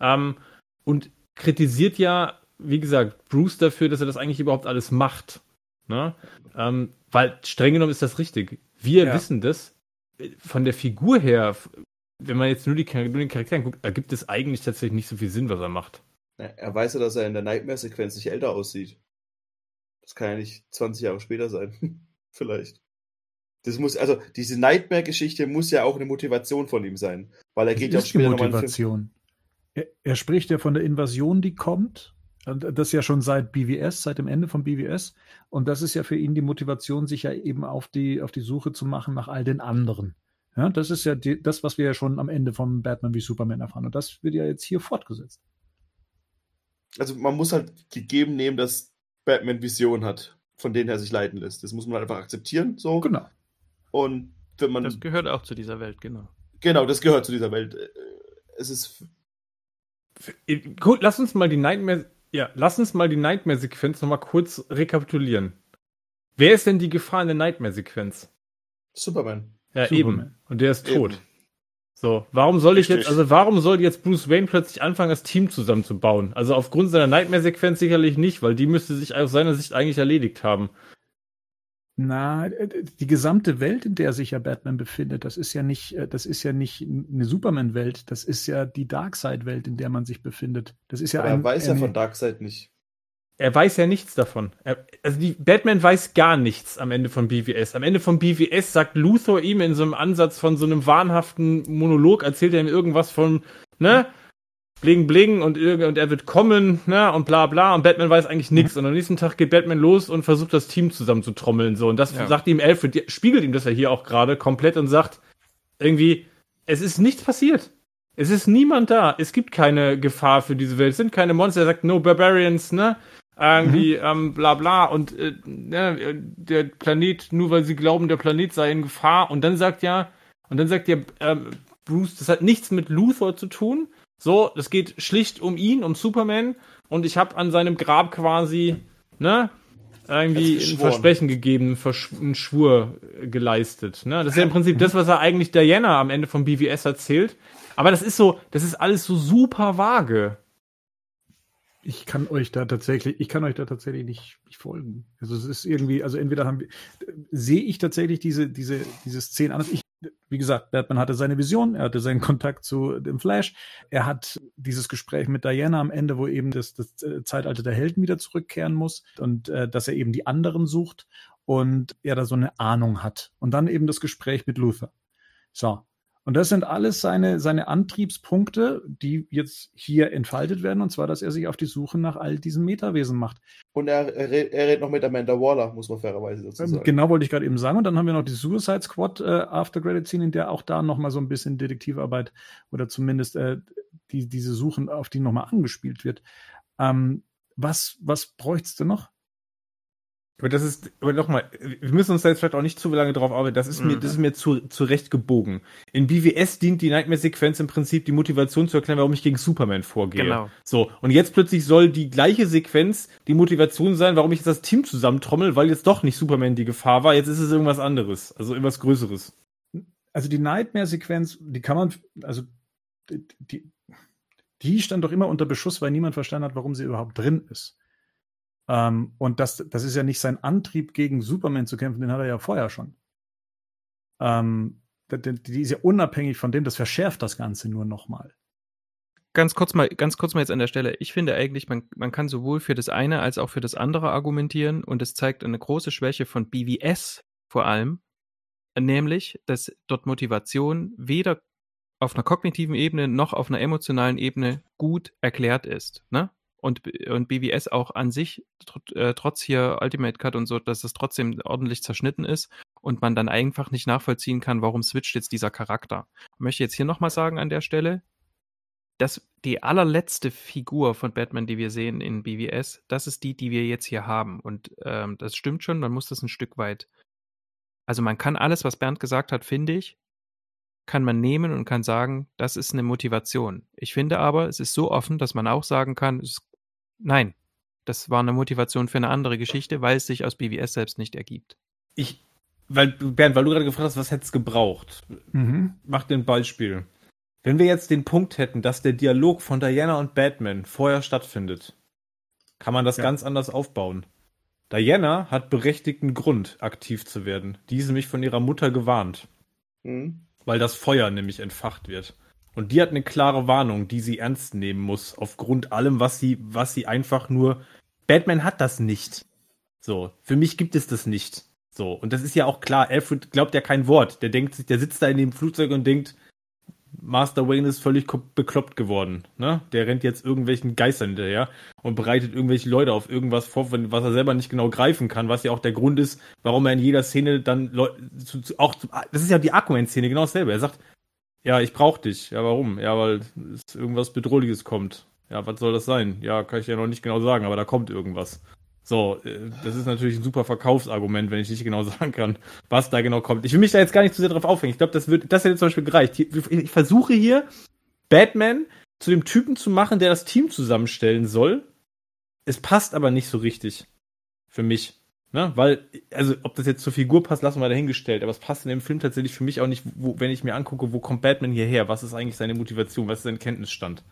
ähm, und kritisiert ja, wie gesagt, Bruce dafür, dass er das eigentlich überhaupt alles macht, ne, ähm, weil streng genommen ist das richtig. Wir Ja. wissen das, äh, von der Figur her, wenn man jetzt nur, die, nur den Charakteren guckt, ergibt es eigentlich tatsächlich nicht so viel Sinn, was er macht. Er weiß ja, dass er in der Nightmare-Sequenz nicht älter aussieht. Das kann ja nicht 20 Jahre später sein. Vielleicht. Das muss, also diese Nightmare-Geschichte muss ja auch eine Motivation von ihm sein. Weil er Das geht ja auch später nochmal. Motivation. Er, er spricht ja von der Invasion, die kommt. Das ja schon seit BWS, seit dem Ende von BWS. Und das ist ja für ihn die Motivation, sich ja eben auf die, auf die Suche zu machen nach all den anderen. Ja, das ist ja die, das, was wir ja schon am Ende von Batman wie Superman erfahren. Und das wird ja jetzt hier fortgesetzt. Also man muss halt gegeben nehmen, dass Batman Vision hat, von denen er sich leiten lässt. Das muss man einfach akzeptieren, so. Genau. Und wenn man, Das gehört auch zu dieser Welt, genau. genau, das gehört zu dieser Welt. Äh, Es ist, Gut, lass uns mal die Nightmare, ja, lass uns mal die Nightmare-Sequenz nochmal kurz rekapitulieren. Wer ist denn die Gefahr in der Nightmare-Sequenz? Superman. Ja, Superman. eben. Und der ist tot. Eben. So, warum soll ich Richtig. jetzt, also warum soll jetzt Bruce Wayne plötzlich anfangen, das Team zusammenzubauen? Also aufgrund seiner Nightmare-Sequenz sicherlich nicht, weil die müsste sich aus seiner Sicht eigentlich erledigt haben. Na, äh, die gesamte Welt, in der sich ja Batman befindet, das ist ja nicht, äh, das ist ja nicht eine Superman-Welt, das ist ja die Darkseid-Welt, in der man sich befindet. Das ist ja Aber ein, er weiß ja eine- von Darkseid nicht. Er weiß ja nichts davon. Er, also die, Batman weiß gar nichts am Ende von BVS. Am Ende von BVS sagt Luthor ihm in so einem Ansatz von so einem wahnhaften Monolog, erzählt er ihm irgendwas von, ne, bling bling und, und er wird kommen, ne, und bla bla. Und Batman weiß eigentlich nichts. Und am nächsten Tag geht Batman los und versucht das Team zusammenzutrommeln. So. Und das Ja. sagt ihm Alfred, spiegelt ihm das ja hier auch gerade komplett und sagt, irgendwie, es ist nichts passiert. Es ist niemand da. Es gibt keine Gefahr für diese Welt. Es sind keine Monster. Er sagt, no Barbarians, ne? Irgendwie, ähm, bla bla. Und äh, ne, der Planet, nur weil sie glauben, der Planet sei in Gefahr. Und dann sagt ja, und dann sagt ja ähm, Bruce, das hat nichts mit Luthor zu tun. So, das geht schlicht um ihn, um Superman. Und ich habe an seinem Grab quasi, ne? Irgendwie ein. Versprechen gegeben, Versch einen Schwur geleistet. Ne? Das ist ja im Prinzip das, was er eigentlich Diana am Ende von BVS erzählt. Aber das ist so, das ist alles so super vage. Ich kann euch da tatsächlich, ich kann euch da tatsächlich nicht, nicht folgen. Also es ist irgendwie, also entweder haben wir, sehe ich tatsächlich diese, diese, diese Szene anders. Ich, wie gesagt, Batman hatte seine Vision, er hatte seinen Kontakt zu dem Flash, er hat dieses Gespräch mit Diana am Ende, wo eben das, das äh, Zeitalter der Helden wieder zurückkehren muss und äh, dass er eben die anderen sucht und er da so eine Ahnung hat. Und dann eben das Gespräch mit Luther. So. Und das sind alles seine, seine Antriebspunkte, die jetzt hier entfaltet werden, und zwar, dass er sich auf die Suche nach all diesen Metawesen macht. Und er, er, er redet noch mit Amanda Waller, muss man fairerweise dazu Ähm, sagen. Genau wollte ich gerade eben sagen. Und dann haben wir noch die Suicide Squad äh, After Credit Scene, in der auch da nochmal so ein bisschen Detektivarbeit oder zumindest äh, die, diese Suchen, auf die nochmal angespielt wird. Ähm, was, was bräucht's denn noch? Aber das ist, aber nochmal, wir müssen uns da jetzt vielleicht auch nicht zu lange drauf arbeiten. Das ist mir, Mhm. das ist mir zu, zurecht gebogen. In BWS dient die Nightmare-Sequenz im Prinzip die Motivation zu erklären, warum ich gegen Superman vorgehe. Genau. So. Und jetzt plötzlich soll die gleiche Sequenz die Motivation sein, warum ich jetzt das Team zusammentrommel, weil jetzt doch nicht Superman die Gefahr war. Jetzt ist es irgendwas anderes. Also irgendwas Größeres. Also die Nightmare-Sequenz, die kann man, also die, die, die stand doch immer unter Beschuss, weil niemand verstanden hat, warum sie überhaupt drin ist. Ähm, und das, das ist ja nicht sein Antrieb, gegen Superman zu kämpfen, den hat er ja vorher schon. Ähm, die, die ist ja unabhängig von dem, das verschärft das Ganze nur nochmal. Ganz kurz mal, ganz kurz mal jetzt an der Stelle. Ich finde eigentlich, man, man kann sowohl für das eine als auch für das andere argumentieren und es zeigt eine große Schwäche von BVS vor allem, nämlich, dass dort Motivation weder auf einer kognitiven Ebene noch auf einer emotionalen Ebene gut erklärt ist. Ne? Und, und BVS auch an sich, tr äh, trotz hier Ultimate Cut und so, dass es trotzdem ordentlich zerschnitten ist und man dann einfach nicht nachvollziehen kann, warum switcht jetzt dieser Charakter. Ich möchte jetzt hier nochmal sagen an der Stelle, das, die allerletzte Figur von Batman, die wir sehen in BVS, das ist die, die wir jetzt hier haben. Und ähm, das stimmt schon, man muss das ein Stück weit. Also man kann alles, was Bernd gesagt hat, finde ich, kann man nehmen und kann sagen, das ist eine Motivation. Ich finde aber, es ist so offen, dass man auch sagen kann, es, nein, das war eine Motivation für eine andere Geschichte, weil es sich aus BWS selbst nicht ergibt. Ich, weil, Bernd, weil du gerade gefragt hast, was hätte es gebraucht? Mhm. Mach dir ein Beispiel. Wenn wir jetzt den Punkt hätten, dass der Dialog von Diana und Batman vorher stattfindet, kann man das Ja. ganz anders aufbauen. Diana hat berechtigten Grund, aktiv zu werden. Die ist nämlich von ihrer Mutter gewarnt, Mhm. Weil das Feuer nämlich entfacht wird. Und die hat eine klare Warnung, die sie ernst nehmen muss, aufgrund allem, was sie, was sie einfach nur. Batman hat das nicht. So, für mich gibt es das nicht. So, und das ist ja auch klar, Alfred glaubt ja kein Wort. Der denkt sich, der sitzt da in dem Flugzeug und denkt, Master Wayne ist völlig bekloppt geworden. Ne? Der rennt jetzt irgendwelchen Geistern hinterher und bereitet irgendwelche Leute auf irgendwas vor, was er selber nicht genau greifen kann, was ja auch der Grund ist, warum er in jeder Szene dann Leu zu, zu, auch zu, das ist ja die Aquaman-Szene genau dasselbe. Er sagt, ja, ich brauch dich. Ja, warum? Ja, weil irgendwas Bedrohliches kommt. Ja, was soll das sein? Ja, kann ich ja noch nicht genau sagen, aber da kommt irgendwas. So, äh, das ist natürlich ein super Verkaufsargument, wenn ich nicht genau sagen kann, was da genau kommt. Ich will mich da jetzt gar nicht zu sehr drauf aufhängen. Ich glaube, das wird, das hätte zum Beispiel gereicht. Ich versuche hier, Batman zu dem Typen zu machen, der das Team zusammenstellen soll. Es passt aber nicht so richtig. Für mich. Ne? Weil, also, ob das jetzt zur Figur passt, lassen wir dahingestellt. Aber es passt in dem Film tatsächlich für mich auch nicht, wo, wenn ich mir angucke, wo kommt Batman hierher? Was ist eigentlich seine Motivation? Was ist sein Kenntnisstand?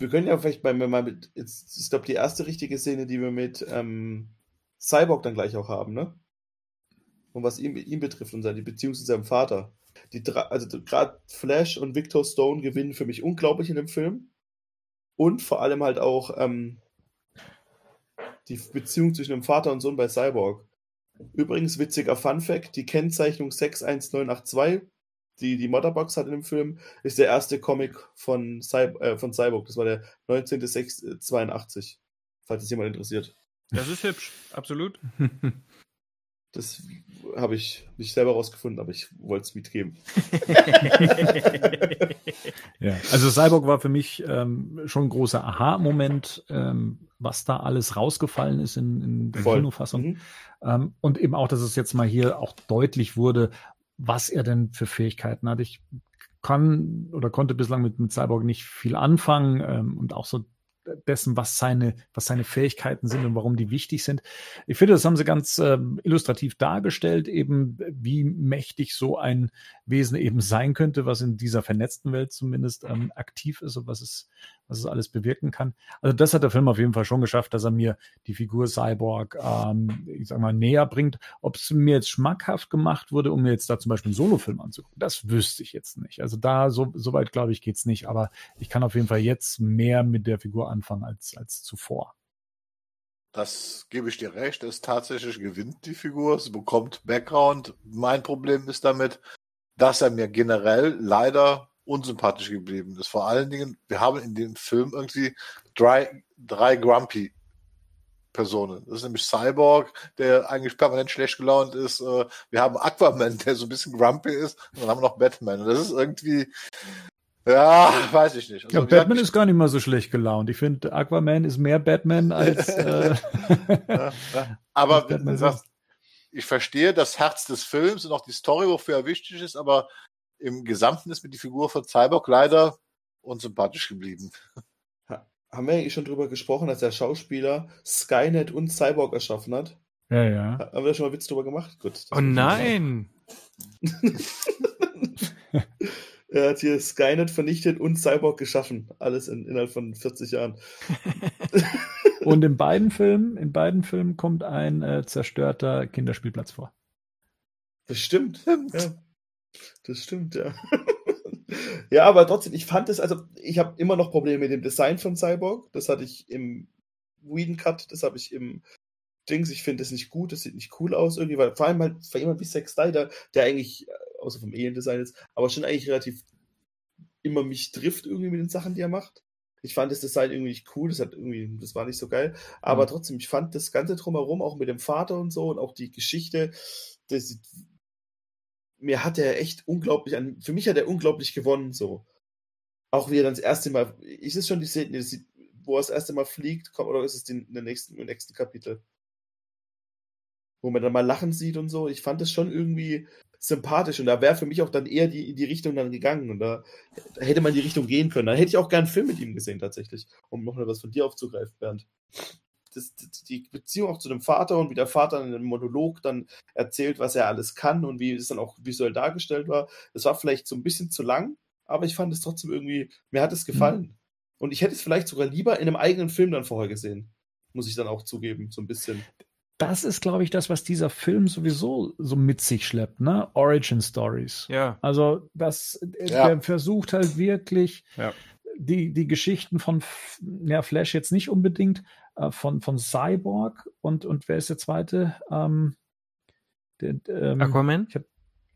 Wir können ja vielleicht bei, mal mit, jetzt, ich glaube, die erste richtige Szene, die wir mit ähm, Cyborg dann gleich auch haben, ne? Und was ihn, ihn betrifft und seine Beziehung zu seinem Vater. Die, also gerade Flash und Victor Stone gewinnen für mich unglaublich in dem Film. Und vor allem halt auch ähm, die Beziehung zwischen dem Vater und Sohn bei Cyborg. Übrigens, witziger Fun Fact: die Kennzeichnung 61982, die die Motherbox hat in dem Film, ist der erste Comic von, Cy äh, von Cyborg. Das war der 19.06.82, falls es jemand interessiert. Das ist hübsch, absolut. Das habe ich nicht selber rausgefunden, aber ich wollte es mitgeben. Ja, also Cyborg war für mich ähm, schon ein großer Aha-Moment, ähm, was da alles rausgefallen ist in, in der Voll. Kinofassung. Mhm. Ähm, und eben auch, dass es jetzt mal hier auch deutlich wurde, was er denn für Fähigkeiten hat. Ich kann oder konnte bislang mit, mit Cyborg nicht viel anfangen ähm, und auch so dessen, was seine, was seine Fähigkeiten sind und warum die wichtig sind. Ich finde, das haben sie ganz ähm, illustrativ dargestellt, eben wie mächtig so ein Wesen eben sein könnte, was in dieser vernetzten Welt zumindest ähm, aktiv ist und was es, was es alles bewirken kann. Also das hat der Film auf jeden Fall schon geschafft, dass er mir die Figur Cyborg, ähm, ich sag mal, näher bringt. Ob es mir jetzt schmackhaft gemacht wurde, um mir jetzt da zum Beispiel einen Solofilm anzugucken, das wüsste ich jetzt nicht. Also da, so, so weit glaube ich, geht's nicht. Aber ich kann auf jeden Fall jetzt mehr mit der Figur anfangen als, als zuvor. Das gebe ich dir recht. Es tatsächlich gewinnt die Figur. Sie bekommt Background. Mein Problem ist damit, dass er mir generell leider unsympathisch geblieben ist. Vor allen Dingen, wir haben in dem Film irgendwie drei, drei Grumpy Personen. Das ist nämlich Cyborg, der eigentlich permanent schlecht gelaunt ist. Äh, Wir haben Aquaman, der so ein bisschen grumpy ist. Und dann haben wir noch Batman. Und das ist irgendwie, ja, weiß ich nicht. Also, Ja, wie gesagt, Batman ist gar nicht mal so schlecht gelaunt. Ich finde, Aquaman ist mehr Batman als. Äh, Ja, ja. Aber Batman wie gesagt, ich verstehe das Herz des Films und auch die Story, wofür er wichtig ist, aber im Gesamten ist mir die Figur von Cyborg leider unsympathisch geblieben. Haben wir eigentlich schon drüber gesprochen, dass der Schauspieler Skynet und Cyborg erschaffen hat? ja, ja. Haben wir da schon mal Witz drüber gemacht? Gut. Oh nein! Er hat hier Skynet vernichtet und Cyborg geschaffen. Alles in, innerhalb von 40 Jahren. Und in beiden Filmen, in beiden Filmen kommt ein äh, zerstörter Kinderspielplatz vor. Das stimmt. Ja. Das stimmt, ja. ja, aber trotzdem, ich fand es, also ich habe immer noch Probleme mit dem Design von Cyborg. Das hatte ich im Whedon Cut, das habe ich im Dings. Ich finde das nicht gut, das sieht nicht cool aus irgendwie, weil vor allem halt für jemand wie Zack Snyder, der eigentlich, äh, außer vom Ehendesign ist, aber schon eigentlich relativ immer mich trifft irgendwie mit den Sachen, die er macht. Ich fand das Design irgendwie nicht cool, das hat irgendwie, das war nicht so geil. Aber Mhm. trotzdem, ich fand das Ganze drumherum, auch mit dem Vater und so und auch die Geschichte, das, mir hat er echt unglaublich, an, für mich hat er unglaublich gewonnen, so. Auch wie er dann das erste Mal, ist es schon die Szene, wo er das erste Mal fliegt, kommt, oder ist es in der nächsten, im nächsten Kapitel? Wo man dann mal lachen sieht und so. Ich fand das schon irgendwie sympathisch und da wäre für mich auch dann eher die, in die Richtung dann gegangen und da, da hätte man in die Richtung gehen können. Da hätte ich auch gern einen Film mit ihm gesehen, tatsächlich, um noch mal was von dir aufzugreifen, Bernd das, die Beziehung auch zu dem Vater und wie der Vater in einem Monolog dann erzählt, was er alles kann und wie es dann auch visuell dargestellt war. Das war vielleicht so ein bisschen zu lang, aber ich fand es trotzdem irgendwie, mir hat es gefallen. Mhm. Und ich hätte es vielleicht sogar lieber in einem eigenen Film dann vorher gesehen. Muss ich dann auch zugeben, so ein bisschen. Das ist, glaube ich, das, was dieser Film sowieso so mit sich schleppt, ne? Origin Stories. Ja. Also, das, ja. der versucht halt wirklich, ja. die, die Geschichten von ja, Flash jetzt nicht unbedingt, äh, von, von Cyborg und, und wer ist der zweite? Ähm, der, ähm, Aquaman? Ich hab,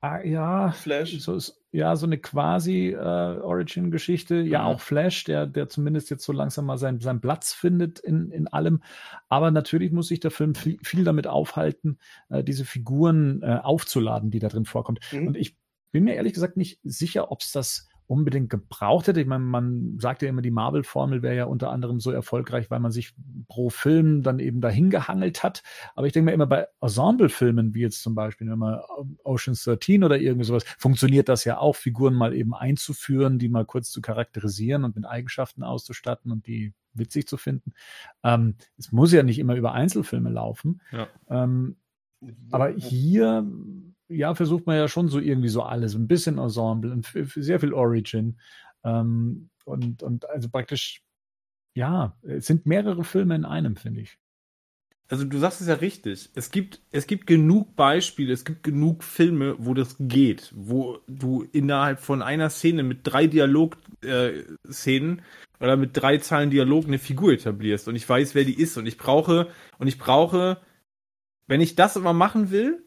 ah, ja, Flash. So ist, ja, so eine quasi äh, Origin-Geschichte. Ja, mhm. auch Flash, der, der zumindest jetzt so langsam mal seinen, seinen Platz findet in, in allem. Aber natürlich muss sich der Film viel, viel damit aufhalten, äh, diese Figuren äh, aufzuladen, die da drin vorkommt. Mhm. Und ich bin mir ehrlich gesagt nicht sicher, ob es das unbedingt gebraucht hätte. Ich meine, man sagt ja immer, die Marvel-Formel wäre ja unter anderem so erfolgreich, weil man sich pro Film dann eben dahin gehangelt hat. Aber ich denke mir immer bei Ensemble-Filmen, wie jetzt zum Beispiel wenn man Ocean's 13 oder irgendwie sowas, funktioniert das ja auch, Figuren mal eben einzuführen, die mal kurz zu charakterisieren und mit Eigenschaften auszustatten und die witzig zu finden. Ähm, es muss ja nicht immer über Einzelfilme laufen. Ja. Ähm, aber hier ja, versucht man ja schon so irgendwie so alles, ein bisschen Ensemble und sehr viel Origin. Ähm, und, und also praktisch, ja, es sind mehrere Filme in einem, finde ich. Also du sagst es ja richtig. Es gibt, es gibt genug Beispiele, es gibt genug Filme, wo das geht, wo du innerhalb von einer Szene mit drei Dialog-Szenen äh, oder mit drei Zeilen Dialog eine Figur etablierst und ich weiß, wer die ist und ich brauche, und ich brauche, wenn ich das immer machen will,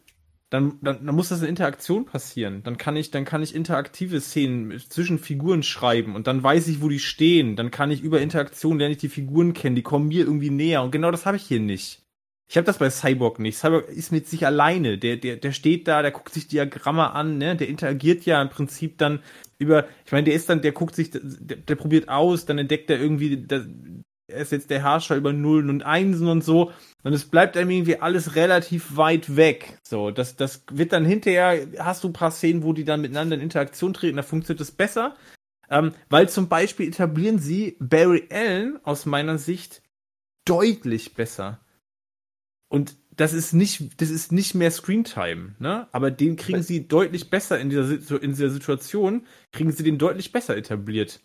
dann, dann, dann muss das eine Interaktion passieren. Dann kann ich, dann kann ich interaktive Szenen zwischen Figuren schreiben und dann weiß ich, wo die stehen. Dann kann ich über Interaktion lerne ich die Figuren kennen, die kommen mir irgendwie näher. Und genau das habe ich hier nicht. Ich habe das bei Cyborg nicht. Cyborg ist mit sich alleine. Der, der, der steht da, der guckt sich Diagramme an, ne? Der interagiert ja im Prinzip dann über, ich meine, der ist dann, der guckt sich, der, der probiert aus, dann entdeckt er irgendwie, er ist jetzt der Herrscher über Nullen und Einsen und so. Und es bleibt einem irgendwie alles relativ weit weg. So, das, das wird dann hinterher, hast du ein paar Szenen, wo die dann miteinander in Interaktion treten, da funktioniert es besser. Ähm, weil zum Beispiel etablieren sie Barry Allen aus meiner Sicht deutlich besser. Und das ist nicht, das ist nicht mehr Screentime, ne? Aber den kriegen sie deutlich besser in dieser, in dieser Situation, kriegen sie den deutlich besser etabliert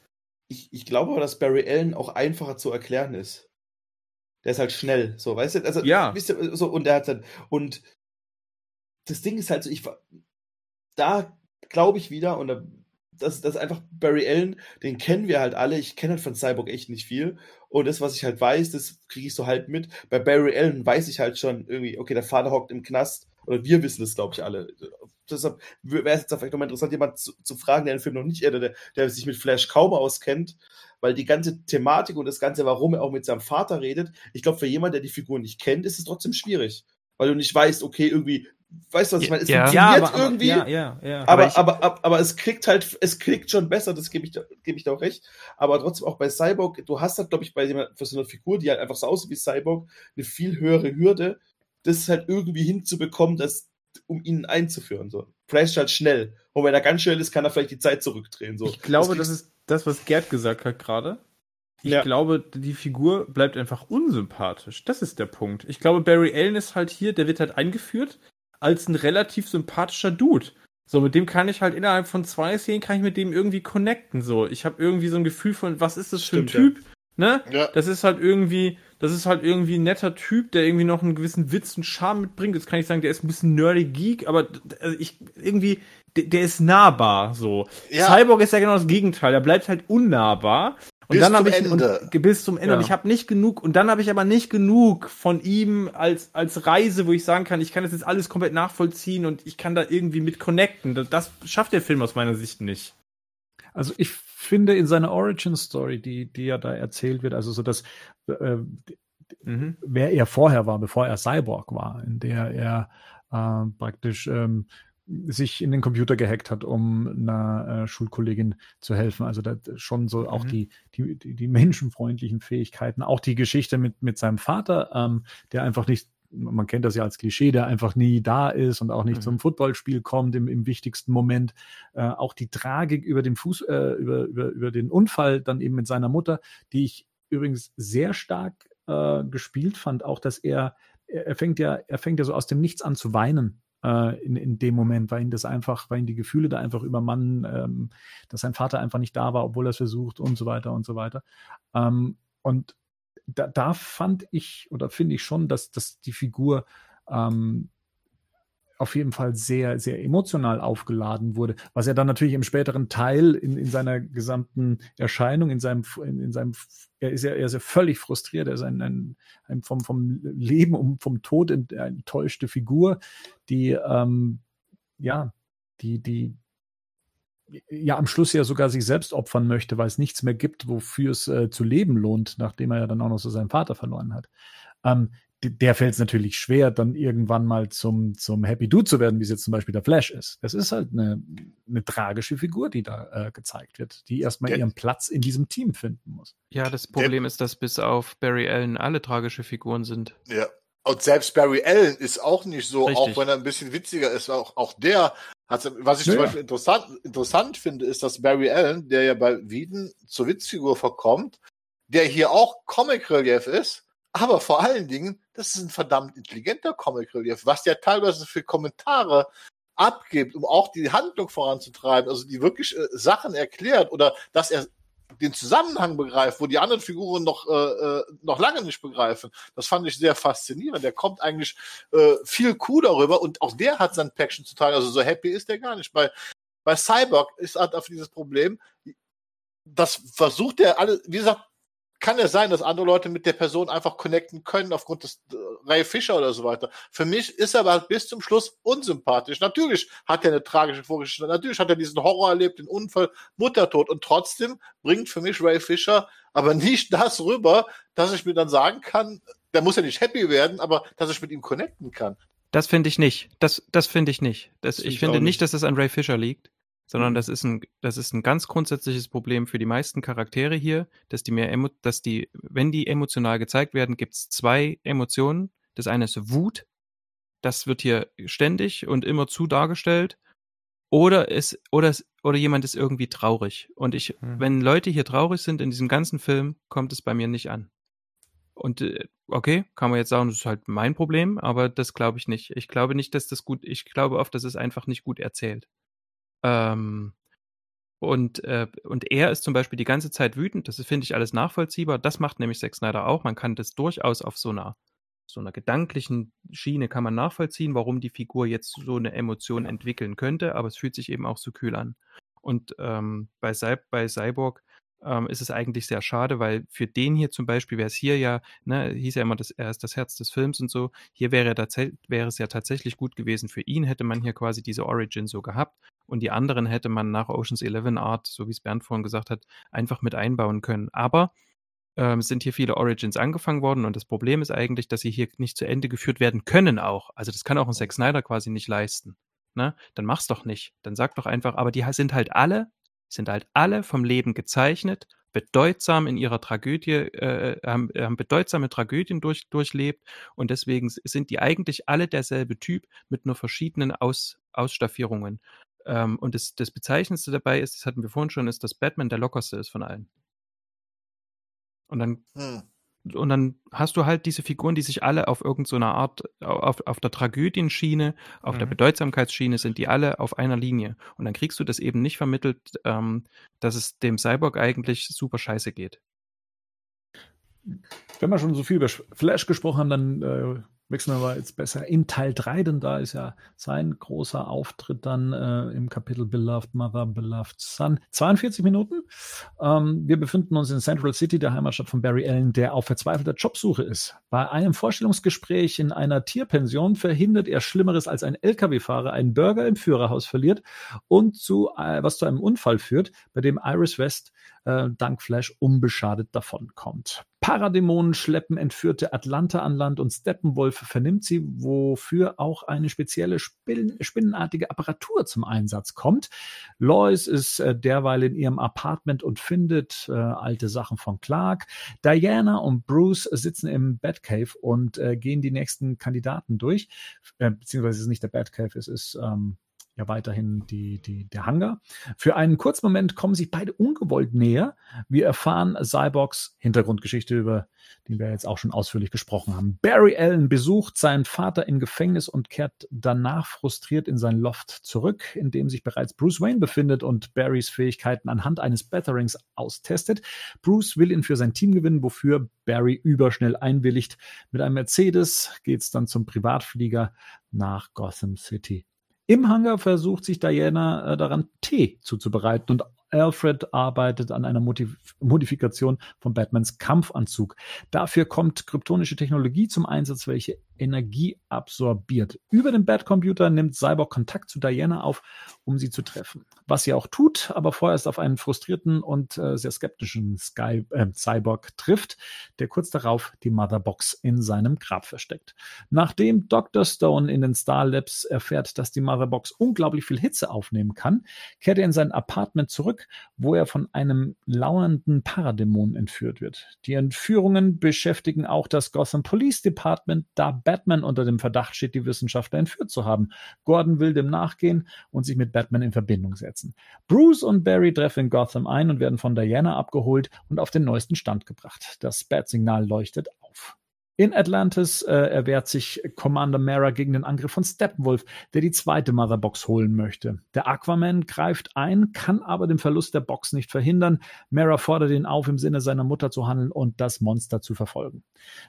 ich, ich glaube aber, dass Barry Allen auch einfacher zu erklären ist. Der ist halt schnell, so, weißt du? Also, ja. Wisst ihr, so, und er hat dann, und das Ding ist halt so, ich, da glaube ich wieder, und da, das, das ist einfach Barry Allen, den kennen wir halt alle. Ich kenne halt von Cyborg echt nicht viel. Und das, was ich halt weiß, das kriege ich so halt mit. Bei Barry Allen weiß ich halt schon irgendwie, okay, der Vater hockt im Knast. Oder wir wissen es, glaube ich, alle deshalb wäre es jetzt vielleicht nochmal interessant, jemand zu, zu, fragen, der den Film noch nicht, der, der, der sich mit Flash kaum auskennt, weil die ganze Thematik und das Ganze, warum er auch mit seinem Vater redet, ich glaube, für jemanden, der die Figur nicht kennt, ist es trotzdem schwierig. Weil du nicht weißt, okay, irgendwie, weißt du, was ich meine? Es ja, funktioniert ja, aber, irgendwie, ja, ja, ja. aber, aber, aber, aber, aber, es kriegt halt, es kriegt schon besser, das gebe ich, gebe ich da auch recht. Aber trotzdem auch bei Cyborg, du hast halt, glaube ich, bei jemand, für so eine Figur, die halt einfach so aussieht wie Cyborg, eine viel höhere Hürde, das halt irgendwie hinzubekommen, dass um ihn einzuführen. So. Flash halt schnell. Und wenn er ganz schnell ist, kann er vielleicht die Zeit zurückdrehen. So. Ich glaube, das, das ist das, was Gerd gesagt hat gerade. Ich ja. glaube, die Figur bleibt einfach unsympathisch. Das ist der Punkt. Ich glaube, Barry Allen ist halt hier, der wird halt eingeführt als ein relativ sympathischer Dude. So, mit dem kann ich halt innerhalb von zwei Szenen kann ich mit dem irgendwie connecten. So, ich habe irgendwie so ein Gefühl von, was ist das für ein Typ? Ja. Ne? Ja. Das ist halt irgendwie, das ist halt irgendwie ein netter Typ, der irgendwie noch einen gewissen Witz und Charme mitbringt. Jetzt kann ich sagen, der ist ein bisschen nerdy Geek, aber also ich irgendwie, der, der, ist nahbar so. Ja. Cyborg ist ja genau das Gegenteil, er bleibt halt unnahbar. Und bis dann habe ich Ende. Und, bis zum Ende. Ja. Und ich habe nicht genug, und dann habe ich aber nicht genug von ihm als, als Reise, wo ich sagen kann, ich kann das jetzt alles komplett nachvollziehen und ich kann da irgendwie mit connecten. Das, das schafft der Film aus meiner Sicht nicht. Also ich finde in seiner Origin Story, die, die ja da erzählt wird, also so dass äh, mhm. wer er vorher war, bevor er Cyborg war, in der er äh, praktisch ähm, sich in den Computer gehackt hat, um einer äh, Schulkollegin zu helfen. Also da schon so auch Mhm. die, die, die, menschenfreundlichen Fähigkeiten, auch die Geschichte mit, mit seinem Vater, ähm, der einfach nicht, man kennt das ja als Klischee, der einfach nie da ist und auch nicht Mhm. zum Footballspiel kommt im, im wichtigsten Moment. Äh, auch die Tragik über den Fuß, äh, über, über, über den Unfall dann eben mit seiner Mutter, die ich übrigens sehr stark äh, gespielt fand, auch dass er, er er fängt ja, er fängt ja so aus dem Nichts an zu weinen äh, in, in dem Moment, weil ihn das einfach, weil ihn die Gefühle da einfach übermannen, ähm, dass sein Vater einfach nicht da war, obwohl er es versucht und so weiter und so weiter. Ähm, und da, da fand ich oder finde ich schon, dass, dass die Figur ähm, auf jeden Fall sehr, sehr emotional aufgeladen wurde, was er dann natürlich im späteren Teil in, in seiner gesamten Erscheinung, in seinem, in, in seinem, er ist ja, er ist ja völlig frustriert, er ist ein, ein, ein vom, vom Leben und vom Tod ent- enttäuschte Figur, die, ähm, ja, die, die, ja am Schluss ja sogar sich selbst opfern möchte, weil es nichts mehr gibt, wofür es äh, zu leben lohnt, nachdem er ja dann auch noch so seinen Vater verloren hat. Ähm, der fällt es natürlich schwer, dann irgendwann mal zum, zum Happy Dude zu werden, wie es jetzt zum Beispiel der Flash ist. Das ist halt eine, eine tragische Figur, die da äh, gezeigt wird, die erstmal Der- ihren Platz in diesem Team finden muss. Ja, das Problem ist, dass bis auf Barry Allen alle tragische Figuren sind. Ja. Und selbst Barry Allen ist auch nicht so, Richtig. auch wenn er ein bisschen witziger ist, auch, auch der hat, was ich Ja, zum. Beispiel interessant, interessant finde, ist, dass Barry Allen, der ja bei Wieden zur Witzfigur verkommt, der hier auch Comic Relief ist, aber vor allen Dingen, das ist ein verdammt intelligenter Comic Relief, was der teilweise für Kommentare abgibt, um auch die Handlung voranzutreiben, also die wirklich äh, Sachen erklärt oder dass er den Zusammenhang begreift, wo die anderen Figuren noch, äh, äh, noch lange nicht begreifen. Das fand ich sehr faszinierend. Der kommt eigentlich äh, viel cool darüber und auch der hat sein Päckchen zu tragen. Also so happy ist der gar nicht. Bei, bei Cyborg ist halt auf dieses Problem, das versucht er alle, wie gesagt, kann ja sein, dass andere Leute mit der Person einfach connecten können aufgrund des äh, Ray Fischer oder so weiter. Für mich ist er aber bis zum Schluss unsympathisch. Natürlich hat er eine tragische Vorgeschichte, natürlich hat er diesen Horror erlebt, den Unfall, Muttertod und trotzdem bringt für mich Ray Fisher aber nicht das rüber, dass ich mir dann sagen kann, der muss ja nicht happy werden, aber dass ich mit ihm connecten kann. Das finde ich nicht. Das, das finde ich nicht. Das, Das ich finde nicht, nicht. dass es an Ray Fisher liegt, sondern Mhm. das ist ein, das ist ein ganz grundsätzliches Problem für die meisten Charaktere hier, dass die mehr, emo dass die, wenn die emotional gezeigt werden, gibt es zwei Emotionen. Das eine ist Wut. Das wird hier ständig und immer zu dargestellt. Oder es, oder es, oder jemand ist irgendwie traurig. Und ich, Mhm. wenn Leute hier traurig sind in diesem ganzen Film, kommt es bei mir nicht an. Und äh, okay, kann man jetzt sagen, das ist halt mein Problem, aber das glaube ich nicht. Ich glaube nicht, dass das gut, ich glaube oft, dass es einfach nicht gut erzählt. Ähm, und, äh, und er ist zum Beispiel die ganze Zeit wütend, das finde ich alles nachvollziehbar. Das macht nämlich Zack Snyder auch. Man kann das durchaus auf so einer, so einer gedanklichen Schiene kann man nachvollziehen, warum die Figur jetzt so eine Emotion entwickeln könnte, aber es fühlt sich eben auch zu kühl an. Und ähm, bei, Cy bei Cyborg ähm, ist es eigentlich sehr schade, weil für den hier zum Beispiel wäre es hier ja, ne, hieß ja immer, dass er ist das Herz des Films und so. Hier wäre es ja tatsächlich gut gewesen für ihn, hätte man hier quasi diese Origin so gehabt und die anderen hätte man nach Oceans 11 Art, so wie es Bernd vorhin gesagt hat, einfach mit einbauen können. Aber ähm, sind hier viele Origins angefangen worden und das Problem ist eigentlich, dass sie hier nicht zu Ende geführt werden können auch. Also das kann auch ein Zack Snyder quasi nicht leisten. Ne? Dann mach's doch nicht. Dann sag doch einfach, aber die sind halt alle, sind halt alle vom Leben gezeichnet, bedeutsam in ihrer Tragödie, äh, haben, haben bedeutsame Tragödien durch, durchlebt und deswegen sind die eigentlich alle derselbe Typ mit nur verschiedenen Aus, Ausstaffierungen. Ähm, und das, das Bezeichnendste dabei ist, das hatten wir vorhin schon, ist, dass Batman der lockerste ist von allen. Und dann Hm. und dann hast du halt diese Figuren, die sich alle auf irgendeine so Art, auf, auf der Tragödienschiene, auf der Mhm. Bedeutsamkeitsschiene sind die alle auf einer Linie. Und dann kriegst du das eben nicht vermittelt, ähm, dass es dem Cyborg eigentlich super scheiße geht. Wenn wir schon so viel über Flash gesprochen haben, dann äh, wechseln wir jetzt besser in Teil 3, denn da ist ja sein großer Auftritt dann äh, im Kapitel Beloved Mother, Beloved Son. 42 Minuten. Ähm, wir befinden uns in Central City, der Heimatstadt von Barry Allen, der auf verzweifelter Jobsuche ist. Bei einem Vorstellungsgespräch in einer Tierpension verhindert er Schlimmeres als ein LKW-Fahrer einen Burger im Führerhaus verliert und zu, äh, was zu einem Unfall führt, bei dem Iris West äh, dank Flash unbeschadet davonkommt. Paradämonen schleppen entführte Atlanta an Land und Steppenwolf vernimmt sie, wofür auch eine spezielle Spin spinnenartige Apparatur zum Einsatz kommt. Lois ist äh, derweil in ihrem Apartment und findet äh, alte Sachen von Clark. Diana und Bruce sitzen im Batcave und äh, gehen die nächsten Kandidaten durch. Äh, beziehungsweise es ist nicht der Batcave, es ist ähm, ja weiterhin die, die, der Hangar. Für einen kurzen Moment kommen sich beide ungewollt näher. Wir erfahren Cyborgs Hintergrundgeschichte, über die wir jetzt auch schon ausführlich gesprochen haben. Barry Allen besucht seinen Vater im Gefängnis und kehrt danach frustriert in sein Loft zurück, in dem sich bereits Bruce Wayne befindet und Barrys Fähigkeiten anhand eines Batterings austestet. Bruce will ihn für sein Team gewinnen, wofür Barry überschnell einwilligt. Mit einem Mercedes geht's dann zum Privatflieger nach Gotham City. Im Hangar versucht sich Diana äh, daran, Tee zuzubereiten und Alfred arbeitet an einer Modif Modifikation von Batmans Kampfanzug. Dafür kommt kryptonische Technologie zum Einsatz, welche Energie absorbiert. Über den Batcomputer nimmt Cyborg Kontakt zu Diana auf, um sie zu treffen. Was sie auch tut, aber vorerst auf einen frustrierten und äh, sehr skeptischen Sky, äh, Cyborg trifft, der kurz darauf die Motherbox in seinem Grab versteckt. Nachdem Dr. Stone in den Star Labs erfährt, dass die Motherbox unglaublich viel Hitze aufnehmen kann, kehrt er in sein Apartment zurück, wo er von einem lauernden Paradämon entführt wird. Die Entführungen beschäftigen auch das Gotham Police Department, da Batman unter dem Verdacht steht, die Wissenschaftler entführt zu haben. Gordon will dem nachgehen und sich mit Batman in Verbindung setzen. Bruce und Barry treffen in Gotham ein und werden von Diana abgeholt und auf den neuesten Stand gebracht. Das Bat-Signal leuchtet auf. In Atlantis äh, erwehrt sich Commander Mara gegen den Angriff von Steppenwolf, der die zweite Motherbox holen möchte. Der Aquaman greift ein, kann aber den Verlust der Box nicht verhindern. Mara fordert ihn auf, im Sinne seiner Mutter zu handeln und das Monster zu verfolgen.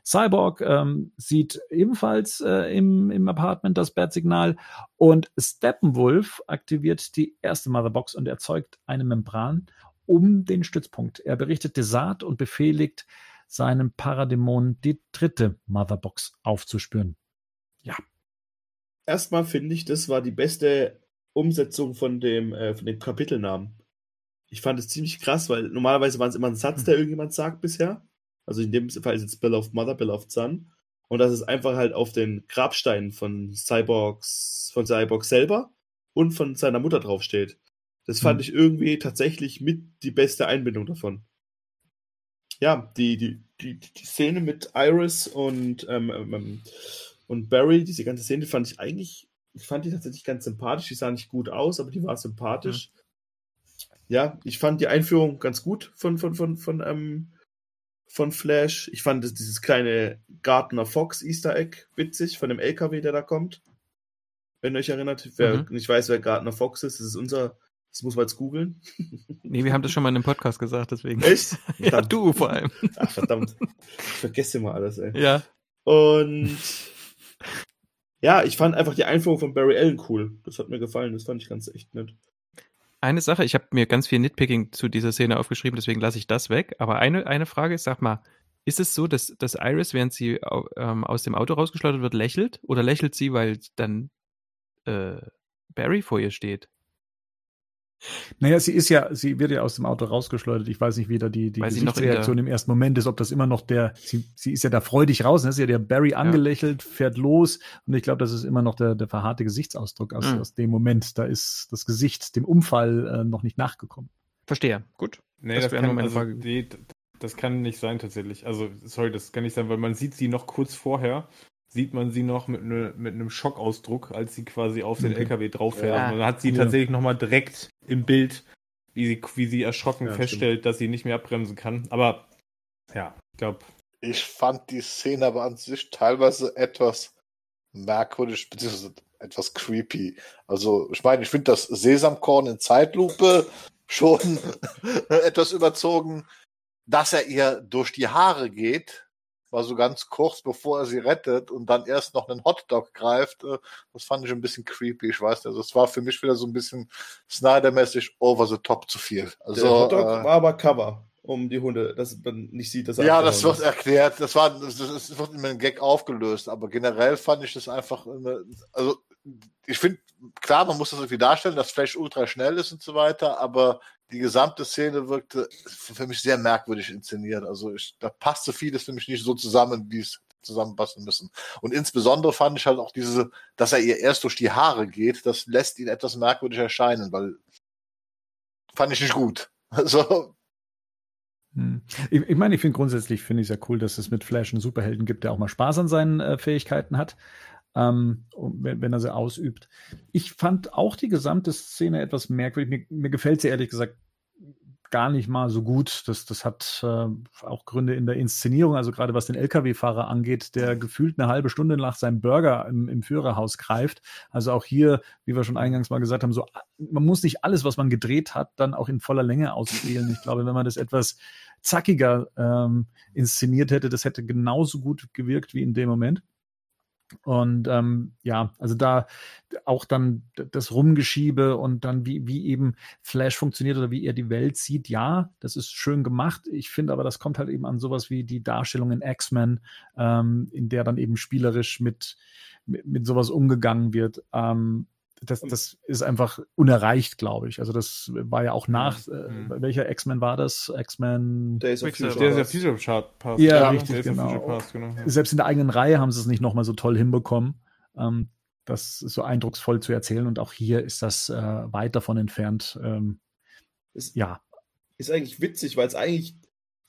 Cyborg ähm, sieht ebenfalls äh, im, im Apartment das Bat-Signal und Steppenwolf aktiviert die erste Motherbox und erzeugt eine Membran um den Stützpunkt. Er berichtet Desart und befehligt seinem Paradämon die dritte Motherbox aufzuspüren. Ja. Erstmal finde ich, das war die beste Umsetzung von dem, äh, von dem Kapitelnamen. Ich fand es ziemlich krass, weil normalerweise war es immer ein Satz, der irgendjemand sagt bisher. Also in dem Fall ist es Bill of Mother, Bill of Son. Und das ist einfach halt auf den Grabsteinen von Cyborgs, von Cyborg selber und von seiner Mutter draufsteht. Das fand mhm. ich irgendwie tatsächlich mit die beste Einbindung davon ja, die, die, die, die Szene mit Iris und, ähm, ähm, ähm, und Barry, diese ganze Szene fand ich eigentlich, ich fand die tatsächlich ganz sympathisch. Die sah nicht gut aus, aber die war sympathisch. Mhm. Ja, ich fand die Einführung ganz gut von, von, von, von, ähm, von Flash. Ich fand das, dieses kleine Gardner Fox Easter Egg witzig von dem LKW, der da kommt. Wenn ihr euch erinnert, wer mhm. nicht weiß, wer Gardner Fox ist, das ist unser das muss man jetzt googeln. Nee, wir haben das schon mal in einem Podcast gesagt, deswegen. Echt? ja, du vor allem. Ach, verdammt. Ich vergesse immer alles, ey. Ja. Und ja, ich fand einfach die Einführung von Barry Allen cool. Das hat mir gefallen. Das fand ich ganz echt nett. Eine Sache, ich habe mir ganz viel Nitpicking zu dieser Szene aufgeschrieben, deswegen lasse ich das weg. Aber eine, eine Frage ist, sag mal, ist es so, dass, dass Iris, während sie ähm, aus dem Auto rausgeschleudert wird, lächelt? Oder lächelt sie, weil dann äh, Barry vor ihr steht? Naja, sie ist ja, sie wird ja aus dem Auto rausgeschleudert. Ich weiß nicht, wie da die, die Gesichtsreaktion im ersten Moment ist, ob das immer noch der, sie, sie ist ja da freudig raus, ne? Sie hat ja Barry angelächelt, ja. fährt los und ich glaube, das ist immer noch der, der verharrte Gesichtsausdruck aus, mhm. aus dem Moment. Da ist das Gesicht dem Unfall äh, noch nicht nachgekommen. Verstehe, gut. Nee, das, das kann, also, die, das kann nicht sein tatsächlich. Also, sorry, das kann nicht sein, weil man sieht sie noch kurz vorher sieht man sie noch mit, ne, mit einem Schockausdruck, als sie quasi auf den okay. LKW drauf fährt. Ja. Und dann hat sie ja. tatsächlich nochmal direkt im Bild, wie sie, wie sie erschrocken ja, feststellt, stimmt. dass sie nicht mehr abbremsen kann. Aber ja, ich glaube. Ich fand die Szene aber an sich teilweise etwas merkwürdig, beziehungsweise etwas creepy. Also, ich meine, ich finde das Sesamkorn in Zeitlupe schon etwas überzogen, dass er ihr durch die Haare geht war so ganz kurz, bevor er sie rettet und dann erst noch einen Hotdog greift. Äh, das fand ich ein bisschen creepy, ich weiß nicht. Also es war für mich wieder so ein bisschen Snyder-mäßig over the top zu viel. Also, Der Hotdog äh, war aber Cover um die Hunde, dass man nicht sieht, dass er Ja, das wird ist. erklärt. Das war, das, das wird in einem Gag aufgelöst. Aber generell fand ich das einfach, eine, also ich finde, klar, man muss das irgendwie darstellen, dass Flash ultra schnell ist und so weiter, aber die gesamte Szene wirkte für mich sehr merkwürdig inszeniert. Also ich, da passte vieles für mich nicht so zusammen, wie es zusammenpassen müssen. Und insbesondere fand ich halt auch diese, dass er ihr erst durch die Haare geht, das lässt ihn etwas merkwürdig erscheinen, weil fand ich nicht gut. Also Hm. Ich, ich meine, ich finde grundsätzlich finde ich es ja cool, dass es mit Flash einen Superhelden gibt, der auch mal Spaß an seinen äh, Fähigkeiten hat, ähm, wenn, wenn er sie ausübt. Ich fand auch die gesamte Szene etwas merkwürdig. Mir, mir gefällt sie ehrlich gesagt gar nicht mal so gut. Das, das hat äh, auch Gründe in der Inszenierung, also gerade was den Lkw-Fahrer angeht, der gefühlt eine halbe Stunde nach seinem Burger im, im Führerhaus greift. Also auch hier, wie wir schon eingangs mal gesagt haben, so man muss nicht alles, was man gedreht hat, dann auch in voller Länge ausspielen. Ich glaube, wenn man das etwas zackiger ähm, inszeniert hätte, das hätte genauso gut gewirkt wie in dem Moment. Und ähm, ja, also da auch dann das Rumgeschiebe und dann wie, wie eben Flash funktioniert oder wie er die Welt sieht, ja, das ist schön gemacht. Ich finde aber, das kommt halt eben an sowas wie die Darstellung in X-Men, ähm, in der dann eben spielerisch mit, mit, mit sowas umgegangen wird. Ähm, das, das ist einfach unerreicht, glaube ich. Also das war ja auch nach, äh, Mhm. welcher X-Men war das? X-Men Days of. Future Der ist ja Past. Future Chart Pass. Ja, richtig, Days of genau. Past, genau. ja. selbst in der eigenen Reihe haben sie es nicht nochmal so toll hinbekommen, ähm, das so eindrucksvoll zu erzählen. Und auch hier ist das äh, weit davon entfernt. Ähm, Ist, ja, ist eigentlich witzig, weil es eigentlich,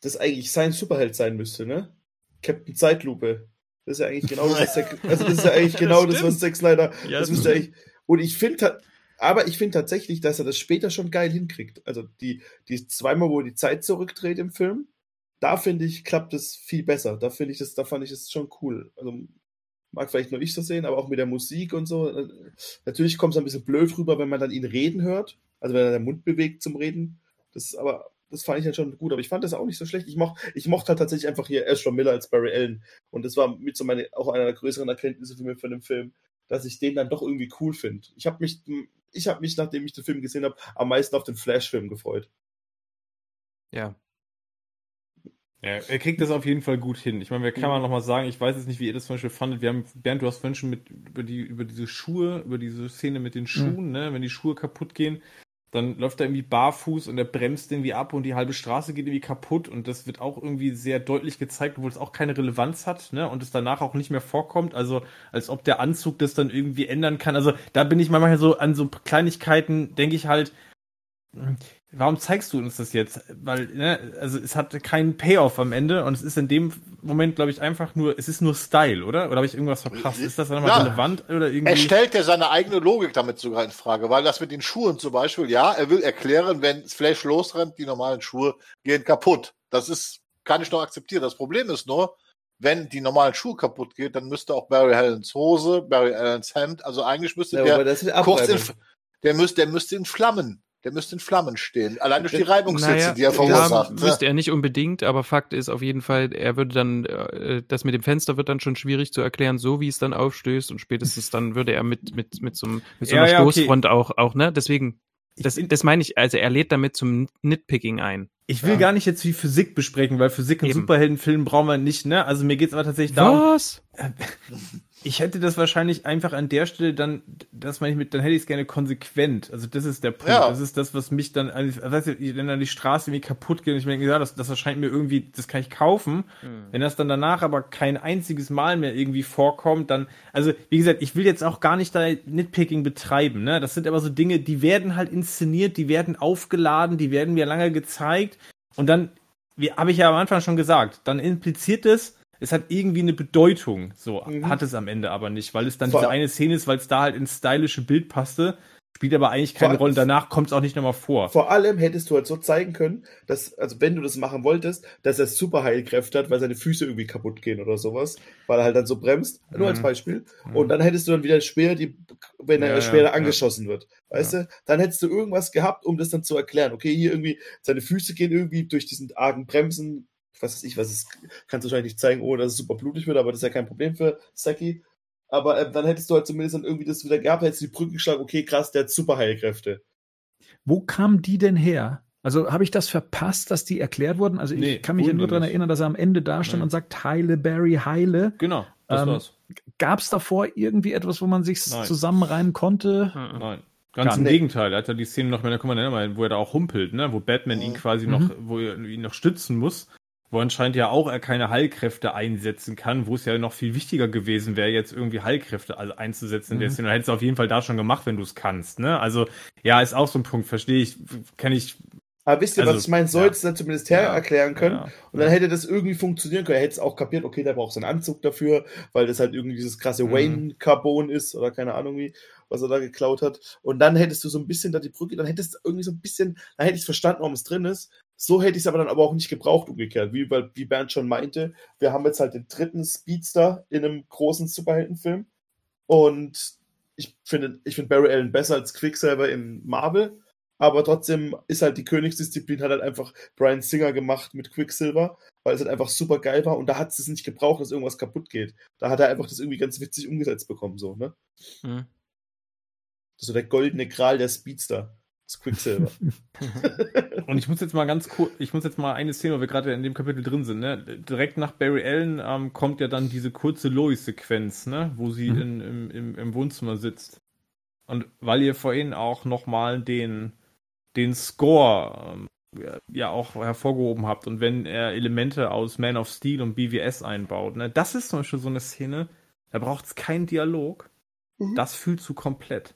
das eigentlich sein Superheld sein müsste, ne? Captain Zeitlupe. Das ist ja eigentlich genau das, was der, also das ist ja eigentlich genau das, was Zack Snyder, Ja, das müsste eigentlich, und ich finde, aber ich finde tatsächlich, dass er das später schon geil hinkriegt. Also die, die zweimal, wo er die Zeit zurückdreht im Film, da finde ich, klappt es viel besser. Da finde ich das, da fand ich es schon cool. Also mag vielleicht nur ich so sehen, aber auch mit der Musik und so. Äh, Natürlich kommt es ein bisschen blöd rüber, wenn man dann ihn reden hört. Also wenn er den Mund bewegt zum Reden. Das ist aber, das fand ich dann schon gut. Aber ich fand das auch nicht so schlecht. Ich mochte, ich mochte halt tatsächlich einfach hier Ezra Miller als Barry Allen. Und das war mit so meine, auch einer der größeren Erkenntnisse für mich von dem Film, dass ich den dann doch irgendwie cool finde. Ich habe mich, ich habe mich, nachdem ich den Film gesehen habe, am meisten auf den Flash-Film gefreut. Ja. Ja, er kriegt das auf jeden Fall gut hin. Ich meine, wer kann man noch mal sagen, ich weiß jetzt nicht, wie ihr das zum Beispiel fandet. Wir haben, Bernd, du hast vorhin schon mit, über die, über diese Schuhe, über diese Szene mit den Schuhen, ne, wenn die Schuhe kaputt gehen, dann läuft er irgendwie barfuß und er bremst irgendwie ab und die halbe Straße geht irgendwie kaputt und das wird auch irgendwie sehr deutlich gezeigt, obwohl es auch keine Relevanz hat, ne, und es danach auch nicht mehr vorkommt, also als ob der Anzug das dann irgendwie ändern kann. Also da bin ich manchmal so an so Kleinigkeiten, denke ich halt, warum zeigst du uns das jetzt? Weil, ne, also es hat keinen Payoff am Ende und es ist in dem Moment, glaube ich, einfach nur, es ist nur Style, oder? Oder habe ich irgendwas verpasst? Ist das dann nochmal Ja. relevant oder Er irgendwie? stellt ja seine eigene Logik damit sogar in Frage, weil das mit den Schuhen zum Beispiel, ja, er will erklären, wenn Flash losrennt, die normalen Schuhe gehen kaputt. Das ist, kann ich noch akzeptieren. Das Problem ist nur, wenn die normalen Schuhe kaputt geht, dann müsste auch Barry Allens Hose, Barry Allens Hemd, also eigentlich müsste Ja, der kurz in, der müsste, der müsste in Flammen, der müsste in Flammen stehen. Allein durch die Naja, Reibungshitze, die er verursacht. ne? müsste er nicht unbedingt, aber Fakt ist auf jeden Fall, er würde dann, äh, das mit dem Fenster wird dann schon schwierig zu erklären, so wie es dann aufstößt und spätestens dann würde er mit, mit, mit so, einem- mit so Ja, einer ja, okay. Stoßfront auch, auch, ne, deswegen, das, das meine ich, also er lädt damit zum Nitpicking ein. Ich will Ja. gar nicht jetzt wie Physik besprechen, weil Physik in. Superheldenfilmen brauchen wir nicht, ne? Also mir geht's aber tatsächlich darum, Was? ich hätte das wahrscheinlich einfach an der Stelle dann, das meine ich mit, dann hätte ich es gerne konsequent. Also das ist der Punkt. Ja. Das ist das, was mich dann, also, weißt du, wenn dann die Straße irgendwie kaputt geht und ich mir denke, ja, das, das erscheint mir irgendwie, das kann ich kaufen. Wenn das dann danach aber kein einziges Mal mehr irgendwie vorkommt, dann, also wie gesagt, ich will jetzt auch gar nicht da Nitpicking betreiben, ne? Das sind aber so Dinge, die werden halt inszeniert, die werden aufgeladen, die werden mir lange gezeigt und dann, wie habe ich ja am Anfang schon gesagt, dann impliziert es, es hat irgendwie eine Bedeutung. So Mhm. hat es am Ende aber nicht, weil es dann Vor- diese eine Szene ist, weil es da halt ins stylische Bild passte, spielt aber eigentlich keine Vor- Rolle. Danach kommt es auch nicht nochmal vor. Vor allem hättest du halt so zeigen können, dass, also wenn du das machen wolltest, dass er Superheilkräfte hat, weil seine Füße irgendwie kaputt gehen oder sowas, weil er halt dann so bremst, nur als Mhm. Beispiel. Und dann hättest du dann wieder schwer, die, wenn er Ja, schwerer ja, angeschossen wird. Weißt du? Dann hättest du irgendwas gehabt, um das dann zu erklären. Okay, hier irgendwie, seine Füße gehen irgendwie durch diesen argen Bremsen. Was weiß ich, was es, kannst du wahrscheinlich nicht zeigen, ohne dass es super blutig wird, aber das ist ja kein Problem für Saki. Aber äh, dann hättest du halt zumindest dann irgendwie das wieder gehabt, hättest du die Brücke geschlagen, okay, krass, der hat Superheilkräfte. Wo kam die denn her? Also habe ich das verpasst, dass die erklärt wurden? Also ich Nee, kann mich ja nur daran nicht. erinnern, dass er am Ende da stand Nee. und sagt, heile Barry, heile. Genau, das Ähm, war's. Gab es davor irgendwie etwas, wo man sich zusammenreimen konnte? Mhm. Nein. Ganz Gar im nicht. Gegenteil, er hat ja die Szene noch, da kommen wir mal, wo er da auch humpelt, ne? wo Batman ihn Mhm. quasi Mhm. noch, wo er ihn noch stützen muss, wo anscheinend ja auch er keine Heilkräfte einsetzen kann, wo es ja noch viel wichtiger gewesen wäre, jetzt irgendwie Heilkräfte einzusetzen Mhm. Dann hättest du auf jeden Fall da schon gemacht, wenn du es kannst. Ne? Also, ja, ist auch so ein Punkt, verstehe ich, kann ich. Aber wisst ihr, Also, was ich meine? So ja. hätte es dann zumindest her Ja, erklären können. Ja. Und dann hätte das irgendwie funktionieren können. Er hätte es auch kapiert, okay, der braucht seinen Anzug dafür, weil das halt irgendwie dieses krasse Mhm. Wayne-Carbon ist oder keine Ahnung wie, was er da geklaut hat. Und dann hättest du so ein bisschen da die Brücke, dann hättest du irgendwie so ein bisschen, dann hätte ich verstanden, warum es drin ist. So hätte ich es aber dann aber auch nicht gebraucht, umgekehrt. Wie, weil, wie Bernd schon meinte, wir haben jetzt halt den dritten Speedster in einem großen Superheldenfilm. Und ich finde, ich finde Barry Allen besser als Quicksilver in Marvel. Aber trotzdem ist halt die Königsdisziplin, hat halt einfach Brian Singer gemacht mit Quicksilver, weil es halt einfach super geil war und da hat es nicht gebraucht, dass irgendwas kaputt geht. Da hat er einfach das irgendwie ganz witzig umgesetzt bekommen, so, ne? Hm. Das ist so der goldene Gral der Speedster. Das Quicksilver. Und ich muss jetzt mal ganz kurz, ich muss jetzt mal eine Szene, wo wir gerade in dem Kapitel drin sind, ne? Direkt nach Barry Allen ähm, kommt ja dann diese kurze Lois-Sequenz, ne? Wo sie Mhm. in, im, im, im Wohnzimmer sitzt. Und weil ihr vorhin auch nochmal den, den Score ähm, ja- ja auch hervorgehoben habt und wenn er Elemente aus Man of Steel und BWS einbaut, ne? Das ist zum Beispiel so eine Szene, da braucht es keinen Dialog. Mhm. Das fühlst du komplett.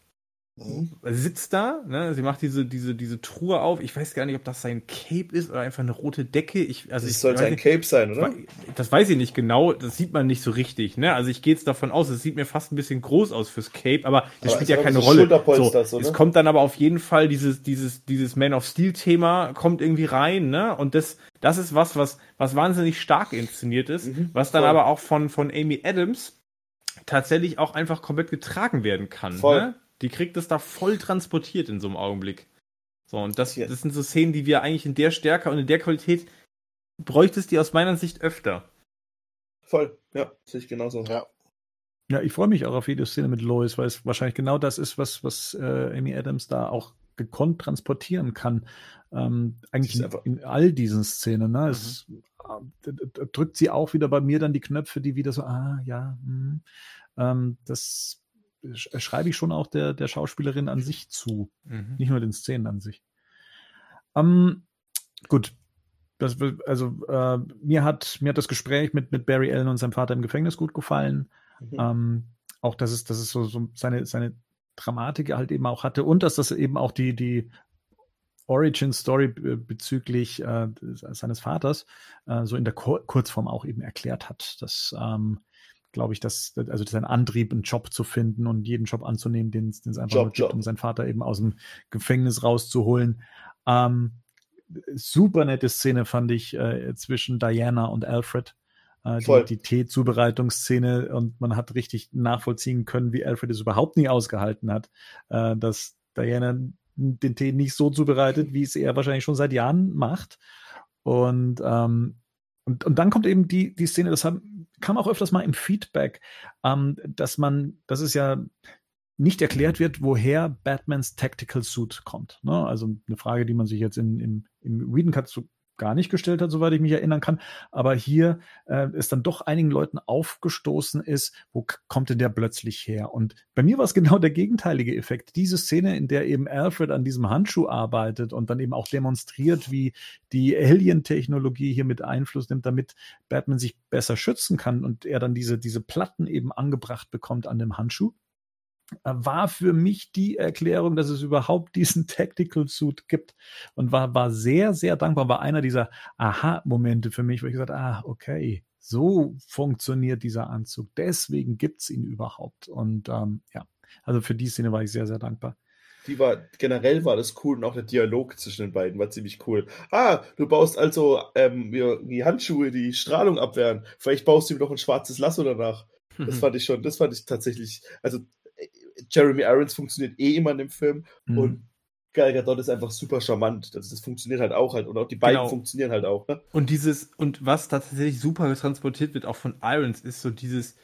Mhm. Sitzt da, ne, sie macht diese, diese, diese Truhe auf. Ich weiß gar nicht, ob das sein Cape ist oder einfach eine rote Decke. Ich, also Das ich soll weiß sein nicht, Cape sein, oder? das weiß ich nicht genau, das sieht man nicht so richtig, ne? Also ich gehe jetzt davon aus, es sieht mir fast ein bisschen groß aus fürs Cape, aber das Aber spielt ja keine so Rolle. Schulterpolster, so, es ne? kommt dann aber auf jeden Fall dieses, dieses, dieses Man of Steel Thema kommt irgendwie rein, ne? Und das, das ist was, was, was wahnsinnig stark inszeniert ist, Mhm, was dann voll. aber auch von, von Amy Adams tatsächlich auch einfach komplett getragen werden kann. Voll. Ne? Die kriegt das da voll transportiert in so einem Augenblick. So, und das, das sind so Szenen, die wir eigentlich in der Stärke und in der Qualität bräuchtest die aus meiner Sicht öfter. Voll. Ja, sehe ich genauso. Ja. Ja, ich freue mich auch auf jede Szene mit Lois, weil es wahrscheinlich genau das ist, was, was äh, Amy Adams da auch gekonnt transportieren kann. Ähm, eigentlich in, einfach- in all diesen Szenen. Ne? Es, äh, drückt sie auch wieder bei mir dann die Knöpfe, die wieder so, ah, ja, hm. ähm, das schreibe ich schon auch der, der Schauspielerin an sich zu, Mhm. nicht nur den Szenen an sich. Ähm, gut. Das, also äh, mir hat mir hat das Gespräch mit mit Barry Allen und seinem Vater im Gefängnis gut gefallen. Mhm. Ähm, auch, dass es, dass es so, so seine, seine Dramatik halt eben auch hatte und dass das eben auch die, die Origin-Story be- bezüglich äh, seines Vaters äh, so in der Kur Kurzform auch eben erklärt hat. Dass, ähm, glaube ich, dass, also sein Antrieb, einen Job zu finden und jeden Job anzunehmen, den es einfach Job, gibt, Job. um seinen Vater eben aus dem Gefängnis rauszuholen. Ähm, super nette Szene fand ich äh, zwischen Diana und Alfred. Äh, die, die Teezubereitungsszene und man hat richtig nachvollziehen können, wie Alfred es überhaupt nie ausgehalten hat, äh, dass Diana den Tee nicht so zubereitet, wie es er wahrscheinlich schon seit Jahren macht. Und, ähm, und, und dann kommt eben die, die Szene, das haben, kam auch öfters mal im Feedback, ähm, dass man, dass es ja nicht erklärt wird, woher Batmans Tactical Suit kommt. Ne? Also eine Frage, die man sich jetzt in, im, im Whedon Cut so gar nicht gestellt hat, soweit ich mich erinnern kann. Aber hier äh, ist dann doch einigen Leuten aufgestoßen ist, wo kommt denn der plötzlich her? Und bei mir war es genau der gegenteilige Effekt. Diese Szene, in der eben Alfred an diesem Handschuh arbeitet und dann eben auch demonstriert, wie die Alien-Technologie hier mit Einfluss nimmt, damit Batman sich besser schützen kann und er dann diese, diese Platten eben angebracht bekommt an dem Handschuh war für mich die Erklärung, dass es überhaupt diesen Tactical Suit gibt und war, war sehr, sehr dankbar. War einer dieser Aha-Momente für mich, wo ich gesagt habe, ah, okay, so funktioniert dieser Anzug. Deswegen gibt's ihn überhaupt. Und ähm, ja, also für die Szene war ich sehr, sehr dankbar. Die war, generell war das cool und auch der Dialog zwischen den beiden war ziemlich cool. Ah, du baust also ähm, die Handschuhe, die Strahlung abwehren. Vielleicht baust du ihm noch ein schwarzes Lasso danach. Das fand ich schon, das fand ich tatsächlich, also äh, Jeremy Irons funktioniert eh immer in dem Film Mhm. und Gal Gadot ist einfach super charmant. Das, das funktioniert halt auch halt und auch die beiden Genau. funktionieren halt auch. Ne? Und dieses, und was tatsächlich super transportiert wird, auch von Irons, ist so dieses,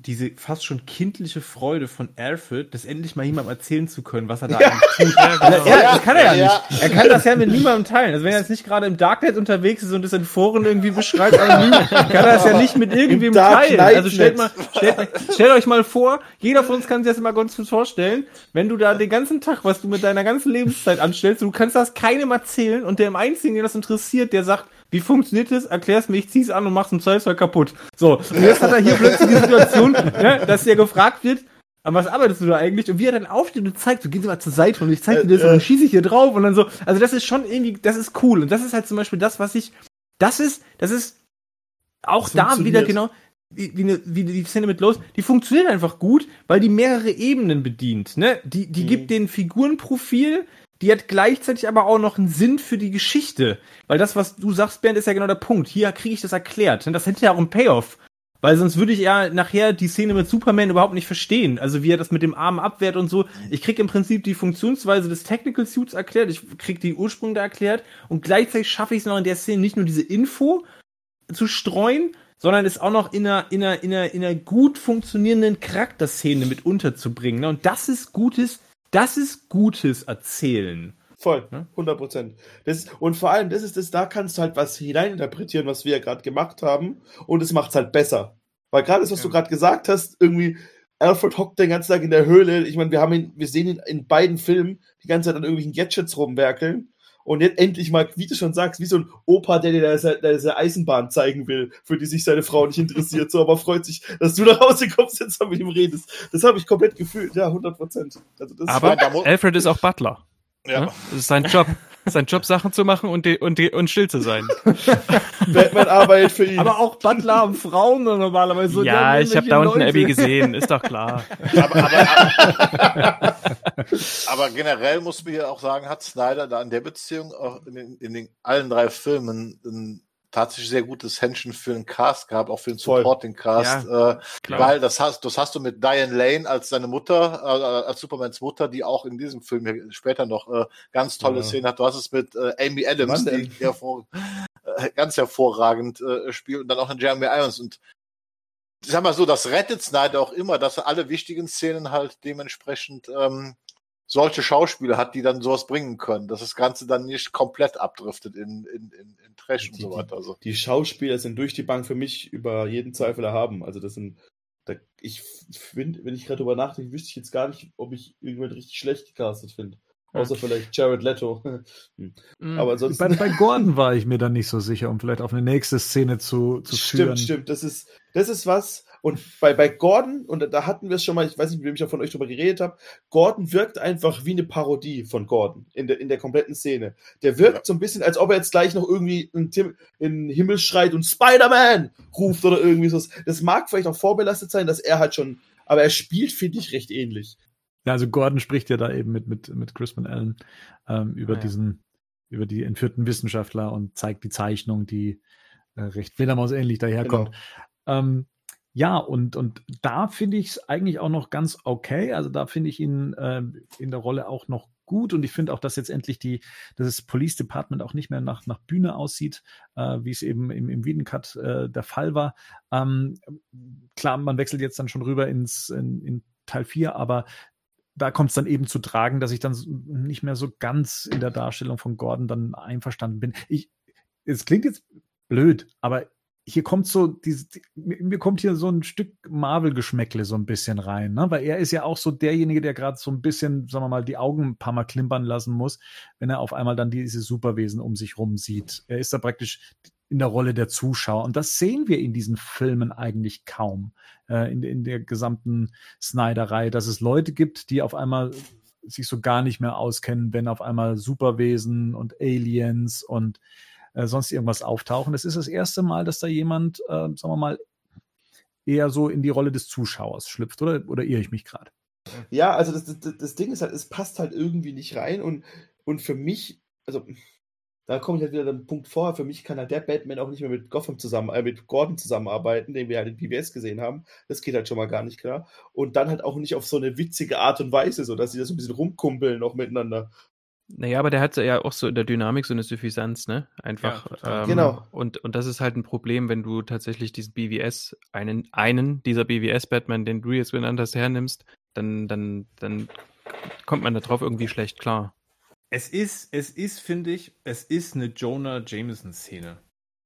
diese fast schon kindliche Freude von Alfred, das endlich mal jemandem erzählen zu können, was er da Ja. tut. Ja, genau. Ja, das kann er ja, Ja. nicht. Er kann das ja mit niemandem teilen. Also wenn er jetzt nicht gerade im Darknet unterwegs ist und das in Foren irgendwie beschreibt, anonym, kann er das ja nicht mit irgendwem teilen. Also stellt, mal, stellt, stellt euch mal vor, jeder von uns kann sich das immer ganz gut vorstellen, wenn du da den ganzen Tag, was du mit deiner ganzen Lebenszeit anstellst, du kannst das keinem erzählen und dem einzigen, den das interessiert, der sagt, wie funktioniert das? Erklär's mir, ich zieh's an und mach's im Zweifelsfall kaputt. So, und jetzt hat er hier plötzlich die Situation, ne, dass er gefragt wird, an was arbeitest du da eigentlich? Und wie er dann aufsteht und zeigt, so gehen Sie mal zur Seite und ich zeig dir das und dann schieße ich hier drauf und dann so. Also das ist schon irgendwie, das ist cool. Und das ist halt zum Beispiel das, was ich, das ist, das ist auch da wieder genau, wie, wie, ne, wie die Szene mit Los, die funktioniert einfach gut, weil die mehrere Ebenen bedient. Ne? Die, die Mhm. gibt den Figurenprofil, die hat gleichzeitig aber auch noch einen Sinn für die Geschichte. Weil das, was du sagst, Bernd, ist ja genau der Punkt. Hier kriege ich das erklärt. Und das hätte ja auch einen Payoff. Weil sonst würde ich ja nachher die Szene mit Superman überhaupt nicht verstehen. Also wie er das mit dem Arm abwehrt und so. Ich krieg im Prinzip die Funktionsweise des Technical Suits erklärt, ich krieg die Ursprung da erklärt und gleichzeitig schaffe ich es noch in der Szene nicht nur diese Info zu streuen, sondern es auch noch in einer, in einer, in einer, in einer gut funktionierenden Charakterszene mit unterzubringen. ne? Und das ist gutes, das ist gutes Erzählen. Voll, Ne? 100 Prozent. Und vor allem, das ist das, da kannst du halt was hineininterpretieren, was wir ja gerade gemacht haben, und es macht's halt besser. Weil gerade das, was du gerade gesagt hast, irgendwie, Alfred hockt den ganzen Tag in der Höhle. Ich meine, wir haben ihn, wir sehen ihn in beiden Filmen die ganze Zeit an irgendwelchen Gadgets rumwerkeln. Und jetzt endlich mal, wie du schon sagst, wie so ein Opa, der dir da se- da seine Eisenbahn zeigen will, für die sich seine Frau nicht interessiert, so, aber freut sich, dass du nach Hause kommst, jetzt mit ihm redest. Das habe ich komplett gefühlt, ja, 100 Prozent. Also das Aber Alfred ist auch Butler. Ja. Das ist sein Job. sein Job, Sachen zu machen und, die, und, die, und still zu sein. Batman arbeitet für ihn. Aber auch Butler haben Frauen normalerweise ja, ich habe da unten. Abby gesehen, ist doch klar. aber, aber, aber generell muss man hier auch sagen, hat Snyder da in der Beziehung auch in den, in den allen drei Filmen ein tatsächlich sehr gutes Händchen für den Cast gehabt, auch für den. Supporting Cast, äh, Klar. weil das hast, das hast du mit Diane Lane als seine Mutter, äh, als Supermans Mutter, die auch in diesem Film hier später noch äh, ganz tolle Ja. Szenen hat. Du hast es mit äh, Amy Adams, die hervor, äh, ganz hervorragend äh, spielt und dann auch in Jeremy Irons und ich sag mal so, das rettet Snyder auch immer, dass er alle wichtigen Szenen halt dementsprechend ähm, solche Schauspieler hat, die dann sowas bringen können, dass das Ganze dann nicht komplett abdriftet in, in, in, in Trash und Die- so weiter. Also. die Schauspieler sind durch die Bank für mich über jeden Zweifel erhaben. Also das sind, da, ich finde, wenn ich gerade drüber nachdenke, wüsste ich jetzt gar nicht, ob ich irgendwann richtig schlecht gecastet finde. Außer vielleicht Jared Leto. Hm. Mhm. Aber Bei, ansonsten. bei Gordon war ich mir dann nicht so sicher, um vielleicht auf eine nächste Szene zu, zu führen. Stimmt, stimmt. Das ist, das ist was. Und bei, bei Gordon, und da hatten wir es schon mal, ich weiß nicht, mit wem ich da von euch drüber geredet habe, Gordon wirkt einfach wie eine Parodie von Gordon in der, in der kompletten Szene. Der wirkt Ja. so ein bisschen, als ob er jetzt gleich noch irgendwie in, Tim, in den Himmel schreit und Spider-Man ruft oder irgendwie so. Das mag vielleicht auch vorbelastet sein, dass er halt schon, aber er spielt, finde ich, recht ähnlich. Ja, also Gordon spricht ja da eben mit, mit, mit Crispin Allen ähm, über Ah, ja. diesen, über die entführten Wissenschaftler und zeigt die Zeichnung, die äh, recht Fledermaus-ähnlich daherkommt. Genau. Ähm, ja, und, und da finde ich es eigentlich auch noch ganz okay. Also da finde ich ihn ähm, in der Rolle auch noch gut und ich finde auch, dass jetzt endlich die, dass das Police Department auch nicht mehr nach, nach Bühne aussieht, äh, wie es eben im, im Wiedencut äh, der Fall war. Ähm, klar, man wechselt jetzt dann schon rüber ins in, in Teil 4, aber da kommt es dann eben zu tragen, dass ich dann nicht mehr so ganz in der Darstellung von Gordon dann einverstanden bin. Ich, es klingt jetzt blöd, aber hier kommt so, diese, die, mir mir kommt hier so ein Stück Marvel-Geschmäckle so ein bisschen rein, ne? weil er ist ja auch so derjenige, der gerade so ein bisschen, sagen wir mal, die Augen ein paar Mal klimpern lassen muss, wenn er auf einmal dann diese Superwesen um sich rum sieht. Er ist da praktisch in der Rolle der Zuschauer und das sehen wir in diesen Filmen eigentlich kaum, äh, in, in der gesamten Snyderei, dass es Leute gibt, die auf einmal sich so gar nicht mehr auskennen, wenn auf einmal Superwesen und Aliens und äh, sonst irgendwas auftauchen. Das ist das erste Mal, dass da jemand, äh, sagen wir mal, eher so in die Rolle des Zuschauers schlüpft, oder, oder irre ich mich gerade? Ja, also das, das, das Ding ist halt, es passt halt irgendwie nicht rein und, und für mich, also da komme ich halt wieder an den Punkt vor, für mich kann halt der Batman auch nicht mehr mit Gotham zusammen, äh, mit Gordon zusammenarbeiten, den wir halt in PBS gesehen haben. Das geht halt schon mal gar nicht klar. Und dann halt auch nicht auf so eine witzige Art und Weise, so dass sie da so ein bisschen rumkumpeln noch miteinander. Naja, aber der hat ja auch so in der Dynamik so eine Suffisanz, ne? Einfach. Ja, ähm, Genau. Und, und das ist halt ein Problem, wenn du tatsächlich diesen BWS, einen, einen dieser BWS-Batman, den du jetzt benannt hast, hernimmst, dann, dann, dann kommt man darauf irgendwie schlecht klar. Es ist, es ist, finde ich, es ist eine Jonah Jameson-Szene.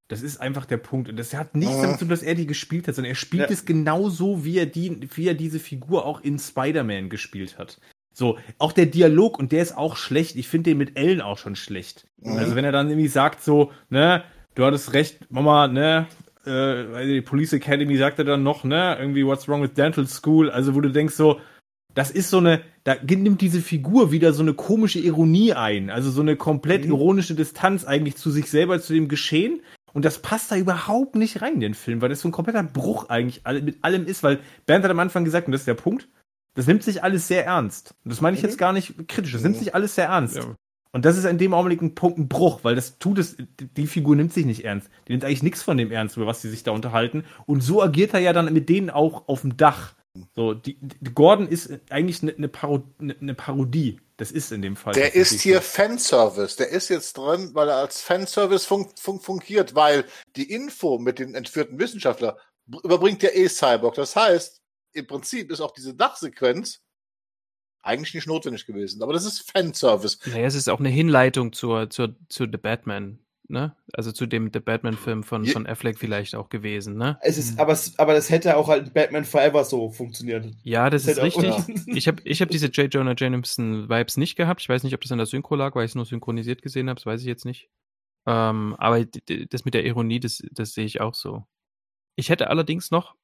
Das ist einfach der Punkt. Und das hat nichts Mhm. damit zu tun, dass er die gespielt hat, sondern er spielt Ja. es genauso, wie er, die, wie er diese Figur auch in Spider-Man gespielt hat. So, auch der Dialog, und der ist auch schlecht. Ich finde den mit Ellen auch schon schlecht. Mhm. Also, wenn er dann irgendwie sagt, so, ne, du hattest recht, Mama, ne, äh, weil die Police Academy sagt er dann noch, ne, irgendwie, what's wrong with dental school? Also, wo du denkst, so, das ist so eine, da nimmt diese Figur wieder so eine komische Ironie ein. Also so eine komplett ironische Distanz eigentlich zu sich selber, zu dem Geschehen. Und das passt da überhaupt nicht rein in den Film, weil das so ein kompletter Bruch eigentlich mit allem ist, weil Bernd hat am Anfang gesagt, und das ist der Punkt, das nimmt sich alles sehr ernst. Und das meine ich jetzt gar nicht kritisch, das nimmt sich alles sehr ernst. Ja. Und das ist in dem Augenblick ein Punkt, ein Bruch, weil das tut es, die Figur nimmt sich nicht ernst. Die nimmt eigentlich nichts von dem ernst, über was sie sich da unterhalten. Und so agiert er ja dann mit denen auch auf dem Dach. So, die, die Gordon ist eigentlich eine, eine, Paro, eine Parodie. Das ist in dem Fall. Der ist hier so. Fanservice. Der ist jetzt drin, weil er als Fanservice fun fun fungiert, weil die Info mit den entführten Wissenschaftler überbringt ja eh Cyborg. Das heißt, im Prinzip ist auch diese Dachsequenz eigentlich nicht notwendig gewesen. Aber das ist Fanservice. Naja, es ist auch eine Hinleitung zur, zur, zu The Batman, ne? Also zu dem The Batman-Film von, von Affleck vielleicht auch gewesen, ne? Es ist, aber, es, aber das hätte auch halt in Batman Forever so funktioniert. Ja, das ist hätte auch- richtig. Ich habe ich hab diese J. Jonah Jameson-Vibes nicht gehabt. Ich weiß nicht, ob das an der Synchro lag, weil ich es nur synchronisiert gesehen habe, das weiß ich jetzt nicht. Ähm, aber das mit der Ironie, das, das sehe ich auch so. Ich hätte allerdings noch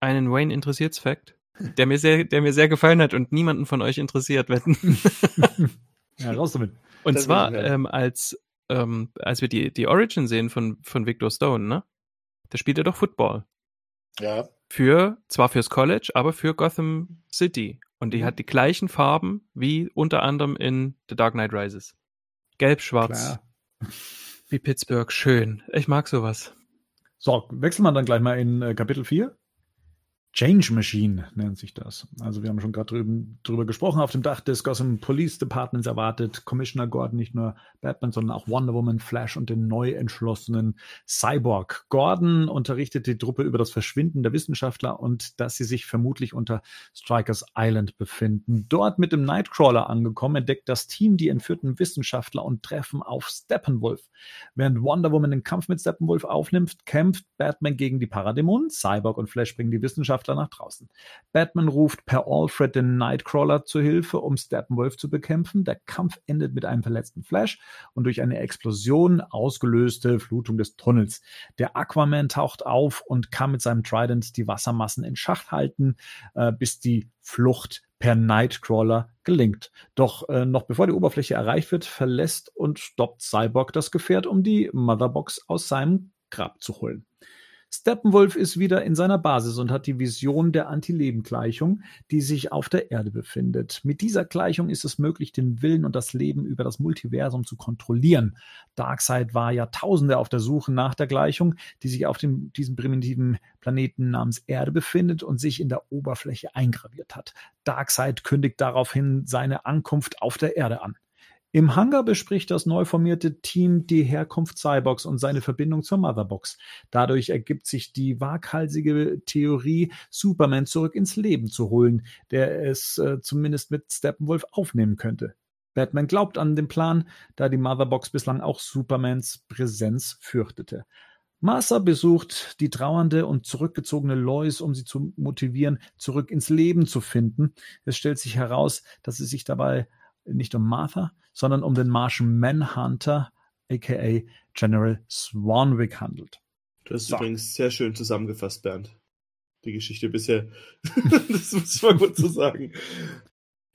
einen Wayne interessierts Fact, der mir sehr, der mir sehr gefallen hat und niemanden von euch interessiert, wetten. Ja, raus damit. Und Das zwar, ähm, als, ähm, als wir die, die Origin sehen von, von Victor Stone, ne? Da spielt er doch Football. Ja. Für, zwar fürs College, aber für Gotham City. Und Mhm. die hat die gleichen Farben wie unter anderem in The Dark Knight Rises. Gelb-schwarz. Klar. Wie Pittsburgh. Schön. Ich mag sowas. So, wechseln wir dann gleich mal in äh, Kapitel 4. Change Machine nennt sich das. Also wir haben schon gerade drüben, drüber gesprochen. Auf dem Dach des Gotham Police Departments erwartet Commissioner Gordon nicht nur Batman, sondern auch Wonder Woman, Flash und den neu entschlossenen Cyborg. Gordon unterrichtet die Truppe über das Verschwinden der Wissenschaftler und dass sie sich vermutlich unter Strikers Island befinden. Dort mit dem Nightcrawler angekommen, entdeckt das Team die entführten Wissenschaftler und treffen auf Steppenwolf. Während Wonder Woman den Kampf mit Steppenwolf aufnimmt, kämpft Batman gegen die Paradämonen. Cyborg und Flash bringen die Wissenschaftler nach draußen. Batman ruft per Alfred den Nightcrawler zu Hilfe, um Steppenwolf zu bekämpfen. Der Kampf endet mit einem verletzten Flash und durch eine Explosion ausgelöste Flutung des Tunnels. Der Aquaman taucht auf und kann mit seinem Trident die Wassermassen in Schach halten, äh, bis die Flucht per Nightcrawler gelingt. Doch äh, noch bevor die Oberfläche erreicht wird, verlässt und stoppt Cyborg das Gefährt, um die Motherbox aus seinem Grab zu holen. Steppenwolf ist wieder in seiner Basis und hat die Vision der Antileben-Gleichung, die sich auf der Erde befindet. Mit dieser Gleichung ist es möglich, den Willen und das Leben über das Multiversum zu kontrollieren. Darkseid war Jahrtausende auf der Suche nach der Gleichung, die sich auf dem, diesem primitiven Planeten namens Erde befindet und sich in der Oberfläche eingraviert hat. Darkseid kündigt daraufhin seine Ankunft auf der Erde an. Im Hangar bespricht das neu formierte Team die Herkunft Cyborgs und seine Verbindung zur Motherbox. Dadurch ergibt sich die waghalsige Theorie, Superman zurück ins Leben zu holen, der es äh, zumindest mit Steppenwolf aufnehmen könnte. Batman glaubt an den Plan, da die Motherbox bislang auch Supermans Präsenz fürchtete. Martha besucht die trauernde und zurückgezogene Lois, um sie zu motivieren, zurück ins Leben zu finden. Es stellt sich heraus, dass es sich dabei nicht um Martha, sondern um den Martian Manhunter, aka General Swanwick handelt. Du hast So. übrigens sehr schön zusammengefasst, Bernd. Die Geschichte bisher. das muss ich mal kurz so sagen.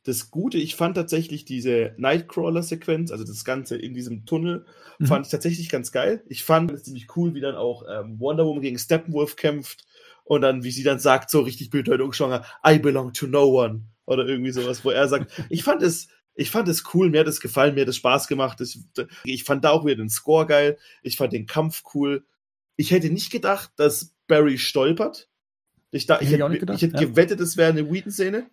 Das Gute, ich fand tatsächlich diese Nightcrawler-Sequenz, also das Ganze in diesem Tunnel, Mhm. fand ich tatsächlich ganz geil. Ich fand es ziemlich cool, wie dann auch ähm, Wonder Woman gegen Steppenwolf kämpft und dann, wie sie dann sagt, so richtig bedeutungsschwanger, I belong to no one. Oder irgendwie sowas, wo er sagt, ich fand es, ich fand es cool, mir hat es gefallen, mir hat es Spaß gemacht. Ich, ich fand da auch wieder den Score geil. Ich fand den Kampf cool. Ich hätte nicht gedacht, dass Barry stolpert. Ich, da, ich, Hätte gedacht, ich hätte ja. gewettet, es wäre eine Whedon-Szene.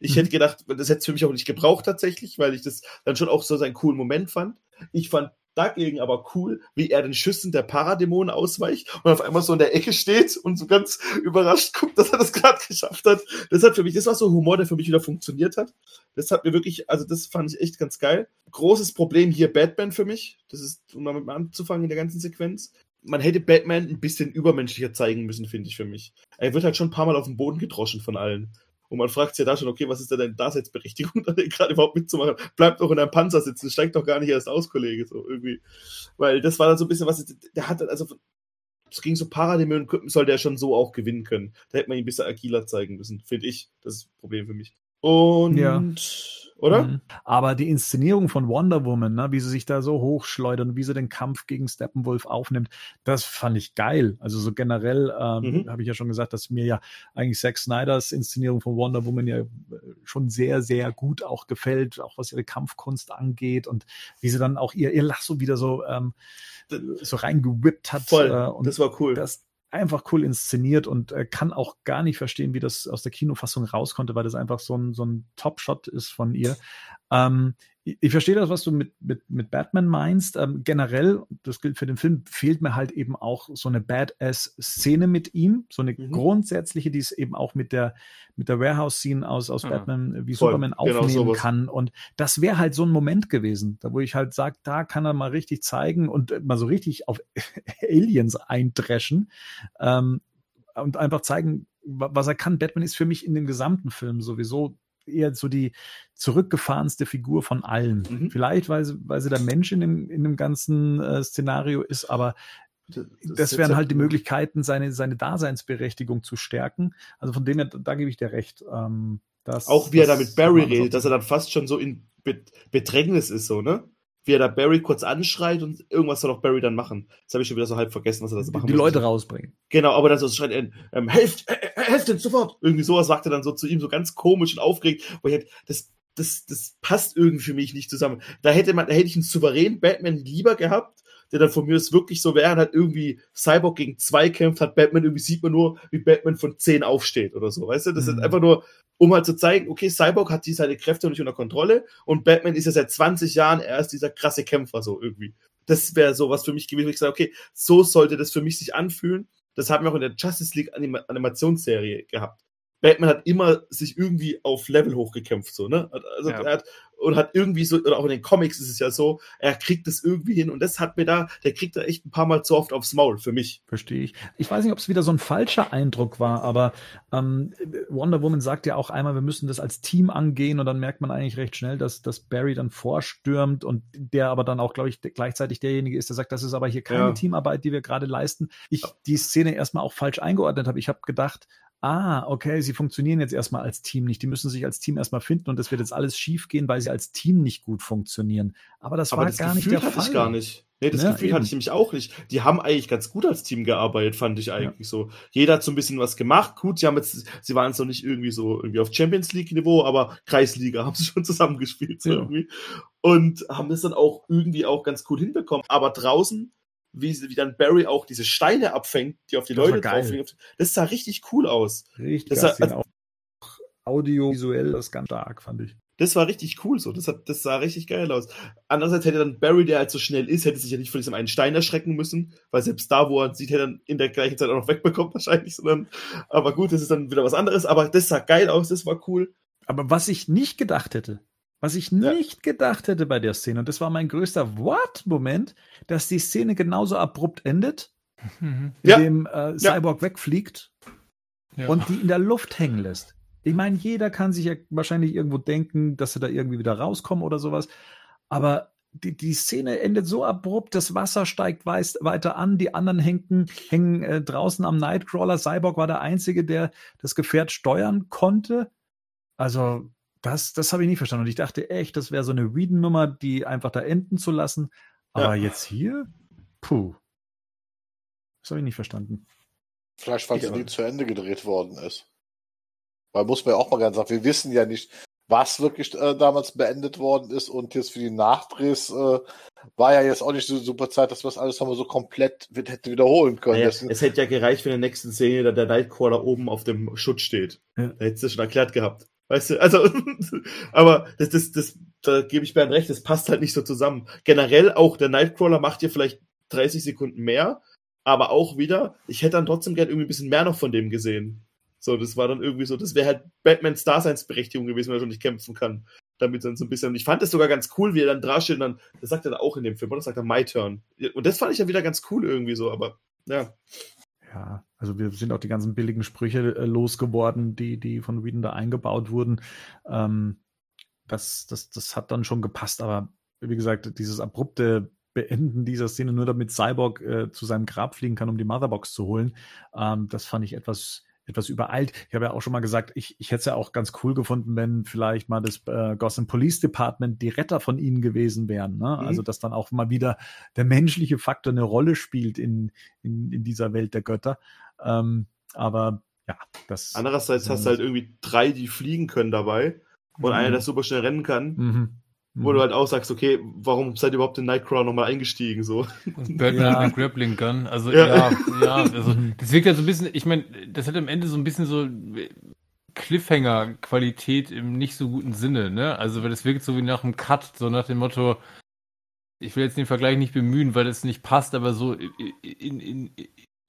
Ich Mhm. hätte gedacht, das hätte es für mich auch nicht gebraucht tatsächlich, weil ich das dann schon auch so seinen coolen Moment fand. Ich fand dagegen aber cool, wie er den Schüssen der Paradämonen ausweicht und auf einmal so in der Ecke steht und so ganz überrascht guckt, dass er das gerade geschafft hat. Das hat für mich, das war so Humor, der für mich wieder funktioniert hat. Das hat mir wirklich, also das fand ich echt ganz geil. Großes Problem hier Batman für mich. Das ist, um mal mit mal anzufangen in der ganzen Sequenz. Man hätte Batman ein bisschen übermenschlicher zeigen müssen, finde ich für mich. Er wird halt schon ein paar Mal auf den Boden gedroschen von allen. Und man fragt sich ja da schon, okay, was ist da deine Daseinsberechtigung, da gerade überhaupt mitzumachen? Bleib doch in deinem Panzer sitzen, steig doch gar nicht erst aus, Kollege, so irgendwie. Weil das war dann so ein bisschen was, der hat dann, also, es ging so Parademon, sollte er schon so auch gewinnen können. Da hätte man ihn ein bisschen agiler zeigen müssen, finde ich. Das ist das Problem für mich. Und, Ja. Oder? Mhm. Aber die Inszenierung von Wonder Woman, ne, wie sie sich da so hochschleudern, wie sie den Kampf gegen Steppenwolf aufnimmt, das fand ich geil. Also so generell ähm, Mhm. habe ich ja schon gesagt, dass mir ja eigentlich Zack Snyders Inszenierung von Wonder Woman ja äh, schon sehr, sehr gut auch gefällt, auch was ihre Kampfkunst angeht und wie sie dann auch ihr, ihr Lasso wieder so, ähm, so reingewippt hat. Voll, äh, und das war cool. das einfach cool inszeniert und äh, kann auch gar nicht verstehen, wie das aus der Kinofassung raus konnte, weil das einfach so ein, so ein Top-Shot ist von ihr. Ähm, ich, verstehe das, was du mit, mit, mit Batman meinst. Ähm, generell, das gilt für den Film, fehlt mir halt eben auch so eine Badass-Szene mit ihm, so eine Mhm. grundsätzliche, die es eben auch mit der, mit der Warehouse-Scene aus, aus Ja. Batman äh, wie Voll, Superman genau aufnehmen sowas. kann. Und das wäre halt so ein Moment gewesen, da wo ich halt sage, da kann er mal richtig zeigen und äh, mal so richtig auf Aliens eindreschen ähm, und einfach zeigen, wa- was er kann. Batman ist für mich in dem gesamten Film sowieso eher so die zurückgefahrenste Figur von allen. Mhm. Vielleicht, weil sie, weil sie der Mensch in dem, in dem ganzen äh, Szenario ist, aber das, wären halt die Möglichkeiten, seine, seine Daseinsberechtigung zu stärken. Also von dem her, da, da gebe ich dir recht. Ähm, das, Auch wie er da das mit Barry redet, dass er dann fast schon so in Be Bedrängnis ist, so, ne? Wie er da Barry kurz anschreit und irgendwas soll auch Barry dann machen. Das habe ich schon wieder so halb vergessen, was er da machen die muss. Leute rausbringen. Genau, aber dann so schreit er, ähm, helft, äh, äh, helft denn sofort. Irgendwie sowas sagt er dann so zu ihm, so ganz komisch und aufgeregt, wo ich halt, das, das, das passt irgendwie für mich nicht zusammen. Da hätte man, da hätte ich einen souveränen Batman lieber gehabt, der dann von mir ist wirklich so, während halt irgendwie Cyborg gegen zwei kämpft, hat Batman irgendwie sieht man nur, wie Batman von zehn aufsteht oder so, weißt du? Das Mhm. ist einfach nur, um halt zu zeigen, okay, Cyborg hat die seine Kräfte nicht unter Kontrolle und Batman ist ja seit 20 Jahren erst dieser krasse Kämpfer so irgendwie. Das wäre so was für mich gewesen, wo ich sage, okay, so sollte das für mich sich anfühlen. Das haben wir auch in der Justice League Anima Animationsserie gehabt. Batman hat immer sich irgendwie auf Level hochgekämpft, so, ne? Also Ja. er hat, und hat irgendwie so, oder auch in den Comics ist es ja so, er kriegt es irgendwie hin und das hat mir da, der kriegt da echt ein paar Mal zu oft aufs Maul, für mich. Verstehe ich. Ich weiß nicht, ob es wieder so ein falscher Eindruck war, aber ähm, Wonder Woman sagt ja auch einmal, wir müssen das als Team angehen und dann merkt man eigentlich recht schnell, dass, dass Barry dann vorstürmt und der aber dann auch, glaube ich, gleichzeitig derjenige ist, der sagt, das ist aber hier keine Ja. Teamarbeit, die wir gerade leisten. Ich die Szene erstmal auch falsch eingeordnet habe. Ich habe gedacht, Ah, okay, sie funktionieren jetzt erstmal als Team nicht. Die müssen sich als Team erstmal finden und das wird jetzt alles schief gehen, weil sie als Team nicht gut funktionieren. Aber das Aber war das gar Gefühl nicht der hatte Fall. ich gar nicht. Nee, das Ja, Gefühl eben. hatte ich nämlich auch nicht. Die haben eigentlich ganz gut als Team gearbeitet, fand ich eigentlich so. Jeder hat so ein bisschen was gemacht. Gut, sie haben jetzt, sie waren jetzt noch nicht irgendwie so irgendwie auf Champions League Niveau, aber Kreisliga haben sie schon zusammengespielt so Ja. irgendwie. Und haben das dann auch irgendwie auch ganz gut hinbekommen. Aber draußen, wie, wie dann Barry auch diese Steine abfängt, die auf die Das Leute geil. drauflegen, das sah richtig cool aus. Richtig Das das hat- auch audiovisuell das ganz stark, fand ich. Das war richtig cool so. Das, hat, das sah richtig geil aus. Andererseits hätte dann Barry, der halt so schnell ist, hätte sich ja nicht von diesem einen Stein erschrecken müssen, weil selbst da, wo er sieht, hätte er dann in der gleichen Zeit auch noch wegbekommen wahrscheinlich. Sondern, aber gut, das ist dann wieder was anderes. Aber das sah geil aus, das war cool. Aber was ich nicht gedacht hätte, was ich Ja. nicht gedacht hätte bei der Szene, und das war mein größter What-Moment, dass die Szene genauso abrupt endet, Mhm. Ja. indem äh, Cyborg wegfliegt Ja. und die in der Luft hängen lässt. Ich meine, jeder kann sich ja wahrscheinlich irgendwo denken, dass sie da irgendwie wieder rauskommen oder sowas. Aber die, die Szene endet so abrupt, das Wasser steigt weiß, weiter an, die anderen hängen, hängen äh, draußen am Nightcrawler. Cyborg war der Einzige, der das Gefährt steuern konnte. Also, das, das habe ich nicht verstanden. Und ich dachte echt, das wäre so eine Whedon-Nummer, die einfach da enden zu lassen. Aber Ja. jetzt hier? Puh. Das habe ich nicht verstanden. Vielleicht, weil es nie nicht. zu Ende gedreht worden ist. Weil muss man ja auch mal ganz sagen, wir wissen ja nicht, was wirklich äh, damals beendet worden ist und jetzt für die Nachdrehs äh, war ja jetzt auch nicht so super Zeit, dass wir das alles nochmal so komplett wird, hätte wiederholen können. Naja, es hätte ja gereicht, wenn in der nächsten Szene der, der Nightcrawler oben auf dem Schutt steht. Ja. Da hättest du schon erklärt gehabt. Weißt du, also, aber das, das, das, da gebe ich Bernd recht, das passt halt nicht so zusammen. Generell auch, der Nightcrawler macht dir vielleicht 30 Sekunden mehr, aber auch wieder, ich hätte dann trotzdem gern irgendwie ein bisschen mehr noch von dem gesehen. So, das war dann irgendwie so, das wäre halt Batmans Daseinsberechtigung gewesen, wenn er schon nicht kämpfen kann. Damit dann so ein bisschen, und ich fand das sogar ganz cool, wie er dann da und dann, das sagt er auch in dem Film, oder? Das sagt er My Turn. Und das fand ich dann wieder ganz cool irgendwie so, aber, ja. Ja, also wir sind auch die ganzen billigen Sprüche äh, losgeworden, die, die von Whedon da eingebaut wurden. Ähm, das, das, das hat dann schon gepasst, aber wie gesagt, dieses abrupte Beenden dieser Szene, nur damit Cyborg äh, zu seinem Grab fliegen kann, um die Motherbox zu holen, ähm, das fand ich etwas, etwas übereilt. Ich habe ja auch schon mal gesagt, ich, ich hätte es ja auch ganz cool gefunden, wenn vielleicht mal das äh, Gotham Police Department die Retter von ihnen gewesen wären. Ne? Mhm. Also, dass dann auch mal wieder der menschliche Faktor eine Rolle spielt in, in, in dieser Welt der Götter. Ähm, aber ja, das. Andererseits hast du halt irgendwie drei, die fliegen können dabei und mhm. einer, der super schnell rennen kann. Mhm. Wo du mhm. halt auch sagst, okay, warum seid ihr überhaupt in Nightcrawler nochmal eingestiegen? So. Und Batman ja. mit Grappling Gun. Also ja, ja, ja also, das wirkt ja so ein bisschen, ich meine, das hat am Ende so ein bisschen so Cliffhanger-Qualität im nicht so guten Sinne, ne? Also, weil das wirkt so wie nach einem Cut, so nach dem Motto, ich will jetzt den Vergleich nicht bemühen, weil es nicht passt, aber so in, in,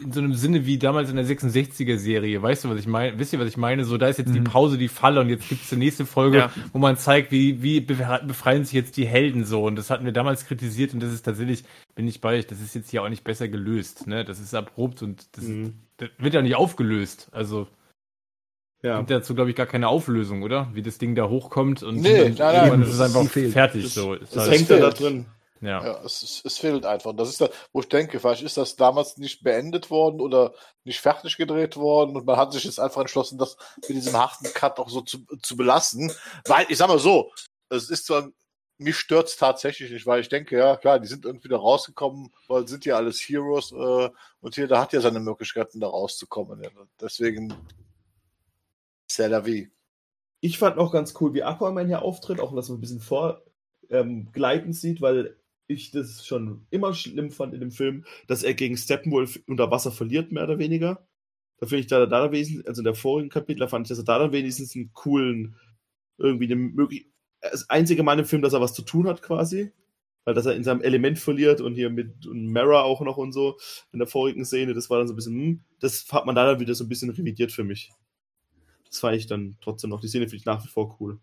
in so einem Sinne wie damals in der 66er-Serie. Weißt du, was ich meine? Wisst ihr, was ich meine? So, da ist jetzt mhm. die Pause, die Falle und jetzt gibt es die nächste Folge, ja. wo man zeigt, wie, wie befreien sich jetzt die Helden so. Und das hatten wir damals kritisiert und das ist tatsächlich, bin ich bei euch, das ist jetzt hier auch nicht besser gelöst. Ne? Das ist abrupt und das, mhm. das wird ja nicht aufgelöst. Also ja. gibt dazu, glaube ich, gar keine Auflösung, oder? Wie das Ding da hochkommt und nee, dann, nein, nein, ist es einfach fertig. Das, so. Das, das hängt da drin. Ja. ja es, es, fehlt einfach. Das ist da, wo ich denke, vielleicht ist das damals nicht beendet worden oder nicht fertig gedreht worden und man hat sich jetzt einfach entschlossen, das mit diesem harten Cut auch so zu, zu belassen. Weil, ich sag mal so, es ist zwar, mich stört's tatsächlich nicht, weil ich denke, ja, klar, die sind irgendwie da rausgekommen, weil sind ja alles Heroes äh, und hier, da hat ja seine Möglichkeiten, da rauszukommen. Ja. Deswegen, c'est la vie. Ich fand auch ganz cool, wie Aquaman hier auftritt, auch dass man ein bisschen vorgleitend ähm, sieht, weil ich das schon immer schlimm fand in dem Film, dass er gegen Steppenwolf unter Wasser verliert, mehr oder weniger. Da finde ich da, da wenigstens, also in der vorigen Kapitel, fand ich, dass er da wenigstens einen coolen, irgendwie eine möglich, das einzige Mal im Film, dass er was zu tun hat quasi. Weil dass er in seinem Element verliert und hier mit und Mara auch noch und so in der vorigen Szene, das war dann so ein bisschen, hm, das hat man da dann wieder so ein bisschen revidiert für mich. Das fand ich dann trotzdem noch, die Szene finde ich nach wie vor cool.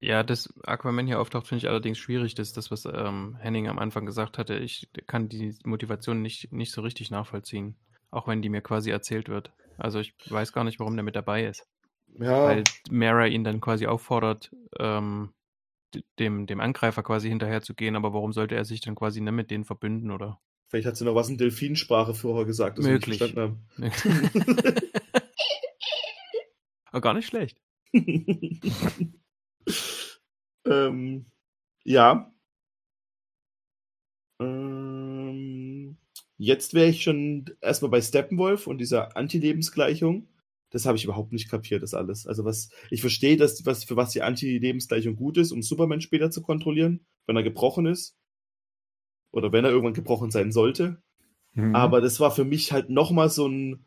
Ja, dass Aquaman hier auftaucht, finde ich allerdings schwierig. Das ist das, was ähm, Henning am Anfang gesagt hatte. Ich kann die Motivation nicht, nicht so richtig nachvollziehen. Auch wenn die mir quasi erzählt wird. Also ich weiß gar nicht, warum der mit dabei ist. Ja. Weil Mara ihn dann quasi auffordert, ähm, dem, dem Angreifer quasi hinterher zu gehen. Aber warum sollte er sich dann quasi nicht mit denen verbünden, oder? Vielleicht hat sie noch was in Delfinsprache vorher gesagt, das Möglich. wir nicht verstanden haben. Aber gar nicht schlecht. ähm, ja. Ähm, jetzt wäre ich schon erstmal bei Steppenwolf und dieser Anti-Lebensgleichung. Das habe ich überhaupt nicht kapiert, das alles. Also was, ich verstehe, dass, was, für was die Anti-Lebensgleichung gut ist, um Superman später zu kontrollieren, wenn er gebrochen ist. Oder wenn er irgendwann gebrochen sein sollte. Mhm. Aber das war für mich halt nochmal so ein,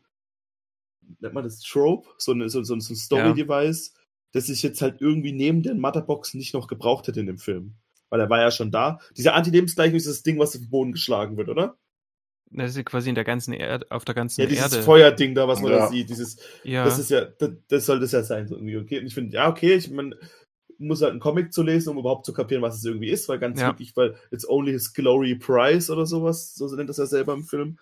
nennt man das Trope, so, eine, so, so, so ein Story-Device, dass ich jetzt halt irgendwie neben den Matterbox nicht noch gebraucht hätte in dem Film. Weil er war ja schon da. Diese Anti-Lebensgleichung ist das Ding, was auf den Boden geschlagen wird, oder? Das ist ja quasi in der ganzen Erde, auf der ganzen Erde. Ja, dieses Erde. Feuerding da, was man ja. da sieht, dieses, ja. das ist ja, das, das soll das ja sein, so irgendwie, okay. Und ich finde, ja, okay, ich man muss halt einen Comic zu lesen, um überhaupt zu kapieren, was es irgendwie ist, weil ganz ja. wirklich, weil it's only his glory price oder sowas, so nennt das ja selber im Film.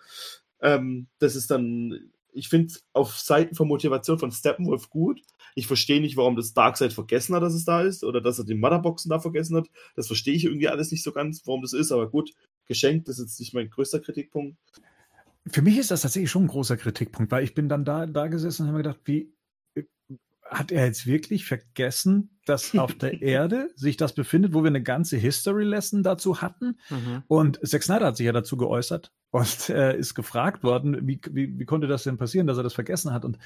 Ähm, das ist dann, ich finde auf Seiten von Motivation von Steppenwolf gut, ich verstehe nicht, warum das Darkseid vergessen hat, dass es da ist, oder dass er die Motherboxen da vergessen hat. Das verstehe ich irgendwie alles nicht so ganz, warum das ist, aber gut, geschenkt, das ist jetzt nicht mein größter Kritikpunkt. Für mich ist das tatsächlich schon ein großer Kritikpunkt, weil ich bin dann da, da gesessen und habe mir gedacht, wie hat er jetzt wirklich vergessen, dass auf der Erde sich das befindet, wo wir eine ganze History Lesson dazu hatten. Mhm. Und Zack Snyder hat sich ja dazu geäußert und äh, ist gefragt worden, wie, wie, wie konnte das denn passieren, dass er das vergessen hat. Und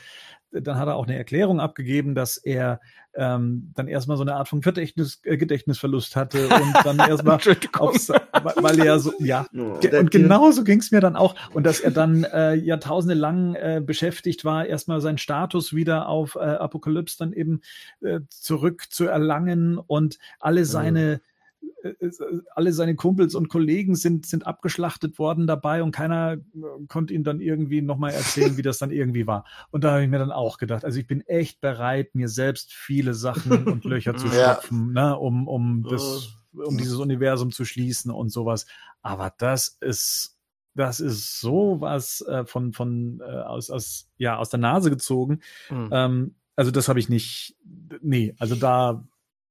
dann hat er auch eine Erklärung abgegeben, dass er ähm, dann erstmal so eine Art von Gedächtnis, äh, Gedächtnisverlust hatte und dann erstmal aufs, weil er so, ja, der- und genauso ging es mir dann auch. Und dass er dann äh, jahrtausende lang äh, beschäftigt war, erstmal seinen Status wieder auf äh, Apokalypse dann eben äh, zurück zu erlangen und alle seine äh, äh, alle seine Kumpels und Kollegen sind, sind abgeschlachtet worden dabei und keiner äh, konnte ihm dann irgendwie nochmal erzählen, wie das dann irgendwie war. Und da habe ich mir dann auch gedacht, also ich bin echt bereit, mir selbst viele Sachen und Löcher zu Ja. stopfen, ne, um, um das, um dieses Universum zu schließen und sowas. Aber das ist, das ist sowas äh, von, von äh, aus, aus, ja, aus der Nase gezogen. Mhm. Ähm, also das habe ich nicht, nee, also da,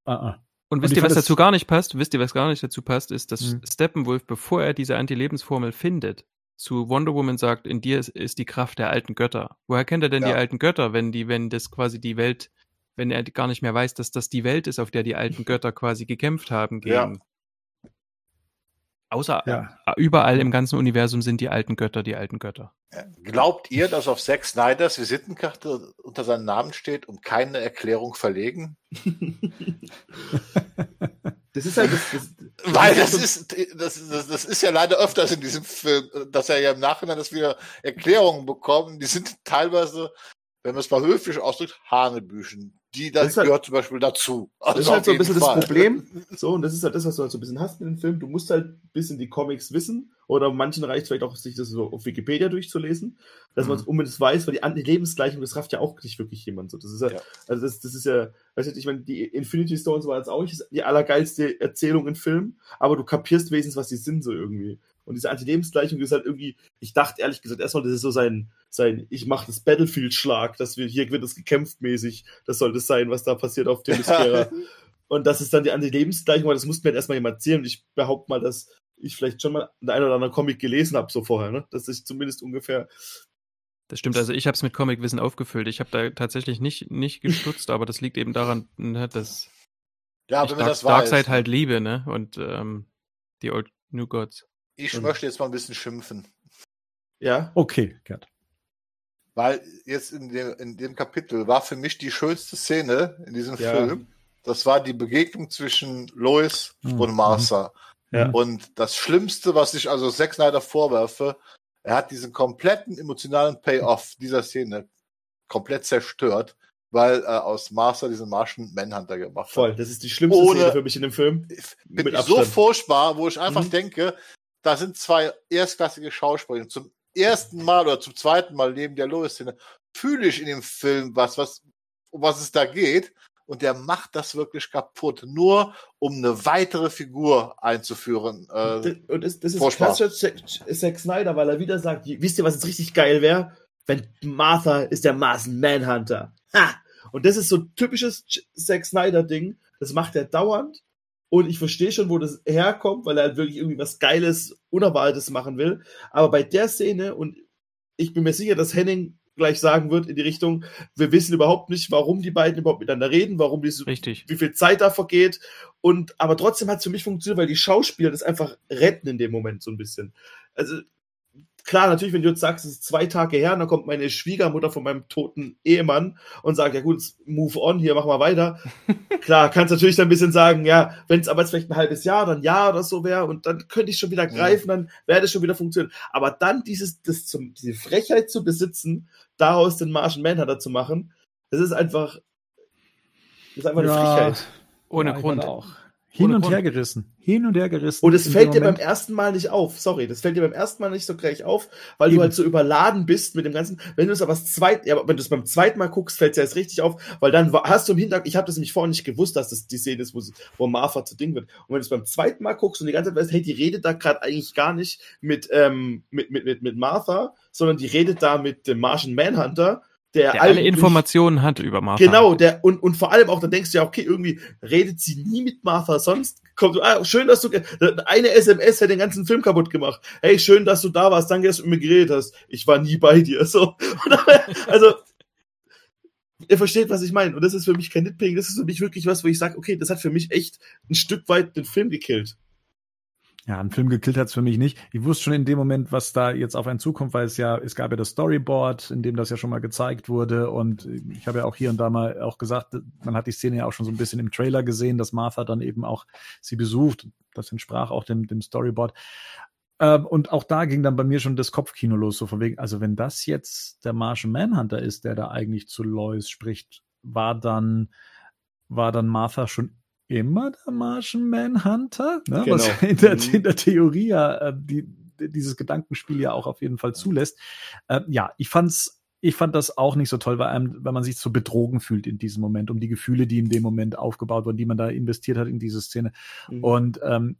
uh -uh. Und Und wisst ich ihr, was dazu gar nicht passt? Wisst ihr, was gar nicht dazu passt, ist, dass Hm. Steppenwolf, bevor er diese Anti-Lebensformel findet, zu Wonder Woman sagt, in dir ist, ist die Kraft der alten Götter. Woher kennt er denn die Ja. alten Götter, wenn die, wenn das quasi die Welt, wenn er gar nicht mehr weiß, dass das die Welt ist, auf der die alten Götter quasi gekämpft haben gegen. Ja. Außer Ja. überall im ganzen Universum sind die alten Götter die alten Götter. Glaubt ihr, dass auf Zack Snyders Visitenkarte unter seinem Namen steht und keine Erklärung verlegen? Das ist halt das, das, Weil das ist, das, das, das ist ja leider öfters in diesem Film, dass er ja im Nachhinein das wieder Erklärungen bekommen. Die sind teilweise, wenn man es mal höflich ausdrückt, Hanebüchen. Die, das, Das halt- gehört zum Beispiel dazu. Das ist Also halt so ein bisschen Fall. das Problem. So, und das ist halt das, was du halt so ein bisschen hast mit dem Film. Du musst halt ein bisschen die Comics wissen. Oder manchen reicht vielleicht auch, sich das so auf Wikipedia durchzulesen, dass man es unbedingt weiß, weil die die Lebensgleichung, das rafft ja auch nicht wirklich jemand so. Das ist ja, Ja. also das, das ist ja, weißt du, ich meine, die Infinity Stones war jetzt auch nicht die allergeilste Erzählung in Film, aber du kapierst wenigstens, was die sind so irgendwie. Und diese Anti-Lebensgleichung ist halt irgendwie, ich dachte ehrlich gesagt erstmal, das ist so sein, sein, ich mache das Battlefield-Schlag, dass wir, hier wird es gekämpft mäßig, das soll das sein, was da passiert auf Themysfera. Und das ist dann die Anti-Lebensgleichung, weil das musste mir halt erstmal jemand erzählen. Und ich behaupte mal, dass ich vielleicht schon mal den einen oder anderen Comic gelesen habe, so vorher, ne? Dass ich zumindest ungefähr. Das stimmt, also ich habe es mit Comicwissen aufgefüllt. Ich habe da tatsächlich nicht, nicht gestutzt, aber das liegt eben daran, ne, dass Ja, ich Dark, das weiß. Darkseid halt liebe, ne? Und ähm, die Old New Gods. Ich möchte jetzt mal ein bisschen schimpfen. Ja. Okay, Gerd. Weil jetzt in dem, in dem Kapitel war für mich die schönste Szene in diesem Ja. Film. Das war die Begegnung zwischen Lois Mhm. und Martha. Ja. Und das Schlimmste, was ich also Zack Snyder vorwerfe, er hat diesen kompletten emotionalen Payoff dieser Szene komplett zerstört, weil er aus Martha diesen Martian Manhunter gemacht Voll. hat. Das ist die schlimmste Ohne- Szene für mich in dem Film. Bin Mit ich so Abstand. furchtbar, wo ich einfach Mhm. denke, da sind zwei erstklassige Schauspieler. Zum ersten Mal oder zum zweiten Mal neben der Lois-Szene fühle ich in dem Film was, was, um was es da geht. Und der macht das wirklich kaputt, nur um eine weitere Figur einzuführen. Äh, Und das, das ist Furchtbar. klassischer Zack, Snyder, weil er wieder sagt, wisst ihr, was jetzt richtig geil wäre? Wenn Martha ist der Martian Manhunter. Ha! Und das ist so ein typisches Zack Snyder-Ding. Das macht er dauernd. Und ich verstehe schon, wo das herkommt, weil er halt wirklich irgendwie was Geiles, Unerwartetes machen will. Aber bei der Szene, und ich bin mir sicher, dass Henning gleich sagen wird in die Richtung, wir wissen überhaupt nicht, warum die beiden überhaupt miteinander reden, warum die so, Richtig. wie viel Zeit da vergeht. Und aber trotzdem hat es für mich funktioniert, weil die Schauspieler das einfach retten in dem Moment so ein bisschen. Also klar, natürlich, wenn du jetzt sagst, es ist zwei Tage her, und dann kommt meine Schwiegermutter von meinem toten Ehemann und sagt, ja gut, move on, hier, mach mal weiter. klar, kannst natürlich dann ein bisschen sagen, ja, wenn es aber jetzt vielleicht ein halbes Jahr, dann ja oder so wäre und dann könnte ich schon wieder greifen, dann wäre das schon wieder funktionieren. Aber dann dieses, das zum, diese Frechheit zu besitzen, daraus den Martian Manhunter zu machen, das ist einfach, das ist einfach eine Frechheit. Ohne Ja, Grund. Auch. Hin und her gerissen. Hin und her gerissen. Und es fällt dir beim ersten Mal nicht auf. Sorry, das fällt dir beim ersten Mal nicht so gleich auf, weil Eben. du halt so überladen bist mit dem Ganzen. Wenn du es aber das zweite, ja, wenn du es beim zweiten Mal guckst, fällt es erst richtig auf, weil dann hast du im Hintergrund, ich habe das nämlich vorher nicht gewusst, dass das die Szene ist, wo, sie- wo Martha zu Ding wird. Und wenn du es beim zweiten Mal guckst und die ganze Zeit weißt, hey, die redet da gerade eigentlich gar nicht mit, ähm, mit, mit, mit, mit Martha, sondern die redet da mit dem Martian Manhunter, der, Der alle Informationen hat über Martha. Genau, der, und, und vor allem auch, dann denkst du ja, okay, irgendwie redet sie nie mit Martha, sonst kommt, ah, schön, dass du, eine SMS hat den ganzen Film kaputt gemacht. Hey, schön, dass du da warst, danke, dass du mit mir geredet hast. Ich war nie bei dir, so. Also, Ihr versteht, was ich meine. Und das ist für mich kein Nitpicking, das ist für mich wirklich was, wo ich sage, okay, das hat für mich echt ein Stück weit den Film gekillt. Ja, ein Film gekillt hat's für mich nicht. Ich wusste schon in dem Moment, was da jetzt auf einen zukommt, weil es ja, es gab ja das Storyboard, in dem das ja schon mal gezeigt wurde. Und ich habe ja auch hier und da mal auch gesagt, man hat die Szene ja auch schon so ein bisschen im Trailer gesehen, dass Martha dann eben auch sie besucht. Das entsprach auch dem, dem Storyboard. Ähm, und auch da ging dann bei mir schon das Kopfkino los, so von wegen, also wenn das jetzt der Martian Manhunter ist, der da eigentlich zu Lois spricht, war dann, war dann Martha schon immer der Martian Manhunter, ne? Genau. was in der, Mhm. in der Theorie ja äh, die, dieses Gedankenspiel ja auch auf jeden Fall zulässt. Äh, ja, ich fand's, ich fand das auch nicht so toll, weil, einem, weil man sich so betrogen fühlt in diesem Moment, um die Gefühle, die in dem Moment aufgebaut wurden, die man da investiert hat in diese Szene. Mhm. Und ähm,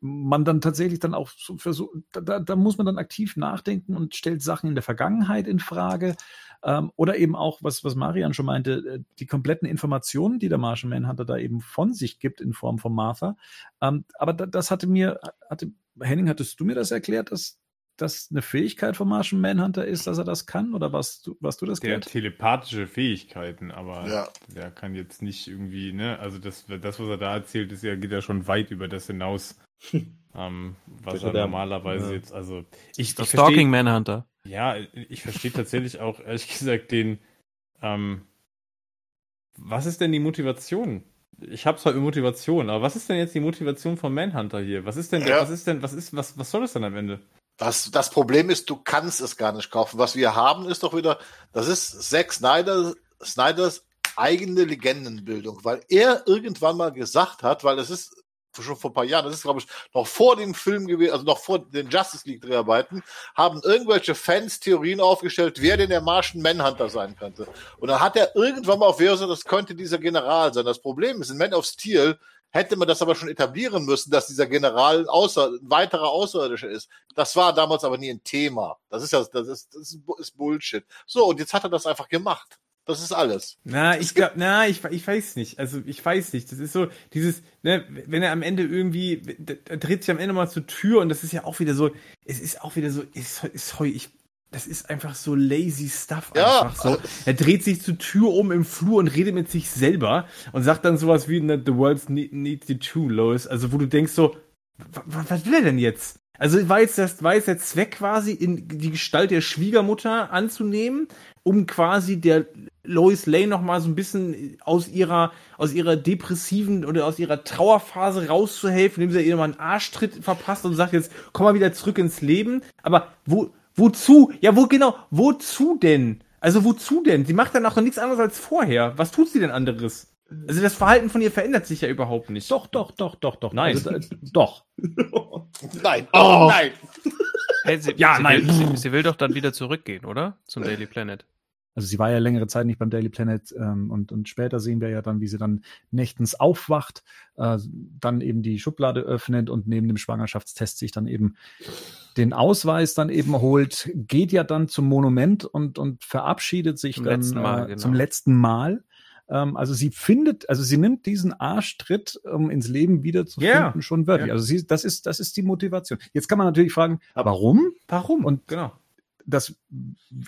man dann tatsächlich dann auch so versucht, da, da, da muss man dann aktiv nachdenken und stellt Sachen in der Vergangenheit in Frage. Ähm, oder eben auch, was, was Marian schon meinte, äh, die kompletten Informationen, die der Martian Manhunter da eben von sich gibt in Form von Martha. Ähm, aber da, das hatte mir, hatte, Henning, hattest du mir das erklärt, dass das eine Fähigkeit von Martian Manhunter ist, dass er das kann? Oder was du, was du das Der hat gehört? telepathische Fähigkeiten, aber Ja. der kann jetzt nicht irgendwie, ne, also das, das, was er da erzählt, ist ja, geht ja schon weit über das hinaus, ähm, was Das er er- normalerweise ja. jetzt, also ich, Der ich Stalking Manhunter. Ja, ich verstehe tatsächlich auch, ehrlich gesagt, den, ähm, was ist denn die Motivation? Ich habe zwar Motivation, aber was ist denn jetzt die Motivation von Manhunter hier? Was ist denn, Ja. was ist denn, was ist, was, was soll das denn am Ende? Das, das Problem ist, du kannst es gar nicht kaufen. Was wir haben, ist doch wieder, das ist Zack Snyder, Snyders eigene Legendenbildung, weil er irgendwann mal gesagt hat, weil es ist schon vor ein paar Jahren, das ist glaube ich noch vor dem Film gewesen, also noch vor den Justice League Dreharbeiten, haben irgendwelche Fans Theorien aufgestellt, wer denn der Martian Manhunter sein könnte. Und dann hat er irgendwann mal auf Verso, das könnte dieser General sein. Das Problem ist, in Man of Steel hätte man das aber schon etablieren müssen, dass dieser General außer, ein weiterer Außerirdischer ist. Das war damals aber nie ein Thema. Das ist ja, das ist, das ist Bullshit. So, und jetzt hat er das einfach gemacht. Das ist alles. Na, ich glaube, na, ich, ich weiß nicht. Also ich weiß nicht. Das ist so dieses, ne, wenn er am Ende irgendwie, er dreht sich am Ende mal zur Tür und das ist ja auch wieder so, es ist auch wieder so, ist, ist ich, das ist einfach so lazy stuff Ja, einfach so. Er dreht sich zur Tür um im Flur und redet mit sich selber und sagt dann sowas wie, ne, the world need, needs the two, Lois. Also wo du denkst so, wa- wa- was will er denn jetzt? Also war jetzt, das, war jetzt der Zweck quasi, in die Gestalt der Schwiegermutter anzunehmen, um quasi der Lois Lane noch mal so ein bisschen aus ihrer, aus ihrer depressiven oder aus ihrer Trauerphase rauszuhelfen, indem sie ihr mal einen Arschtritt verpasst und sagt jetzt, komm mal wieder zurück ins Leben. Aber wo, wozu? Ja, wo genau? Wozu denn? Also wozu denn? Sie macht danach doch nichts anderes als vorher. Was tut sie denn anderes? Also das Verhalten von ihr verändert sich ja überhaupt nicht. Doch, doch, doch, doch, doch. Nein. Also, äh, doch. Nein. Oh. Nein. Hey, sie, Ja, sie, nein. Will, sie, sie will doch dann wieder zurückgehen, oder? Zum Daily Planet. Also sie war ja längere Zeit nicht beim Daily Planet ähm, und, und später sehen wir ja dann, wie sie dann nächtens aufwacht, äh, dann eben die Schublade öffnet und neben dem Schwangerschaftstest sich dann eben den Ausweis dann eben holt, geht ja dann zum Monument und, und verabschiedet sich Zum dann letzten Mal, äh, genau. zum letzten Mal. Ähm, also sie findet, also sie nimmt diesen Arschtritt, um ins Leben wiederzufinden, Ja. schon wirklich. Ja. Also sie, das ist, das ist die Motivation. Jetzt kann man natürlich fragen, Aber- warum? Warum? Und genau. das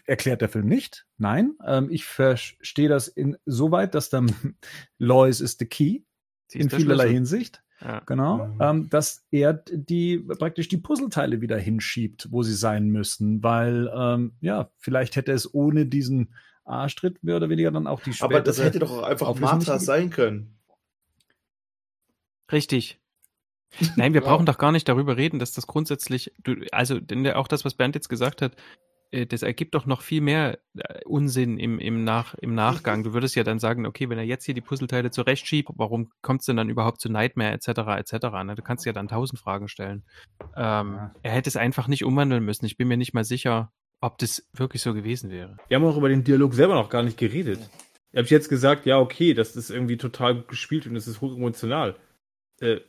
erklärt der Film nicht. Nein, ähm, ich verstehe das insoweit, dass dann Lois ist the key Sie in vielerlei Schlüssel. Hinsicht. Ja. Genau, Mhm. ähm, dass er die praktisch die Puzzleteile wieder hinschiebt, wo sie sein müssen, weil ähm, ja vielleicht hätte es ohne diesen Arschtritt mehr oder weniger dann auch die Aber das spätere- hätte doch auch einfach Martha sein können. Richtig. Nein, wir Ja. brauchen doch gar nicht darüber reden, dass das grundsätzlich, also auch das, was Bernd jetzt gesagt hat, äh, das ergibt doch noch viel mehr äh, Unsinn im, im, Nach, im Nachgang. Du würdest ja dann sagen, okay, wenn er jetzt hier die Puzzleteile zurechtschiebt, warum kommt es denn dann überhaupt zu Nightmare etc. etc. Ne? Du kannst ja dann tausend Fragen stellen. Ähm. Er hätte es einfach nicht umwandeln müssen. Ich bin mir nicht mal sicher, ob das wirklich so gewesen wäre. Wir haben auch über den Dialog selber noch gar nicht geredet. Ihr habt jetzt gesagt, ja, okay, das ist irgendwie total gut gespielt und es ist hoch emotional. Äh,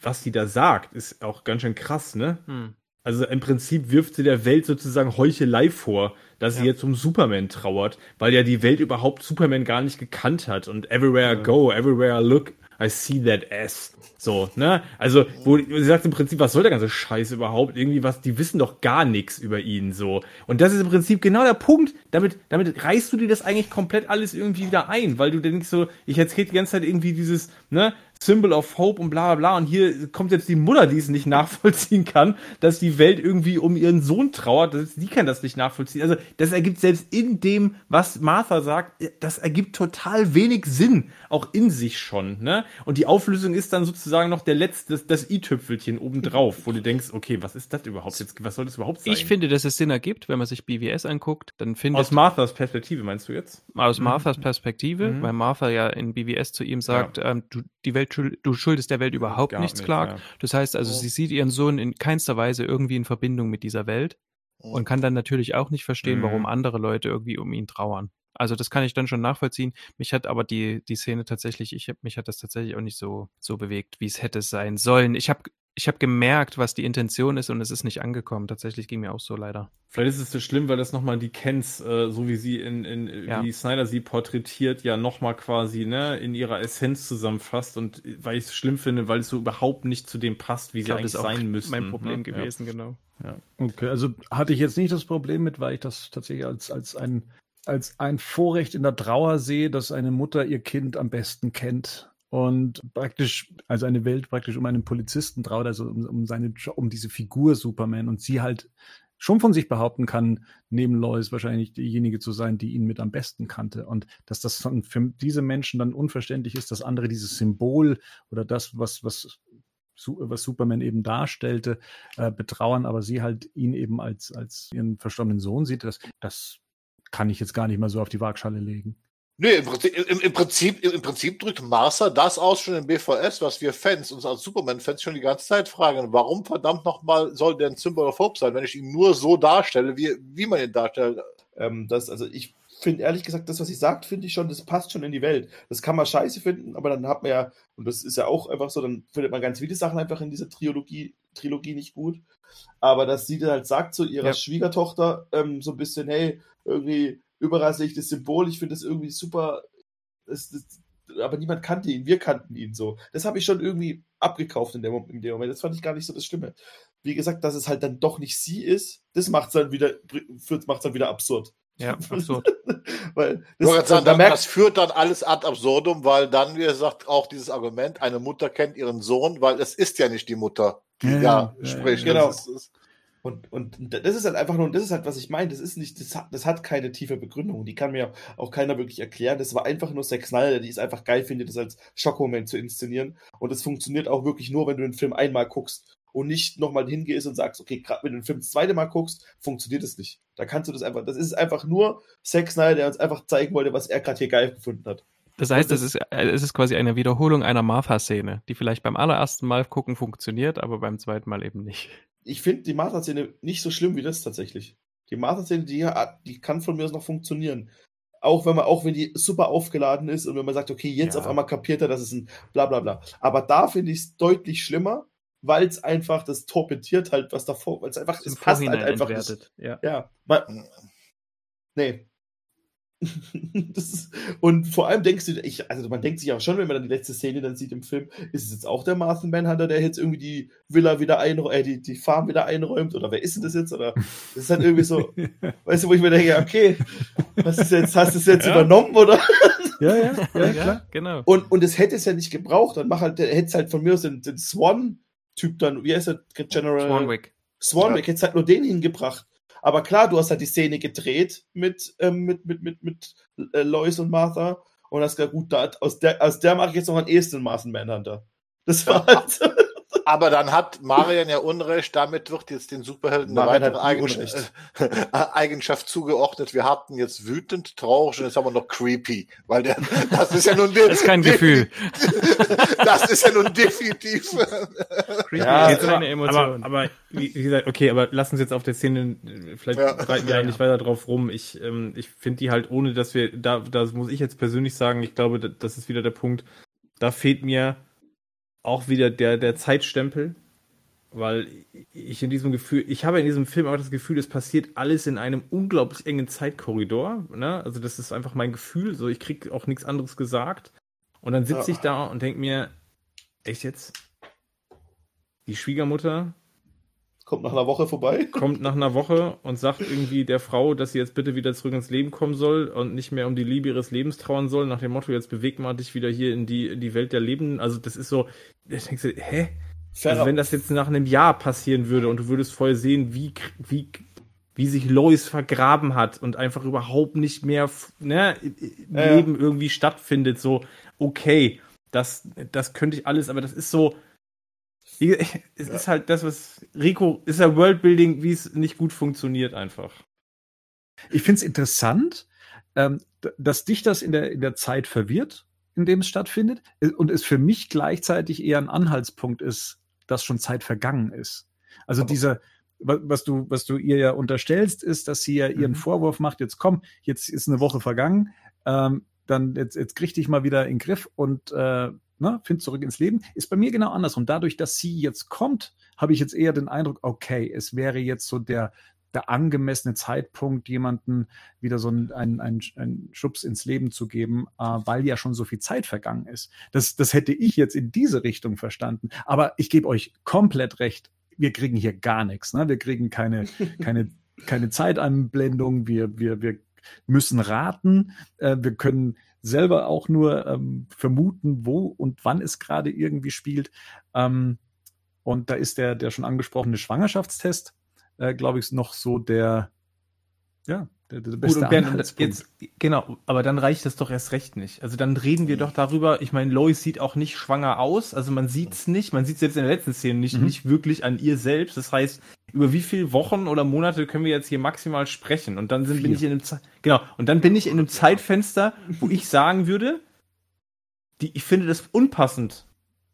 was die da sagt, ist auch ganz schön krass, ne? Hm. Also im Prinzip wirft sie der Welt sozusagen Heuchelei vor, dass sie Ja. jetzt um Superman trauert, weil ja die Welt überhaupt Superman gar nicht gekannt hat und everywhere I Ja. go, everywhere I look, I see that ass. So, ne? Also, wo sie sagt im Prinzip, was soll der ganze Scheiß überhaupt? Irgendwie was, die wissen doch gar nichts über ihn, so. Und das ist im Prinzip genau der Punkt. Damit, damit reißt du dir das eigentlich komplett alles irgendwie wieder ein, weil du denkst so, ich erzähle die ganze Zeit irgendwie dieses, ne, Symbol of Hope und bla bla bla. Und hier kommt jetzt die Mutter, die es nicht nachvollziehen kann, dass die Welt irgendwie um ihren Sohn trauert. Das, die kann das nicht nachvollziehen. Also das ergibt selbst in dem, was Martha sagt, das ergibt total wenig Sinn, auch in sich schon. Ne? Und die Auflösung ist dann sozusagen noch der letzte, das, das i-Tüpfelchen obendrauf, wo du denkst, okay, was ist das überhaupt jetzt? Was soll das überhaupt sein? Ich finde, dass es Sinn ergibt, wenn man sich BWS anguckt, dann findet Aus Marthas Perspektive meinst du jetzt? aus Marthas Perspektive, Mhm. weil Martha ja in BWS zu ihm sagt, ähm, du, die Welt, du schuldest der Welt überhaupt Gar nichts, nicht, Clark. ja. Das heißt also, Oh. sie sieht ihren Sohn in keinster Weise irgendwie in Verbindung mit dieser Welt und kann dann natürlich auch nicht verstehen, Mhm. warum andere Leute irgendwie um ihn trauern. Also das kann ich dann schon nachvollziehen. Mich hat aber die, die Szene tatsächlich, ich hab, mich hat das tatsächlich auch nicht so, so bewegt, wie es hätte sein sollen. Ich habe ich hab gemerkt, was die Intention ist und es ist nicht angekommen. Tatsächlich ging mir auch so leider. Vielleicht ist es so schlimm, weil das nochmal die Kens, äh, so wie sie in, in Ja. wie Snyder sie porträtiert, ja nochmal quasi, ne, in ihrer Essenz zusammenfasst und äh, weil ich es schlimm finde, weil es so überhaupt nicht zu dem passt, wie Ich sie glaube, eigentlich das ist auch sein müssten. mein Problem ne? gewesen, genau. Okay, also hatte ich jetzt nicht das Problem mit, weil ich das tatsächlich als, als, ein, als ein Vorrecht in der Trauer sehe, dass eine Mutter ihr Kind am besten kennt und praktisch, also eine Welt praktisch um einen Polizisten traut, also um, um seine, um diese Figur Superman und sie halt schon von sich behaupten kann, neben Lois wahrscheinlich diejenige zu sein, die ihn mit am besten kannte. Und dass das für diese Menschen dann unverständlich ist, dass andere dieses Symbol oder das, was, was, was Superman eben darstellte, äh, betrauern, aber sie halt ihn eben als, als ihren verstorbenen Sohn sieht, das, das kann ich jetzt gar nicht mal so auf die Waagschale legen. Nee, im Prinzip, im, im, Prinzip, im Prinzip drückt Martha das aus schon im BVS, was wir Fans, uns als Superman-Fans schon die ganze Zeit fragen. Warum verdammt nochmal soll der ein Symbol of Hope sein, wenn ich ihn nur so darstelle, wie, wie man ihn darstellt? Ähm, das, also ich finde ehrlich gesagt, das, was sie sagt, finde ich schon, das passt schon in die Welt. Das kann man scheiße finden, aber dann hat man ja, und das ist ja auch einfach so, dann findet man ganz viele Sachen einfach in dieser Trilogie, Trilogie nicht gut. Aber dass sie dann halt sagt zu ihrer Ja. Schwiegertochter, ähm, so ein bisschen, hey, irgendwie überall sehe ich das Symbol, ich finde das irgendwie super. Das, das, aber niemand kannte ihn, wir kannten ihn so. Das habe ich schon irgendwie abgekauft in dem, in dem Moment. Das fand ich gar nicht so das Schlimme. Wie gesagt, dass es halt dann doch nicht sie ist, das macht es dann wieder, macht's dann wieder absurd. Ja, absurd. Weil gerade sagen, da das, merkt, das führt dann alles ad absurdum, weil dann, wie gesagt, auch dieses Argument, eine Mutter kennt ihren Sohn, weil es ist ja nicht die Mutter, die Ja, da ja, spricht. genau. Das ist, ist, Und, und das ist halt einfach nur, das ist halt, was ich meine, das ist nicht, das hat, das hat keine tiefe Begründung. Die kann mir auch keiner wirklich erklären. Das war einfach nur Zack Snyder, die es einfach geil findet, das als Schockmoment zu inszenieren. Und es funktioniert auch wirklich nur, wenn du den Film einmal guckst und nicht nochmal hingehst und sagst, okay, gerade wenn du den Film das zweite Mal guckst, funktioniert es nicht. Da kannst du das einfach, das ist einfach nur Zack Snyder, der uns einfach zeigen wollte, was er gerade hier geil gefunden hat. Das heißt, es ist, äh, es ist quasi eine Wiederholung einer Martha-Szene, die vielleicht beim allerersten Mal gucken funktioniert, aber beim zweiten Mal eben nicht. Ich finde die Martha-Szene nicht so schlimm wie das tatsächlich. Die Martha-Szene, die, die kann von mir aus noch funktionieren. Auch wenn man, auch wenn die super aufgeladen ist und wenn man sagt, okay, jetzt Ja. auf einmal kapiert er, dass es ein bla bla bla. Aber da finde ich es deutlich schlimmer, weil es einfach das torpediert halt, was davor, weil es einfach, es passt halt einfach nicht. Ja. Ja, weil, nee. das ist, und vor allem denkst du, ich, also man denkt sich auch schon, wenn man dann die letzte Szene dann sieht im Film, ist es jetzt auch der Martha Manhunter, der jetzt irgendwie die Villa wieder einräumt, äh, die, die Farm wieder einräumt, oder wer ist denn das jetzt? Oder das ist halt irgendwie so, weißt du, wo ich mir denke, okay, was ist jetzt, hast du es jetzt Ja. übernommen, oder? Ja, ja, ja, Ja, klar. genau. Und, und es hätte es ja nicht gebraucht, dann mach halt, der hätte es halt von mir aus den, den Swan-Typ dann, wie heißt der, General? Swanwick. Swanwick, hättest halt nur den hingebracht. Aber klar, du hast halt die Szene gedreht mit, ähm, mit, mit, mit, mit äh, Lois und Martha und hast gesagt, gut, da, aus der, aus der mache ich jetzt noch einen ehesten Martha Manhunter. Das war halt. Aber dann hat Marian ja Unrecht, damit wird jetzt den Superhelden eine weitere Eigenschaft, äh, Eigenschaft zugeordnet. Wir hatten jetzt wütend, traurig und jetzt haben wir noch creepy, weil der, das ist ja nun Das ist kein Gefühl. das ist ja nun definitiv. Creepy Ja, ist eine aber, Emotion. aber wie, wie gesagt, okay, aber lass uns jetzt auf der Szene, äh, vielleicht Ja. reiten wir Ja, nicht weiter drauf rum. Ich, ähm, ich finde die halt, ohne dass wir, da, das muss ich jetzt persönlich sagen, ich glaube, da- das ist wieder der Punkt, da fehlt mir auch wieder der, der Zeitstempel, weil ich in diesem Gefühl, ich habe in diesem Film auch das Gefühl, es passiert alles in einem unglaublich engen Zeitkorridor, ne? Also das ist einfach mein Gefühl, so ich krieg auch nichts anderes gesagt. Und dann sitze Ja. ich da und denke mir, echt jetzt? Die Schwiegermutter Kommt nach einer Woche vorbei. kommt nach einer Woche und sagt irgendwie der Frau, dass sie jetzt bitte wieder zurück ins Leben kommen soll und nicht mehr um die Liebe ihres Lebens trauern soll, nach dem Motto, jetzt beweg mal dich wieder hier in die, in die Welt der Lebenden. Also das ist so, ich denke, hä? Also wenn das jetzt nach einem Jahr passieren würde und du würdest vorher sehen, wie, wie, wie sich Lois vergraben hat und einfach überhaupt nicht mehr ne, Ja, ja. Leben irgendwie stattfindet, so, okay, das, das könnte ich alles, aber das ist so, es ist halt das, was Rico, ist ja Worldbuilding, wie es nicht gut funktioniert einfach. Ich finde es interessant, ähm, dass dich das in der, in der Zeit verwirrt, in dem es stattfindet, äh, und es für mich gleichzeitig eher ein Anhaltspunkt ist, dass schon Zeit vergangen ist. Also dieser, wa- was du, was du ihr ja unterstellst, ist, dass sie ja ihren Mhm. Vorwurf macht, jetzt komm, jetzt ist eine Woche vergangen, ähm, dann jetzt, jetzt krieg dich mal wieder in den Griff und äh, ne, find zurück ins Leben. Ist bei mir genau andersrum. Dadurch, dass sie jetzt kommt, habe ich jetzt eher den Eindruck, okay, es wäre jetzt so der, der angemessene Zeitpunkt, jemanden wieder so einen, einen, einen, einen Schubs ins Leben zu geben, äh, weil ja schon so viel Zeit vergangen ist. Das, das hätte ich jetzt in diese Richtung verstanden. Aber ich gebe euch komplett recht. Wir kriegen hier gar nichts. Ne? Wir kriegen keine, keine, keine Zeitanblendung. Wir, wir, wir müssen raten. Äh, wir können selber auch nur ähm, vermuten, wo und wann es gerade irgendwie spielt. Ähm, und da ist der, der schon angesprochene Schwangerschaftstest, äh, glaube ich, noch so der, ja, der, der Gut, beste Bernd, und Anhaltspunkt. jetzt, genau, aber dann reicht das doch erst recht nicht. Also dann reden wir doch darüber, ich meine, Lois sieht auch nicht schwanger aus, also man sieht's nicht, man sieht selbst in der letzten Szene nicht, Mhm. nicht wirklich an ihr selbst. Das heißt, über wie viele Wochen oder Monate können wir jetzt hier maximal sprechen? Und dann sind, bin ich in einem, Ze- genau, und dann bin ich in einem Zeitfenster, wo ich sagen würde, die, ich finde das unpassend,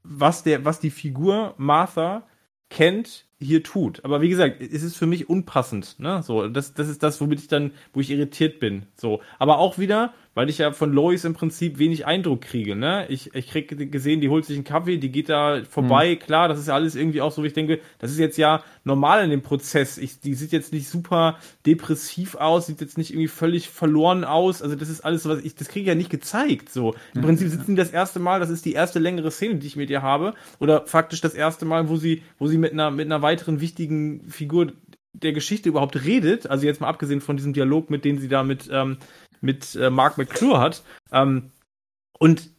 was der, was die Figur Martha kennt, hier tut. Aber wie gesagt, es ist für mich unpassend, ne? So, das, das ist das, womit ich dann, wo ich irritiert bin. So. Aber auch wieder, weil ich ja von Lois im Prinzip wenig Eindruck kriege, ne? Ich, ich krieg gesehen, die holt sich einen Kaffee, die geht da vorbei, klar, das ist ja alles irgendwie auch so, wie ich denke, das ist jetzt ja normal in dem Prozess. Ich, die sieht jetzt nicht super depressiv aus, sieht jetzt nicht irgendwie völlig verloren aus. Also das ist alles so was, ich, das kriege ich ja nicht gezeigt. So. Im Prinzip sitzen die das erste Mal, das ist die erste längere Szene, die ich mit ihr habe. Oder faktisch das erste Mal, wo sie, wo sie mit einer, mit einer weiteren wichtigen Figur der Geschichte überhaupt redet. Also jetzt mal abgesehen von diesem Dialog, mit dem sie da mit, ähm, mit äh, Mark McClure hat. Ähm, und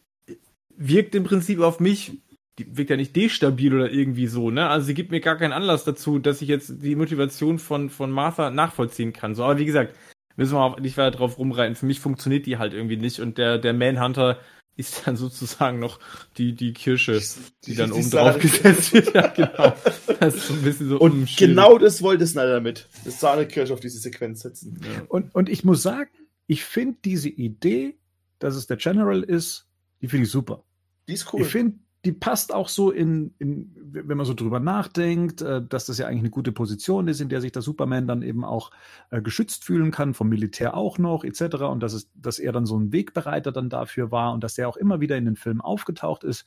wirkt im Prinzip auf mich, die wirkt ja nicht destabil oder irgendwie so, ne? Also sie gibt mir gar keinen Anlass dazu, dass ich jetzt die Motivation von, von Martha nachvollziehen kann. So, aber wie gesagt, müssen wir auch nicht weiter drauf rumreiten. Für mich funktioniert die halt irgendwie nicht und der, der Manhunter ist dann sozusagen noch die, die Kirsche, die dann die oben drauf gesetzt wird. Ja, genau. Das ist so ein bisschen so Und genau das wollte Snyder damit. Das Sahnekirsch auf diese Sequenz setzen. Ja. Und, und ich muss sagen, ich finde diese Idee, dass es der General ist, die finde ich super. Die ist cool. Ich finde, die passt auch so in, in, wenn man so drüber nachdenkt, äh, dass das ja eigentlich eine gute Position ist, in der sich der Superman dann eben auch äh, geschützt fühlen kann, vom Militär auch noch, etc. Und dass, es, dass er dann so ein Wegbereiter dann dafür war und dass der auch immer wieder in den Filmen aufgetaucht ist,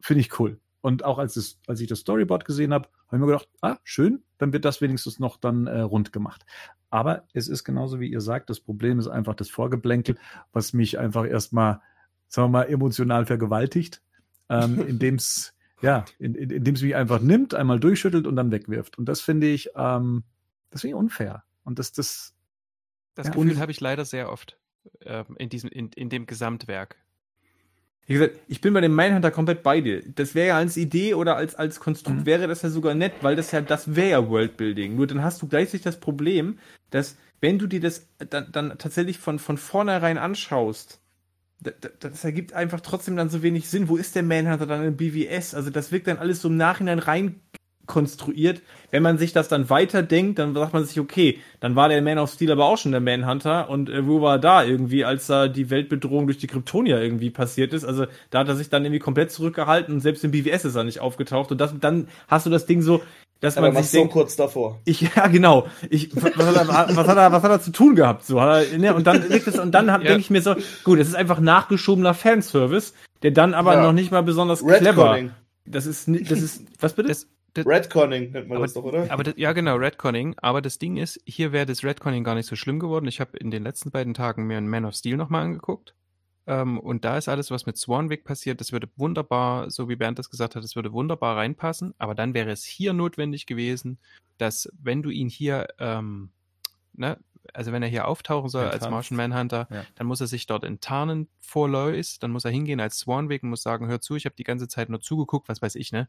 finde ich cool. Und auch als, es, als ich das Storyboard gesehen habe, habe ich mir gedacht, ah, schön, dann wird das wenigstens noch dann äh, rund gemacht. Aber es ist genauso wie ihr sagt, das Problem ist einfach das Vorgeblänkel, was mich einfach erstmal, sagen wir mal, emotional vergewaltigt, ähm, indem es ja, in, in, es mich einfach nimmt, einmal durchschüttelt und dann wegwirft. Und das finde ich, ähm, das finde ich unfair. Und das, das, Das Ja. Gefühl habe ich leider sehr oft ähm, in, diesem, in, in dem Gesamtwerk. Wie gesagt, ich bin bei dem Mindhunter komplett bei dir. Das wäre ja als Idee oder als, als Konstrukt Mhm. wäre das ja sogar nett, weil das ja, das wäre ja Worldbuilding. Nur dann hast du gleichzeitig das Problem, dass wenn du dir das dann, dann tatsächlich von, von vornherein anschaust, da- da- das ergibt einfach trotzdem dann so wenig Sinn. Wo ist der Manhunter dann in BWS? Also das wirkt dann alles so im Nachhinein rein konstruiert. Wenn man sich das dann weiterdenkt, dann sagt man sich, okay, dann war der Man of Steel aber auch schon der Manhunter und äh, wo war er da irgendwie, als da die Weltbedrohung durch die Kryptonier irgendwie passiert ist? Also da hat er sich dann irgendwie komplett zurückgehalten und selbst im BWS ist er nicht aufgetaucht und das, dann hast du das Ding so, dass Aber man was sich so denkt, kurz davor. ich, ja, genau. Ich, was, hat er, was, hat er, was hat er zu tun gehabt? So, hat er, ne, und dann liegt es, und dann Ja. denke ich mir so, gut, es ist einfach nachgeschobener Fanservice, der dann aber Ja. noch nicht mal besonders clever. Das ist, das ist, was bitte? Das, das, Redconning nennt man aber, das doch, oder? aber das, ja, genau, Redconning. Aber das Ding ist, hier wäre das Redconning gar nicht so schlimm geworden. Ich habe in den letzten beiden Tagen mir einen Man of Steel nochmal angeguckt. Ähm, und da ist alles, was mit Swanwick passiert, das würde wunderbar, so wie Bernd das gesagt hat, das würde wunderbar reinpassen. Aber dann wäre es hier notwendig gewesen, dass wenn du ihn hier, ähm, ne, also wenn er hier auftauchen soll als Enttarnt. Martian Manhunter, Ja. dann muss er sich dort enttarnen vor Lois, dann muss er hingehen als Swanwick und muss sagen, hör zu, ich habe die ganze Zeit nur zugeguckt, was weiß ich, ne?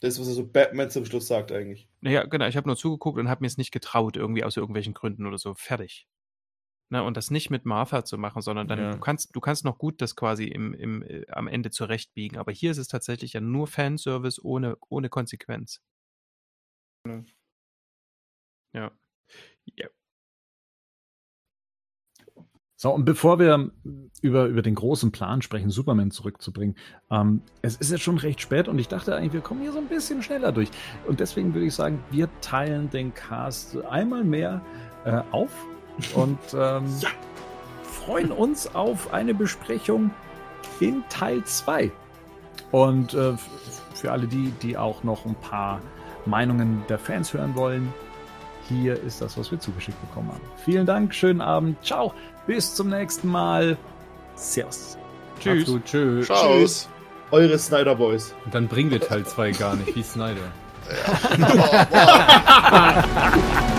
Das ist, was er so Batman zum Schluss sagt eigentlich. Naja, genau, ich habe nur zugeguckt und habe mir es nicht getraut, irgendwie aus irgendwelchen Gründen oder so. Fertig. Ne, und das nicht mit Martha zu machen, sondern dann, Ja. du kannst, du kannst noch gut das quasi im, im, äh, am Ende zurechtbiegen. Aber hier ist es tatsächlich ja nur Fanservice ohne, ohne Konsequenz. Ja. ja. So, und bevor wir über, über den großen Plan sprechen, Superman zurückzubringen, ähm, es ist jetzt schon recht spät und ich dachte eigentlich, wir kommen hier so ein bisschen schneller durch. Und deswegen würde ich sagen, wir teilen den Cast einmal mehr äh, auf und ähm, freuen uns auf eine Besprechung in Teil 2. Und äh, für alle die, die auch noch ein paar Meinungen der Fans hören wollen, hier ist das, was wir zugeschickt bekommen haben. Vielen Dank, schönen Abend, ciao, bis zum nächsten Mal. Servus. Tschüss. Absolut, tschüss. Tschüss. Eure Snyder Boys. Und dann bringen wir Teil 2 gar nicht, wie Snyder. Moin,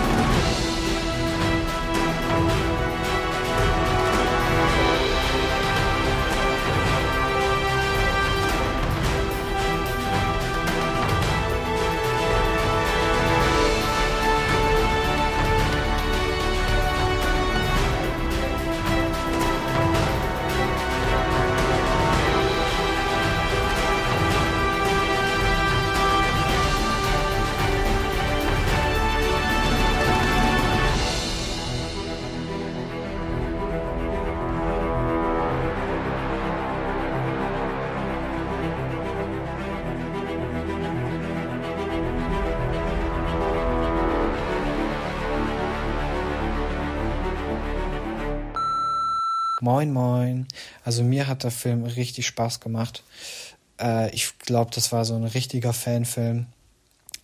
Also mir hat der Film richtig Spaß gemacht. Äh, ich glaube, das war so ein richtiger Fanfilm.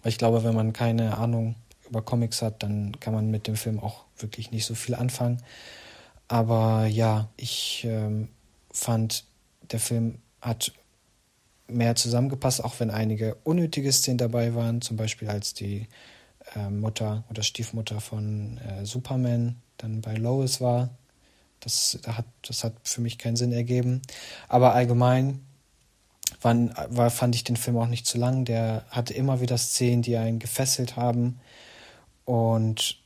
Ich glaube, wenn man keine Ahnung über Comics hat, dann kann man mit dem Film auch wirklich nicht so viel anfangen. Aber ja, ich ähm, fand, der Film hat mehr zusammengepasst, auch wenn einige unnötige Szenen dabei waren, zum Beispiel als die äh, Mutter oder Stiefmutter von äh, Superman dann bei Lois war. Das hat, das hat für mich keinen Sinn ergeben. Aber allgemein waren, war, fand ich den Film auch nicht zu lang. Der hatte immer wieder Szenen, die einen gefesselt haben. Und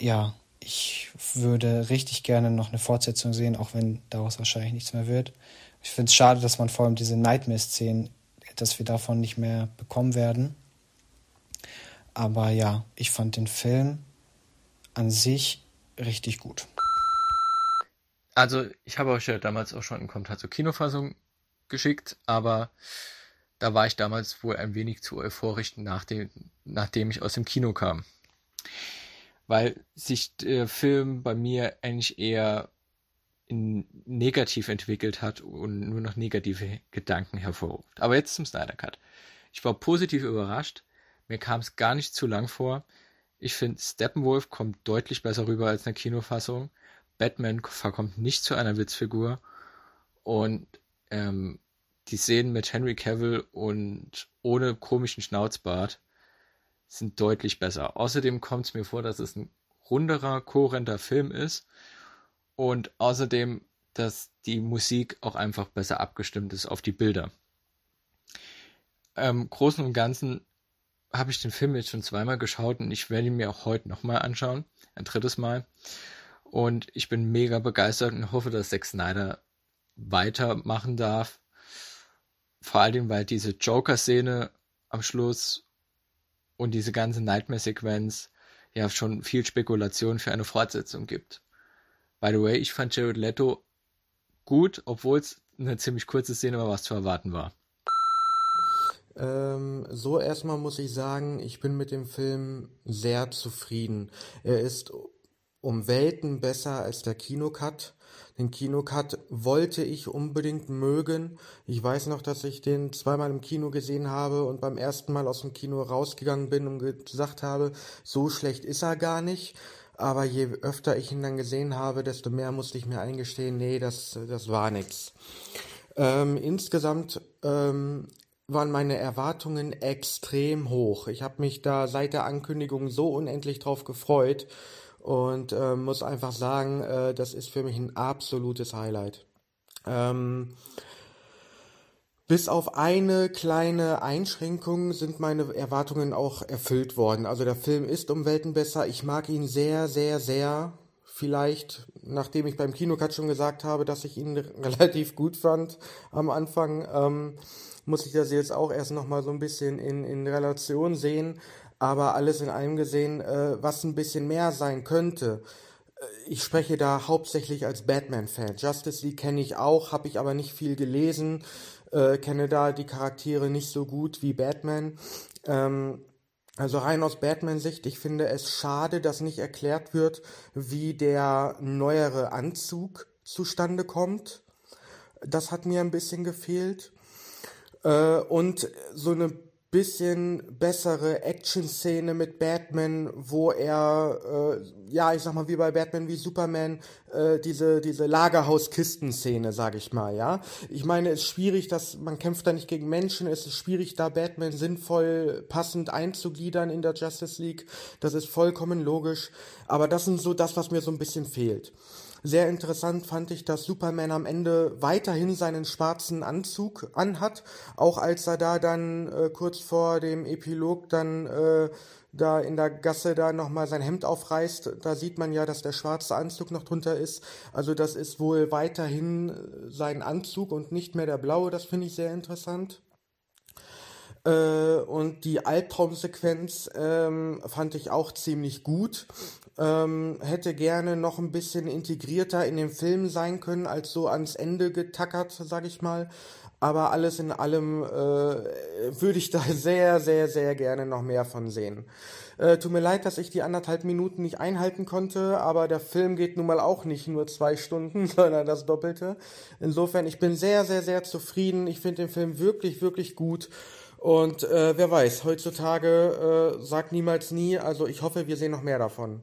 ja, ich würde richtig gerne noch eine Fortsetzung sehen, auch wenn daraus wahrscheinlich nichts mehr wird. Ich finde es schade, dass man vor allem diese Nightmare-Szenen, dass wir davon nicht mehr bekommen werden. Aber ja, ich fand den Film an sich richtig gut. Also, ich habe euch ja damals auch schon einen Kommentar zur Kinofassung geschickt, aber da war ich damals wohl ein wenig zu euphorisch, nachdem, nachdem ich aus dem Kino kam. Weil sich der Film bei mir eigentlich eher in negativ entwickelt hat und nur noch negative Gedanken hervorruft. Aber jetzt zum Snyder Cut. Ich war positiv überrascht. Mir kam es gar nicht zu lang vor. Ich finde, Steppenwolf kommt deutlich besser rüber als eine Kinofassung. Batman verkommt nicht zu einer Witzfigur. Und ähm, die Szenen mit Henry Cavill und ohne komischen Schnauzbart sind deutlich besser. Außerdem kommt es mir vor, dass es ein runderer, kohärenter Film ist. Und außerdem, dass die Musik auch einfach besser abgestimmt ist auf die Bilder. Im Großen und Ganzen habe ich den Film jetzt schon zweimal geschaut und ich werde ihn mir auch heute nochmal anschauen. Ein drittes Mal. Und ich bin mega begeistert und hoffe, dass Zack Snyder weitermachen darf. Vor allem, weil diese Joker-Szene am Schluss und diese ganze Nightmare-Sequenz ja schon viel Spekulation für eine Fortsetzung gibt. By the way, ich fand Jared Leto gut, obwohl es eine ziemlich kurze Szene war, was zu erwarten war. Ähm, so erstmal muss ich sagen, ich bin mit dem Film sehr zufrieden. Er ist um Welten besser als der Kinocut. Den Kinocut wollte ich unbedingt mögen. Ich weiß noch, dass ich den zweimal im Kino gesehen habe und beim ersten Mal aus dem Kino rausgegangen bin und gesagt habe, so schlecht ist er gar nicht. aber je öfter ich ihn dann gesehen habe, desto mehr musste ich mir eingestehen, nee, das, das war nix. Ähm, insgesamt ähm, waren meine Erwartungen extrem hoch. Ich habe mich da seit der Ankündigung so unendlich drauf gefreut und äh, muss einfach sagen, äh, das ist für mich ein absolutes Highlight. Ähm, bis auf eine kleine Einschränkung sind meine Erwartungen auch erfüllt worden. Also der Film ist um Welten besser. Ich mag ihn sehr, sehr, sehr. Vielleicht, nachdem ich beim Kinocut schon gesagt habe, dass ich ihn relativ gut fand am Anfang, ähm, muss ich das jetzt auch erst nochmal so ein bisschen in, in Relation sehen. Aber alles in allem gesehen, äh, was ein bisschen mehr sein könnte. Äh, ich spreche da hauptsächlich als Batman-Fan. Justice League kenne ich auch, habe ich aber nicht viel gelesen äh, kenne da die Charaktere nicht so gut wie Batman. Ähm, also rein aus Batman-Sicht, ich finde es schade, dass nicht erklärt wird, wie der neuere Anzug zustande kommt. Das hat mir ein bisschen gefehlt. Äh, und so eine bisschen bessere Action-Szene mit Batman, wo er, äh, ja, ich sag mal, wie bei Batman wie Superman, äh, diese, diese Lagerhaus-Kisten-Szene, sag ich mal, ja. Ich meine, es ist schwierig, dass man kämpft da nicht gegen Menschen, es ist schwierig, da Batman sinnvoll passend einzugliedern in der Justice League. Das ist vollkommen logisch. Aber das sind so das, was mir so ein bisschen fehlt. Sehr interessant fand ich, dass Superman am Ende weiterhin seinen schwarzen Anzug anhat, auch als er da dann äh, kurz vor dem Epilog dann äh, da in der Gasse da nochmal sein Hemd aufreißt, da sieht man ja, dass der schwarze Anzug noch drunter ist. Also das ist wohl weiterhin äh, sein Anzug und nicht mehr der blaue, das finde ich sehr interessant. Äh, und die Albtraumsequenz ähm, fand ich auch ziemlich gut. Ähm, hätte gerne noch ein bisschen integrierter in dem Film sein können, als so ans Ende getackert, sag ich mal. Aber alles in allem äh, würde ich da sehr, sehr, sehr gerne noch mehr von sehen. Äh, tut mir leid, dass ich die anderthalb Minuten nicht einhalten konnte, aber der Film geht nun mal auch nicht nur zwei Stunden, sondern das Doppelte. Insofern, ich bin sehr, sehr, sehr zufrieden. Ich finde den Film wirklich, wirklich gut. Und äh, wer weiß, heutzutage äh, sagt niemals nie, also ich hoffe, wir sehen noch mehr davon.